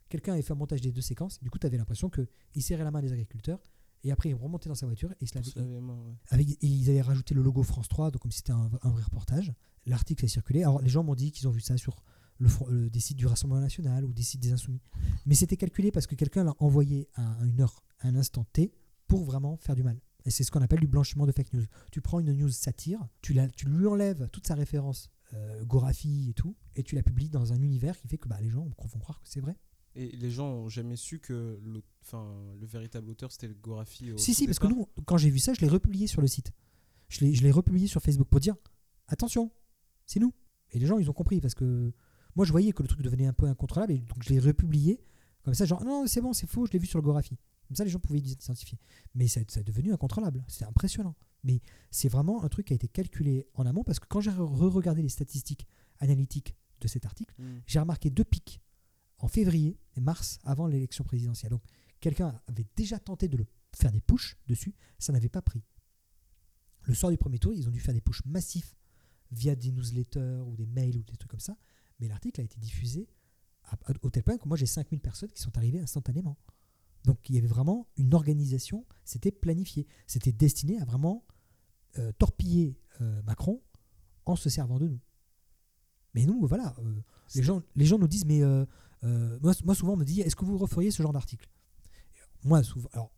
Quelqu'un avait fait un montage des deux séquences, du coup tu avais l'impression qu'il serrait la main des agriculteurs et après il remontait dans sa voiture et il se ouais. Avec, et ils avaient rajouté le logo France 3, donc comme si c'était un, un vrai reportage. L'article a circulé. Alors les gens m'ont dit qu'ils ont vu ça sur le, le- des sites du Rassemblement National ou des sites des Insoumis. Mais c'était calculé parce que quelqu'un l'a envoyé à une heure, à un instant T, pour vraiment faire du mal. Et c'est ce qu'on appelle du blanchiment de fake news. Tu prends une news satire, tu, la, tu lui enlèves toute sa référence, euh, Gorafi et tout, et tu la publies dans un univers qui fait que bah, les gens vont croire que c'est vrai. Et les gens ont jamais su que le, véritable auteur c'était le Gorafi. au Si, si, parce que nous, quand j'ai vu ça, je l'ai republié sur le site. Je l'ai, republié sur Facebook pour dire attention, c'est nous. Et les gens, ils ont compris parce que moi, je voyais que le truc devenait un peu incontrôlable et donc je l'ai republié comme ça, genre non, c'est bon, c'est faux, je l'ai vu sur le Gorafi. Comme ça, les gens pouvaient identifier. Mais ça, ça est devenu incontrôlable. C'est impressionnant. Mais c'est vraiment un truc qui a été calculé en amont parce que quand j'ai re-regardé les statistiques analytiques de cet article, Mm. j'ai remarqué deux pics en février et mars avant l'élection présidentielle. Donc quelqu'un avait déjà tenté de le faire des pushs dessus, ça n'avait pas pris. Le soir du premier tour, ils ont dû faire des pushs massifs via des newsletters ou des mails ou des trucs comme ça, mais l'article a été diffusé à- à- au tel point que moi j'ai 5000 personnes qui sont arrivées instantanément. Donc il y avait vraiment une organisation, c'était planifié, c'était destiné à vraiment euh, torpiller euh, Macron en se servant de nous. Mais nous, voilà, euh, les gens, les gens nous disent, mais euh, moi, souvent on me dit, est-ce que vous referiez ce genre d'article? Moi souvent, alors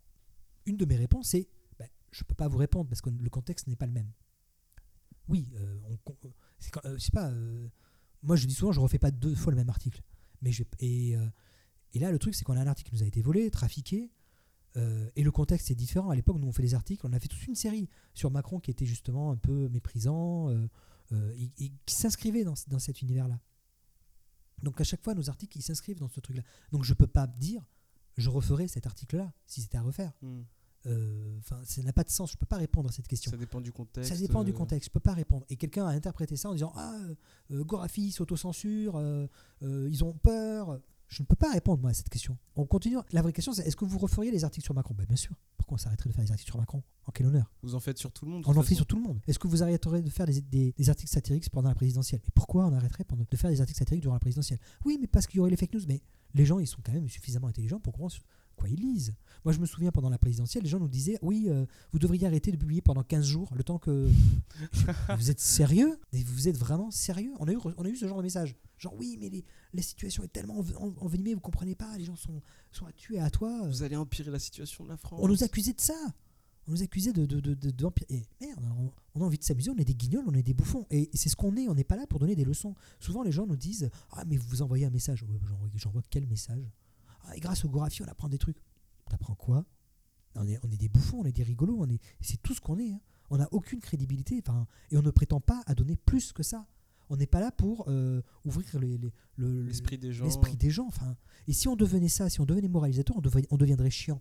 une de mes réponses c'est, ben, je peux pas vous répondre parce que le contexte n'est pas le même. Oui, euh, euh, euh, pas. moi, je dis souvent, je refais pas deux fois le même article. Mais je, et, et là, le truc, c'est qu'on a un article qui nous a été volé, trafiqué, et le contexte est différent. À l'époque, nous, on fait des articles, on a fait toute une série sur Macron qui était justement un peu méprisant, et, et qui s'inscrivait dans, dans cet univers-là. Donc à chaque fois, nos articles, ils s'inscrivent dans ce truc-là. Donc je peux pas dire, je referai cet article-là, si c'était à refaire. Mm. Euh, Enfin, ça n'a pas de sens. Je peux pas répondre à cette question. Ça dépend du contexte. Ça dépend du euh, contexte. Je peux pas répondre. Et quelqu'un a interprété ça en disant Ah, euh, euh, Gorafi s'autocensure, ils ont peur. Je ne peux pas répondre moi à cette question. On continue. La vraie question, c'est est-ce que vous referiez les articles sur Macron? Ben, Bien sûr. Pourquoi on s'arrêterait de faire des articles sur Macron? En quel honneur? Vous en faites sur tout le monde. de On en fait sur tout le monde. Est-ce que vous arrêteriez de faire des, des- des articles satiriques pendant la présidentielle? Mais pourquoi on arrêterait de faire des articles satiriques durant la présidentielle? Oui, mais parce qu'il y aurait les fake news. Mais les gens, ils sont quand même suffisamment intelligents pour comprendre quoi ils lisent. Moi, je me souviens pendant la présidentielle, les gens nous disaient Oui, euh, vous devriez arrêter de publier pendant 15 jours, le temps que. Vous êtes sérieux Mais Vous êtes vraiment sérieux on a, eu, on a eu ce genre de message. Genre, oui, mais les- la situation est tellement env- en- envenimée, vous comprenez pas, les gens sont, sont à tuer à toi. Vous allez empirer la situation de la France. On nous accusait de ça. On nous accusait de, de, de, de- Et merde, on, on a envie de s'amuser, on est des guignols, on est des bouffons. Et c'est ce qu'on est, on n'est pas là pour donner des leçons. Souvent, les gens nous disent Ah, mais vous envoyez un message. Ouais, j'envoie, quel message? Et grâce au Gorafi, on apprend des trucs. T'apprends quoi? On est, on est des bouffons, on est des rigolos, on est, c'est tout ce qu'on est. hein. On n'a aucune crédibilité, enfin, et on ne prétend pas à donner plus que ça. On n'est pas là pour euh, ouvrir les- les- le- L'esprit des gens. l'esprit des gens. Enfin, et si on devenait ça, si on devenait moralisateur, on, on deviendrait chiant.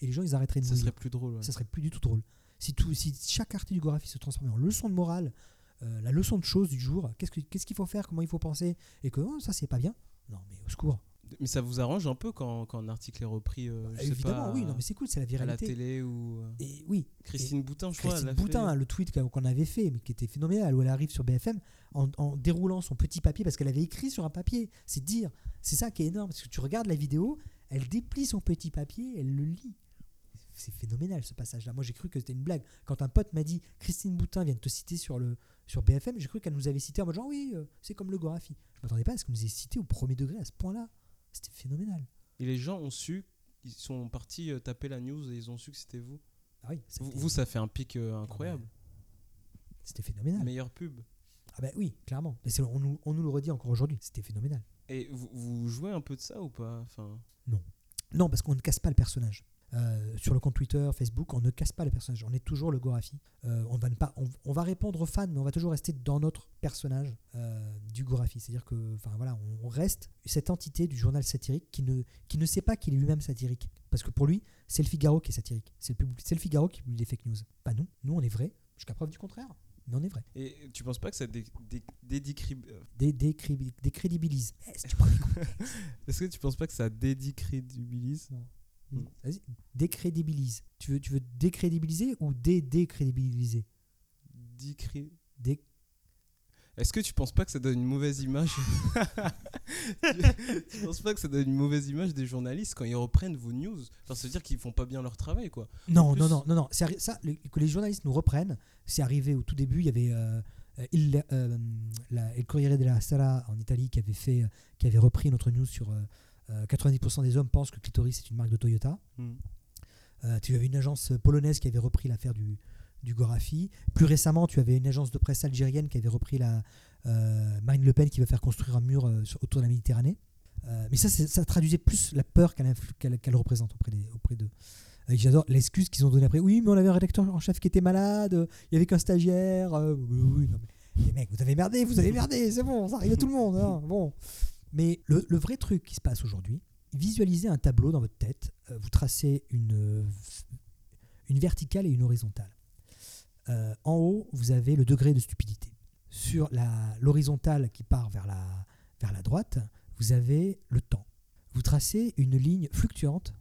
Et les gens, ils arrêteraient de Ça nous serait lire. plus drôle. ouais. Ça serait plus du tout drôle. Si, tout, si chaque article du Gorafi se transformait en leçon de morale, euh, la leçon de choses du jour, qu'est-ce que- qu'est-ce qu'il faut faire, comment il faut penser, et que oh, ça, c'est pas bien? Non, mais au secours. Mais ça vous arrange un peu quand, quand un article est repris, euh, je sais Évidemment, pas, oui, non, mais c'est cool, c'est la à la viralité. télé ou. euh, Et oui, Christine Boutin, je crois. Christine Boutin, fait. le tweet qu'on avait fait, mais qui était phénoménal, où elle arrive sur BFM en, en déroulant son petit papier, parce qu'elle avait écrit sur un papier. C'est dire, c'est ça qui est énorme, parce que tu regardes la vidéo, elle déplie son petit papier, elle le lit. C'est phénoménal ce passage-là. Moi j'ai cru que c'était une blague. Quand un pote m'a dit Christine Boutin vient de te citer sur, le, sur BFM, j'ai cru qu'elle nous avait cité en mode genre oui, euh, c'est comme le Gorafi. Je m'attendais pas à ce qu'on nous ait cité au premier degré à ce point-là. C'était phénoménal. Et les gens ont su, ils sont partis euh, taper la news et ils ont su que c'était vous. Ah oui, Vous, ça fait un pic euh, incroyable. c'était phénoménal. Meilleure pub. Ah bah oui, clairement. Mais on, nous, on nous le redit encore aujourd'hui. C'était phénoménal. Et vous, vous jouez un peu de ça ou pas? Enfin, Non, parce qu'on ne casse pas le personnage. Euh, sur le compte Twitter, Facebook, on ne casse pas le personnage. On est toujours le Gorafi. Euh, on, va ne pas, on, on va répondre aux fans, mais on va toujours rester dans notre personnage euh, du Gorafi. C'est-à-dire que, enfin voilà, on, reste cette entité du journal satirique qui ne, qui ne sait pas qu'il est lui-même satirique. Parce que pour lui, c'est le Figaro qui est satirique. C'est le, Figaro qui publie des fake news. Pas nous. Nous, on est vrai, jusqu'à preuve du contraire. Mais on est vrai. Et tu penses pas que ça décrédibilise. Eh, les. Est-ce que tu penses pas que ça dédicrédibilise? Mm. Vas-y, décrédibilise. Tu veux, tu veux décrédibiliser ou dé-décrédibiliser Dicré- Dé- Est-ce que tu penses pas que ça donne une mauvaise image? Tu penses pas que ça donne une mauvaise image des journalistes quand ils reprennent vos news? Enfin, ça veut dire qu'ils font pas bien leur travail, quoi. Non, plus- non, non, non, non. Ça, que les journalistes nous reprennent, c'est arrivé au tout début. Il y avait euh, euh, il, euh, la, El Corriere della Sera en Italie qui avait, fait, euh, qui avait repris notre news sur euh, 90% des hommes pensent que Clitoris est une marque de Toyota. Hmm. Euh, tu avais une agence polonaise qui avait repris l'affaire du, du Gorafi. Plus récemment, tu avais une agence de presse algérienne qui avait repris la euh, Marine Le Pen qui va faire construire un mur euh, sur- autour de la Méditerranée. Euh, mais ça, ça traduisait plus la peur qu'elle représente auprès des- auprès d'eux. J'adore l'excuse qu'ils ont donnée après. Oui, mais on avait un rédacteur en chef qui était malade, euh, il y avait qu'un stagiaire. euh, oui, oui, non, mais les mecs, vous avez merdé, vous avez merdé, c'est bon, ça arrive à tout le monde. hein, bon. Mais le, vrai truc qui se passe aujourd'hui, visualisez un tableau dans votre tête, euh, vous tracez une, euh, une verticale et une horizontale. Euh, en haut, vous avez le degré de stupidité. Sur l'horizontale qui part vers la, vers la droite, vous avez le temps. Vous tracez une ligne fluctuante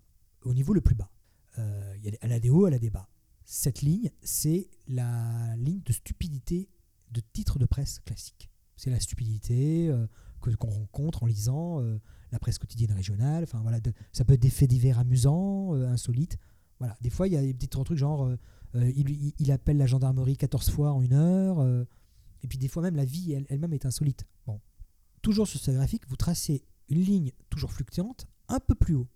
au niveau le plus bas. Elle a des hauts, elle a des bas. Cette ligne, c'est la ligne de stupidité de titre de presse classique. C'est la stupidité qu'on rencontre en lisant euh, la presse quotidienne régionale. Enfin, voilà, ça peut être des faits divers amusants, euh, insolites. Voilà. Des fois, il y a des petits trucs genre euh, il, appelle la gendarmerie 14 fois en une heure. et puis des fois même, la vie elle- elle-même est insolite. Bon. Toujours sur ce graphique, vous tracez une ligne toujours fluctuante, un peu plus haut,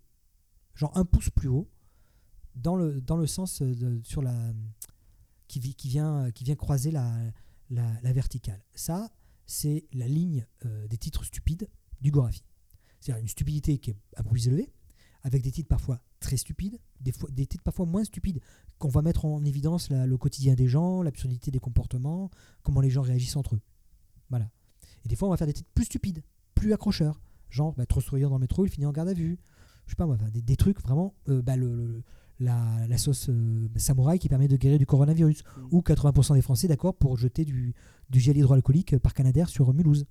genre un pouce plus haut, dans le, dans le sens sur la, qui, vient, qui vient croiser la, la, la verticale. Ça, c'est la ligne euh, des titres stupides du Gorafi. C'est-à-dire une stupidité qui est peu plus élevée, avec des titres parfois très stupides, des, fois, des titres parfois moins stupides, qu'on va mettre en évidence le quotidien des gens, l'absurdité des comportements, comment les gens réagissent entre eux. Voilà. Et des fois, on va faire des titres plus stupides, plus accrocheurs. Genre, bah, trop souriant dans le métro, il finit en garde à vue. Je sais pas, moi, des, des trucs vraiment. euh, bah, le, le- la, la sauce euh, samouraï qui permet de guérir du coronavirus. Mm. Ou 80% des Français d'accord pour jeter du, du gel hydroalcoolique par Canadair sur Mulhouse.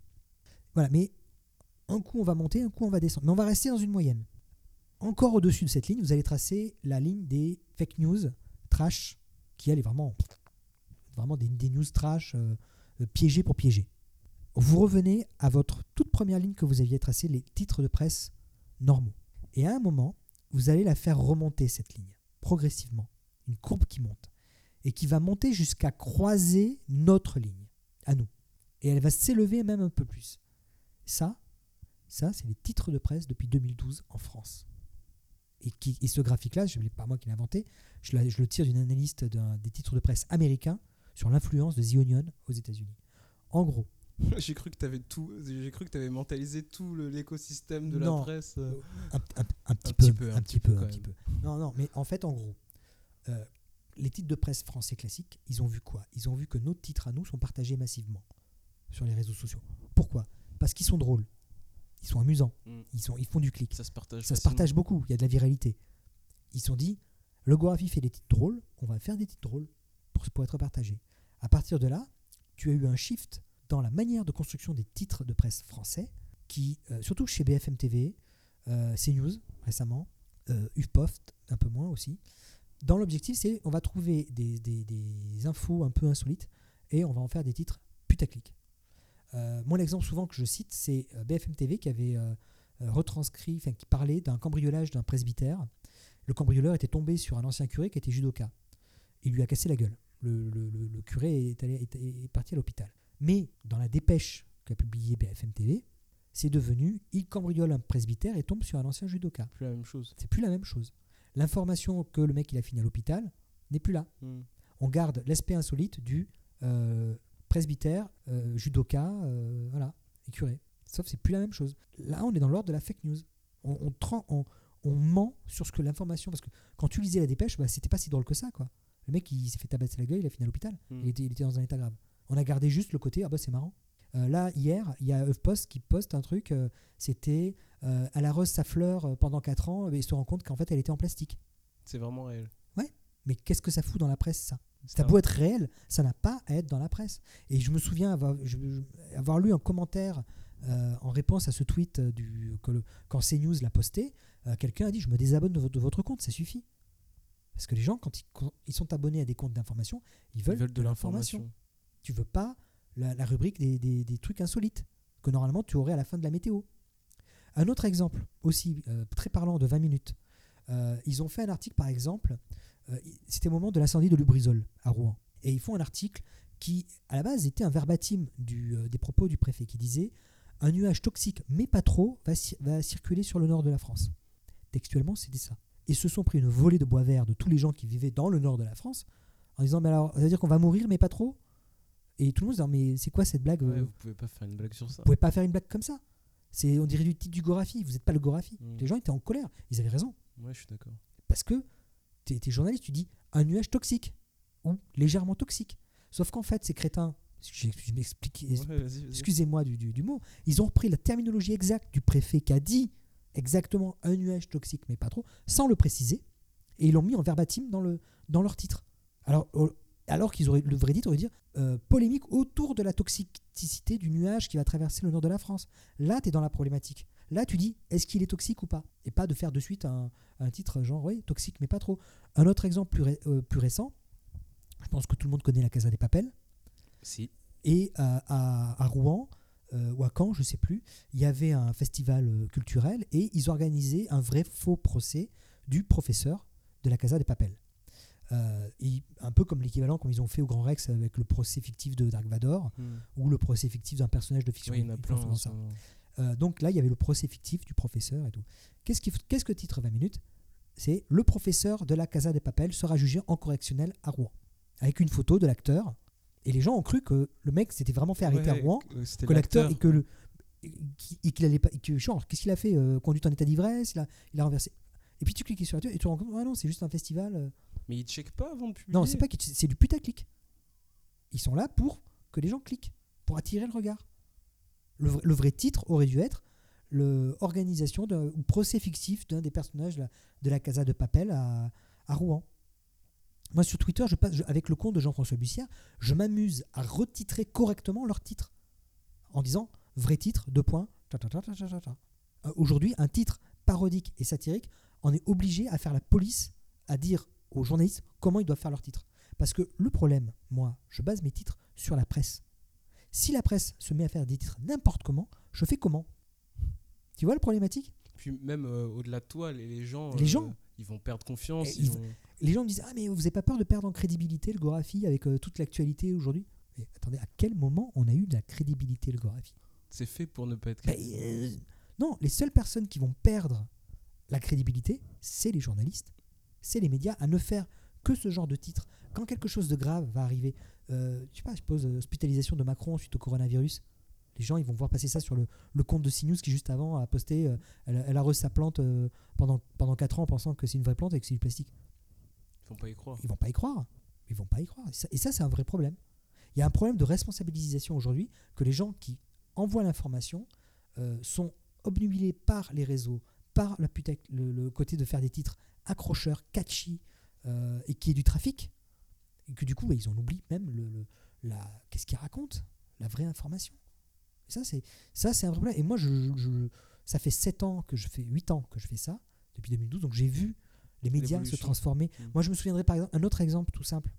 Voilà, mais un coup on va monter, un coup on va descendre. Mais on va rester dans une moyenne. Encore au-dessus de cette ligne, vous allez tracer la ligne des fake news trash, qui elle est vraiment, vraiment des, des news trash euh, euh, piégées pour piéger. Vous revenez à votre toute première ligne que vous aviez tracée, les titres de presse normaux. Et à un moment, vous allez la faire remonter cette ligne, progressivement. Une courbe qui monte. Et qui va monter jusqu'à croiser notre ligne, à nous. Et elle va s'élever même un peu plus. Ça, ça, c'est les titres de presse depuis 2012 en France. Et, qui, et ce graphique-là, ce n'est pas moi qui l'ai inventé, je, la- je le tire d'une analyste des titres de presse américains sur l'influence de The Onion aux États-Unis. En gros, J'ai cru que t'avais tout. J'ai cru que t'avais mentalisé tout l'écosystème de Non. la presse. euh. un, un- un petit, peu, peu, un petit peu, un petit peu. Non, non, mais en fait, en gros, euh, les titres de presse français classiques, ils ont vu quoi? Ils ont vu que nos titres à nous sont partagés massivement sur les réseaux sociaux. Pourquoi? Parce qu'ils sont drôles, ils sont amusants, Mm. ils, sont, ils font du clic. Ça se partage. Ça se partage beaucoup, il y a de la viralité. Ils se sont dit, le Gorafi fait des titres drôles, on va faire des titres drôles pour, pour être partagés. À partir de là, tu as eu un shift dans la manière de construction des titres de presse français, qui, euh, surtout chez BFM TV, euh, CNews récemment, euh, UPOFT un peu moins aussi. Dans l'objectif, c'est on va trouver des, infos un peu insolites et on va en faire des titres putaclic. Euh, moi, l'exemple souvent que je cite, c'est BFM TV qui avait retranscrit, enfin qui parlait d'un cambriolage d'un presbytère. Le cambrioleur était tombé sur un ancien curé qui était judoka. Il lui a cassé la gueule. Le, curé est parti à l'hôpital. Mais dans la dépêche qu'a publié BFM TV, c'est devenu il cambriole un presbytère et tombe sur un ancien judoka. Plus la même chose. C'est plus la même chose. L'information que le mec il a fini à l'hôpital n'est plus là. Mm. On garde l'aspect insolite du euh, presbytère, euh, judoka, euh, voilà, et curé. Sauf que c'est plus la même chose. Là, on est dans l'ordre de la fake news. On, on, tran- on- on ment sur ce que l'information. Parce que quand tu lisais la dépêche, bah, c'était pas si drôle que ça, quoi. Le mec, il s'est fait tabasser la gueule, il a fini à l'hôpital. Mm. Il, était, il était dans un état grave. On a gardé juste le côté, ah bah c'est marrant. Euh, là, hier, il y a HuffPost qui poste un truc, euh, c'était euh, Elle arrose sa fleur euh, pendant 4 ans, et il se rend compte qu'en fait, elle était en plastique. C'est vraiment réel. Mais qu'est-ce que ça fout dans la presse, ça? Ça beau être réel, ça n'a pas à être dans la presse. Et je me souviens avoir, je- je- avoir lu un commentaire en réponse à ce tweet du, que le- quand CNews l'a posté. Quelqu'un a dit Je me désabonne de, votre- de votre compte, ça suffit. Parce que les gens, quand ils, quand ils sont abonnés à des comptes d'information, ils Ils veulent, veulent de l'information. Tu veux pas la, rubrique des, trucs insolites que normalement tu aurais à la fin de la météo. Un autre exemple aussi euh, très parlant de 20 minutes. Euh, ils ont fait un article par exemple, euh, c'était au moment de l'incendie de Lubrizol à Rouen. Et ils font un article qui à la base était un verbatim des propos du préfet qui disait un nuage toxique mais pas trop va circuler sur le nord de la France. Textuellement c'était ça. Et se sont pris une volée de bois vert de tous les gens qui vivaient dans le nord de la France en disant mais alors ça veut dire qu'on va mourir mais pas trop? Et tout le monde se dit mais c'est quoi cette blague Ouais, euh, vous pouvez pas faire une blague sur ça. vous pouvez pas faire une blague comme ça. C'est, on dirait du titre du Gorafi. Vous n'êtes pas le Gorafi. Mm. Les gens étaient en colère. Ils avaient raison. Ouais, je suis d'accord. Parce que tu es, journaliste, tu dis un nuage toxique ou légèrement toxique. Sauf qu'en fait, ces crétins, je, m'explique, Ouais, excusez-moi du, du- du mot, ils ont repris la terminologie exacte du préfet qui a dit exactement un nuage toxique, mais pas trop, sans le préciser, et ils l'ont mis en verbatim dans, le, dans leur titre. Alors, alors qu'ils auraient le vrai titre aurait dire euh, polémique autour de la toxicité du nuage qui va traverser le nord de la France. Là, tu es dans la problématique. Là, tu dis est-ce qu'il est toxique ou pas? Et pas de faire de suite un, un titre genre oui, toxique, mais pas trop. Un autre exemple plus, ré- euh, plus récent, je pense que tout le monde connaît la Casa des Papels. Si. Et à, à- à Rouen, euh, ou à Caen, je sais plus, il y avait un festival culturel et ils organisaient un vrai faux procès du professeur de la Casa des Papels. Euh, et un peu comme l'équivalent comme ils ont fait au Grand Rex avec le procès fictif de Dark Vador Hmm. ou le procès fictif d'un personnage de fiction. Ouais, il y en a plein. en ça. Euh, donc là, il y avait le procès fictif du professeur et tout. Qu'est-ce, faut- qu'est-ce que titre 20 minutes? C'est le professeur de la Casa des Papels sera jugé en correctionnel à Rouen. Avec une photo de l'acteur. Et les gens ont cru que le mec s'était vraiment fait arrêter Ouais, à Rouen, que- l'acteur, et que le. Et qu'il allait pas. et que, genre, qu'est-ce qu'il a fait euh, Conduite en état d'ivresse il a, il a renversé. Et puis tu cliques sur la et tu te rends compte, ah non, c'est juste un festival. Mais ils checkent pas avant de publier. Non, c'est pas qu'ils- c'est du putaclic. Ils sont là pour que les gens cliquent, pour attirer le regard. Le, vrai- titre aurait dû être le organisation d'un- ou procès fictif d'un des personnages de la, Casa de Papel à, Rouen. Moi, sur Twitter, je passe, avec le compte de Jean-François Bussière, je m'amuse à retitrer correctement leur titre. En disant vrai titre, deux points. Euh, Aujourd'hui, un titre parodique et satirique, on est obligé à faire la police, à dire aux journalistes comment ils doivent faire leur titre. Parce que le problème, moi, je base mes titres sur la presse. Si la presse se met à faire des titres n'importe comment, je fais comment? Tu vois le problématique? Puis même euh, au-delà de toi, les, les gens. Les euh, gens. Ils vont perdre confiance. Et ils ils- vont- Les gens me disent Ah, mais vous n'avez pas peur de perdre en crédibilité le Gorafi avec euh, toute l'actualité aujourd'hui? Mais attendez, à quel moment on a eu de la crédibilité le Gorafi? C'est fait pour ne pas être. Ben, euh, Non, les seules personnes qui vont perdre la crédibilité, c'est les journalistes, c'est les médias, à ne faire que ce genre de titre. Quand quelque chose de grave va arriver, euh, je sais pas, je suppose euh, hospitalisation de Macron suite au coronavirus, les gens ils vont voir passer ça sur le, le compte de CNews qui juste avant a posté, euh, elle, a- elle arrose sa plante euh, pendant, pendant 4 ans en pensant que c'est une vraie plante et que c'est du plastique. Ils vont pas y croire. Ils vont pas y croire. Ils vont pas y croire. Et ça, c'est un vrai problème. Il y a un problème de responsabilisation aujourd'hui que les gens qui envoient l'information euh, sont obnubilés par les réseaux, par la le côté de faire des titres accrocheurs, catchy, euh, et qui est du trafic. Et que du coup, bah, ils en oublient même le, le- la, qu'est-ce qu'ils racontent, la vraie information. Et ça, c'est, ça, c'est un vrai problème. Et moi, je, je- ça fait 7 ans que je fais, 8 ans que je fais ça, depuis 2012, donc j'ai vu les médias se transformer. Mm. Moi, je me souviendrai par exemple, un autre exemple tout simple.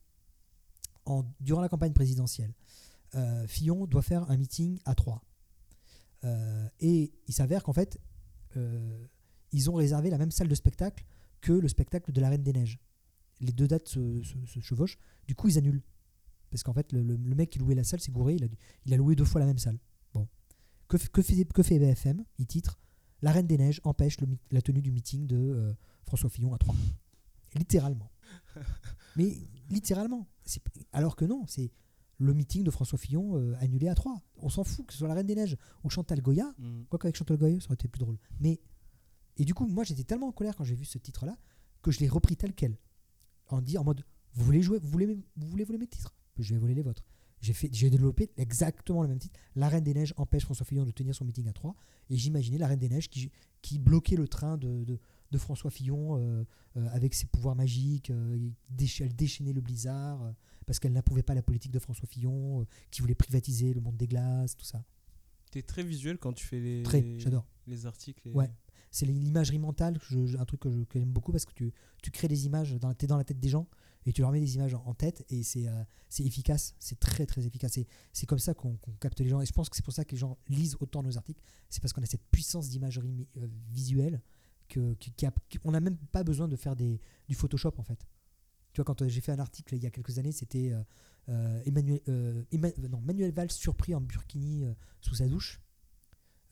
En, durant la campagne présidentielle, euh, Fillon doit faire un meeting à 3. et il s'avère qu'en fait, euh, ils ont réservé la même salle de spectacle que le spectacle de la Reine des Neiges. Les deux dates se, se- se chevauchent. Du coup, ils annulent. Parce qu'en fait, le, le- le mec qui louait la salle s'est gouré. Il a, dû- il a loué deux fois la même salle. Bon. Que, fait, que fait BFM Il titre La Reine des Neiges empêche le la tenue du meeting de euh, François Fillon à 3. Littéralement. Mais littéralement. Alors que non, c'est le meeting de François Fillon euh, annulé à 3. On s'en fout que ce soit la Reine des Neiges ou Chantal Goya. Mm. Quoi qu'avec Chantal Goya, ça aurait été plus drôle. Mais, et du coup, moi, j'étais tellement en colère quand j'ai vu ce titre-là que je l'ai repris tel quel. En, dit, en mode, vous voulez jouer, vous voulez, vous voulez voler mes titres? Je vais voler les vôtres. J'ai fait, j'ai développé exactement le même titre. La Reine des Neiges empêche François Fillon de tenir son meeting à 3. Et j'imaginais la Reine des Neiges qui, qui bloquait le train de, de, de François Fillon euh, euh, avec ses pouvoirs magiques. euh, décha- elle déchaînait le blizzard parce qu'elle n'approuvait pas la politique de François Fillon, qui voulait privatiser le monde des glaces, tout ça. T'es très visuel quand tu fais les, Très, j'adore. les articles. et- Ouais. C'est l'imagerie mentale, un truc que j'aime beaucoup parce que tu, tu crées des images, dans, t'es dans la tête des gens et tu leur mets des images en, tête et c'est euh, c'est efficace, c'est très très efficace. C'est comme ça qu'on capte les gens. Et je pense que c'est pour ça que les gens lisent autant nos articles. C'est parce qu'on a cette puissance d'imagerie euh, visuelle que, a- on n'a même pas besoin de faire des, du Photoshop en fait. Tu vois, quand euh, j'ai fait un article il y a quelques années, c'était Emmanuel, Emma- non, Manuel Valls surpris en burkini sous sa douche.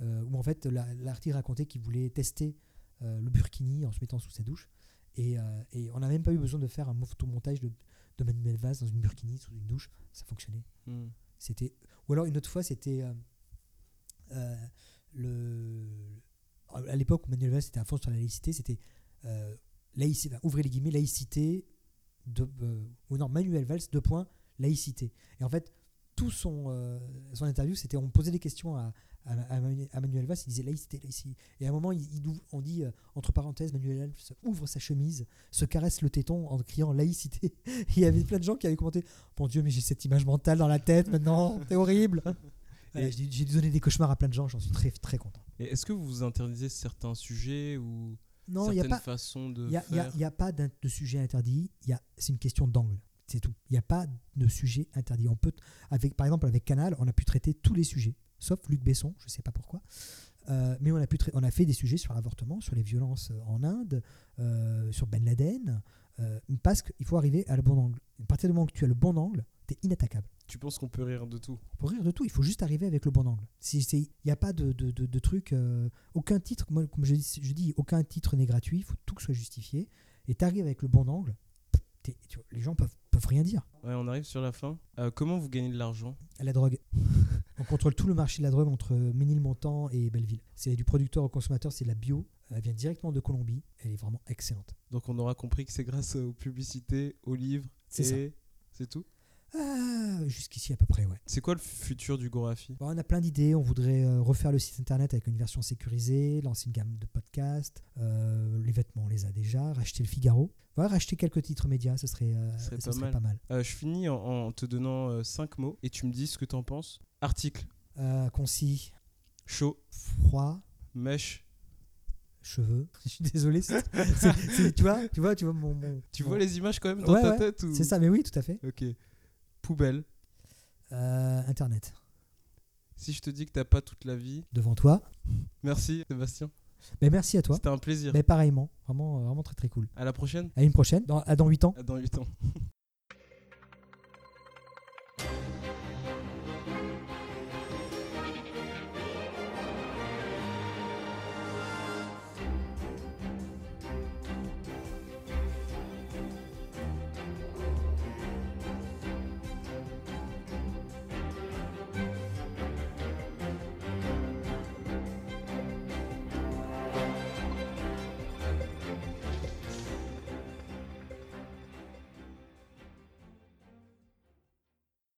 Euh, où en fait la- l'article racontait qu'il voulait tester euh, le burkini en se mettant sous sa douche. Et, euh, et on n'a même pas eu besoin de faire un photomontage de, de Manuel Valls dans une burkini sous une douche. Ça fonctionnait. Hmm. C'était ou alors une autre fois c'était le à l'époque où Manuel Valls était à fond sur la laïcité c'était euh, laïcité ouvrez les guillemets laïcité de euh, ou non Manuel Valls deux points laïcité et en fait tout son euh, son interview c'était on posait des questions à, à, à Manu- à Manuel Valls il disait laïcité laïcité et à un moment il, il ouvre- on dit euh, entre parenthèses Manuel Valls ouvre sa chemise se caresse le téton en criant laïcité il y avait plein de gens qui avaient commenté mon Dieu, mais j'ai cette image mentale dans la tête maintenant, c'est horrible. Voilà, j'ai donner des cauchemars à plein de gens, j'en suis très très content. Et est-ce que vous interdisez certains sujets ou Non, il n'y a certaines pas, façons de il y a, il y a- faire il y a pas de sujet interdit, y c'est une question d'angle, c'est tout. Il n'y a pas de sujet interdit. On peut, avec, par exemple, avec Canal, on a pu traiter tous les sujets, sauf Luc Besson, je ne sais pas pourquoi. Euh, mais on a, pu on a fait des sujets sur l'avortement, sur les violences euh, en Inde, euh, sur Ben Laden, euh, parce qu'il faut arriver à le bon angle. À partir du moment que tu as le bon angle, tu es inattaquable. Tu penses qu'on peut rire de tout? Pour rire de tout, il faut juste arriver avec le bon angle. Il n'y a pas de, de, de, de truc, aucun titre, moi, comme je, dis- je dis, aucun titre n'est gratuit, il faut tout que soit justifié. Et tu arrives avec le bon angle, t'es- tu vois, les gens peuvent, peuvent rien dire. Ouais, on arrive sur la fin. Euh, comment vous gagnez de l'argent? À la drogue. On contrôle tout le marché de la drogue entre Ménilmontant et Belleville. C'est du producteur au consommateur, c'est de la bio. Elle vient directement de Colombie. Elle est vraiment excellente. Donc on aura compris que c'est grâce aux publicités, aux livres C'est ça. c'est tout? Ah, jusqu'ici à peu près, ouais. C'est quoi le futur du Gorafi? Bon, on a plein d'idées. On voudrait euh, refaire le site internet avec une version sécurisée, lancer une gamme de podcasts. Euh, les vêtements, on les a déjà. Racheter le Figaro. Racheter quelques titres médias, ce serait, euh, Ce serait ça pas serait mal. pas mal. Euh, Je finis en, en te donnant 5 mots et tu me dis ce que t'en penses. Article, Euh, concis, chaud, froid, mèche. cheveux. Je suis désolé. tu vois, tu vois, tu vois mon. mon- Tu mon- vois les images quand même dans Ouais, ta ouais, tête ou... C'est ça, mais oui, tout à fait. Ok. Poubelle. Euh, internet. Si je te dis que t'as pas toute la vie, Devant toi. merci Sébastien. Mais merci à toi. C'était un plaisir. Mais pareillement, vraiment, euh, vraiment très très cool. À la prochaine. À une prochaine, dans, à dans 8 ans. À dans 8 ans.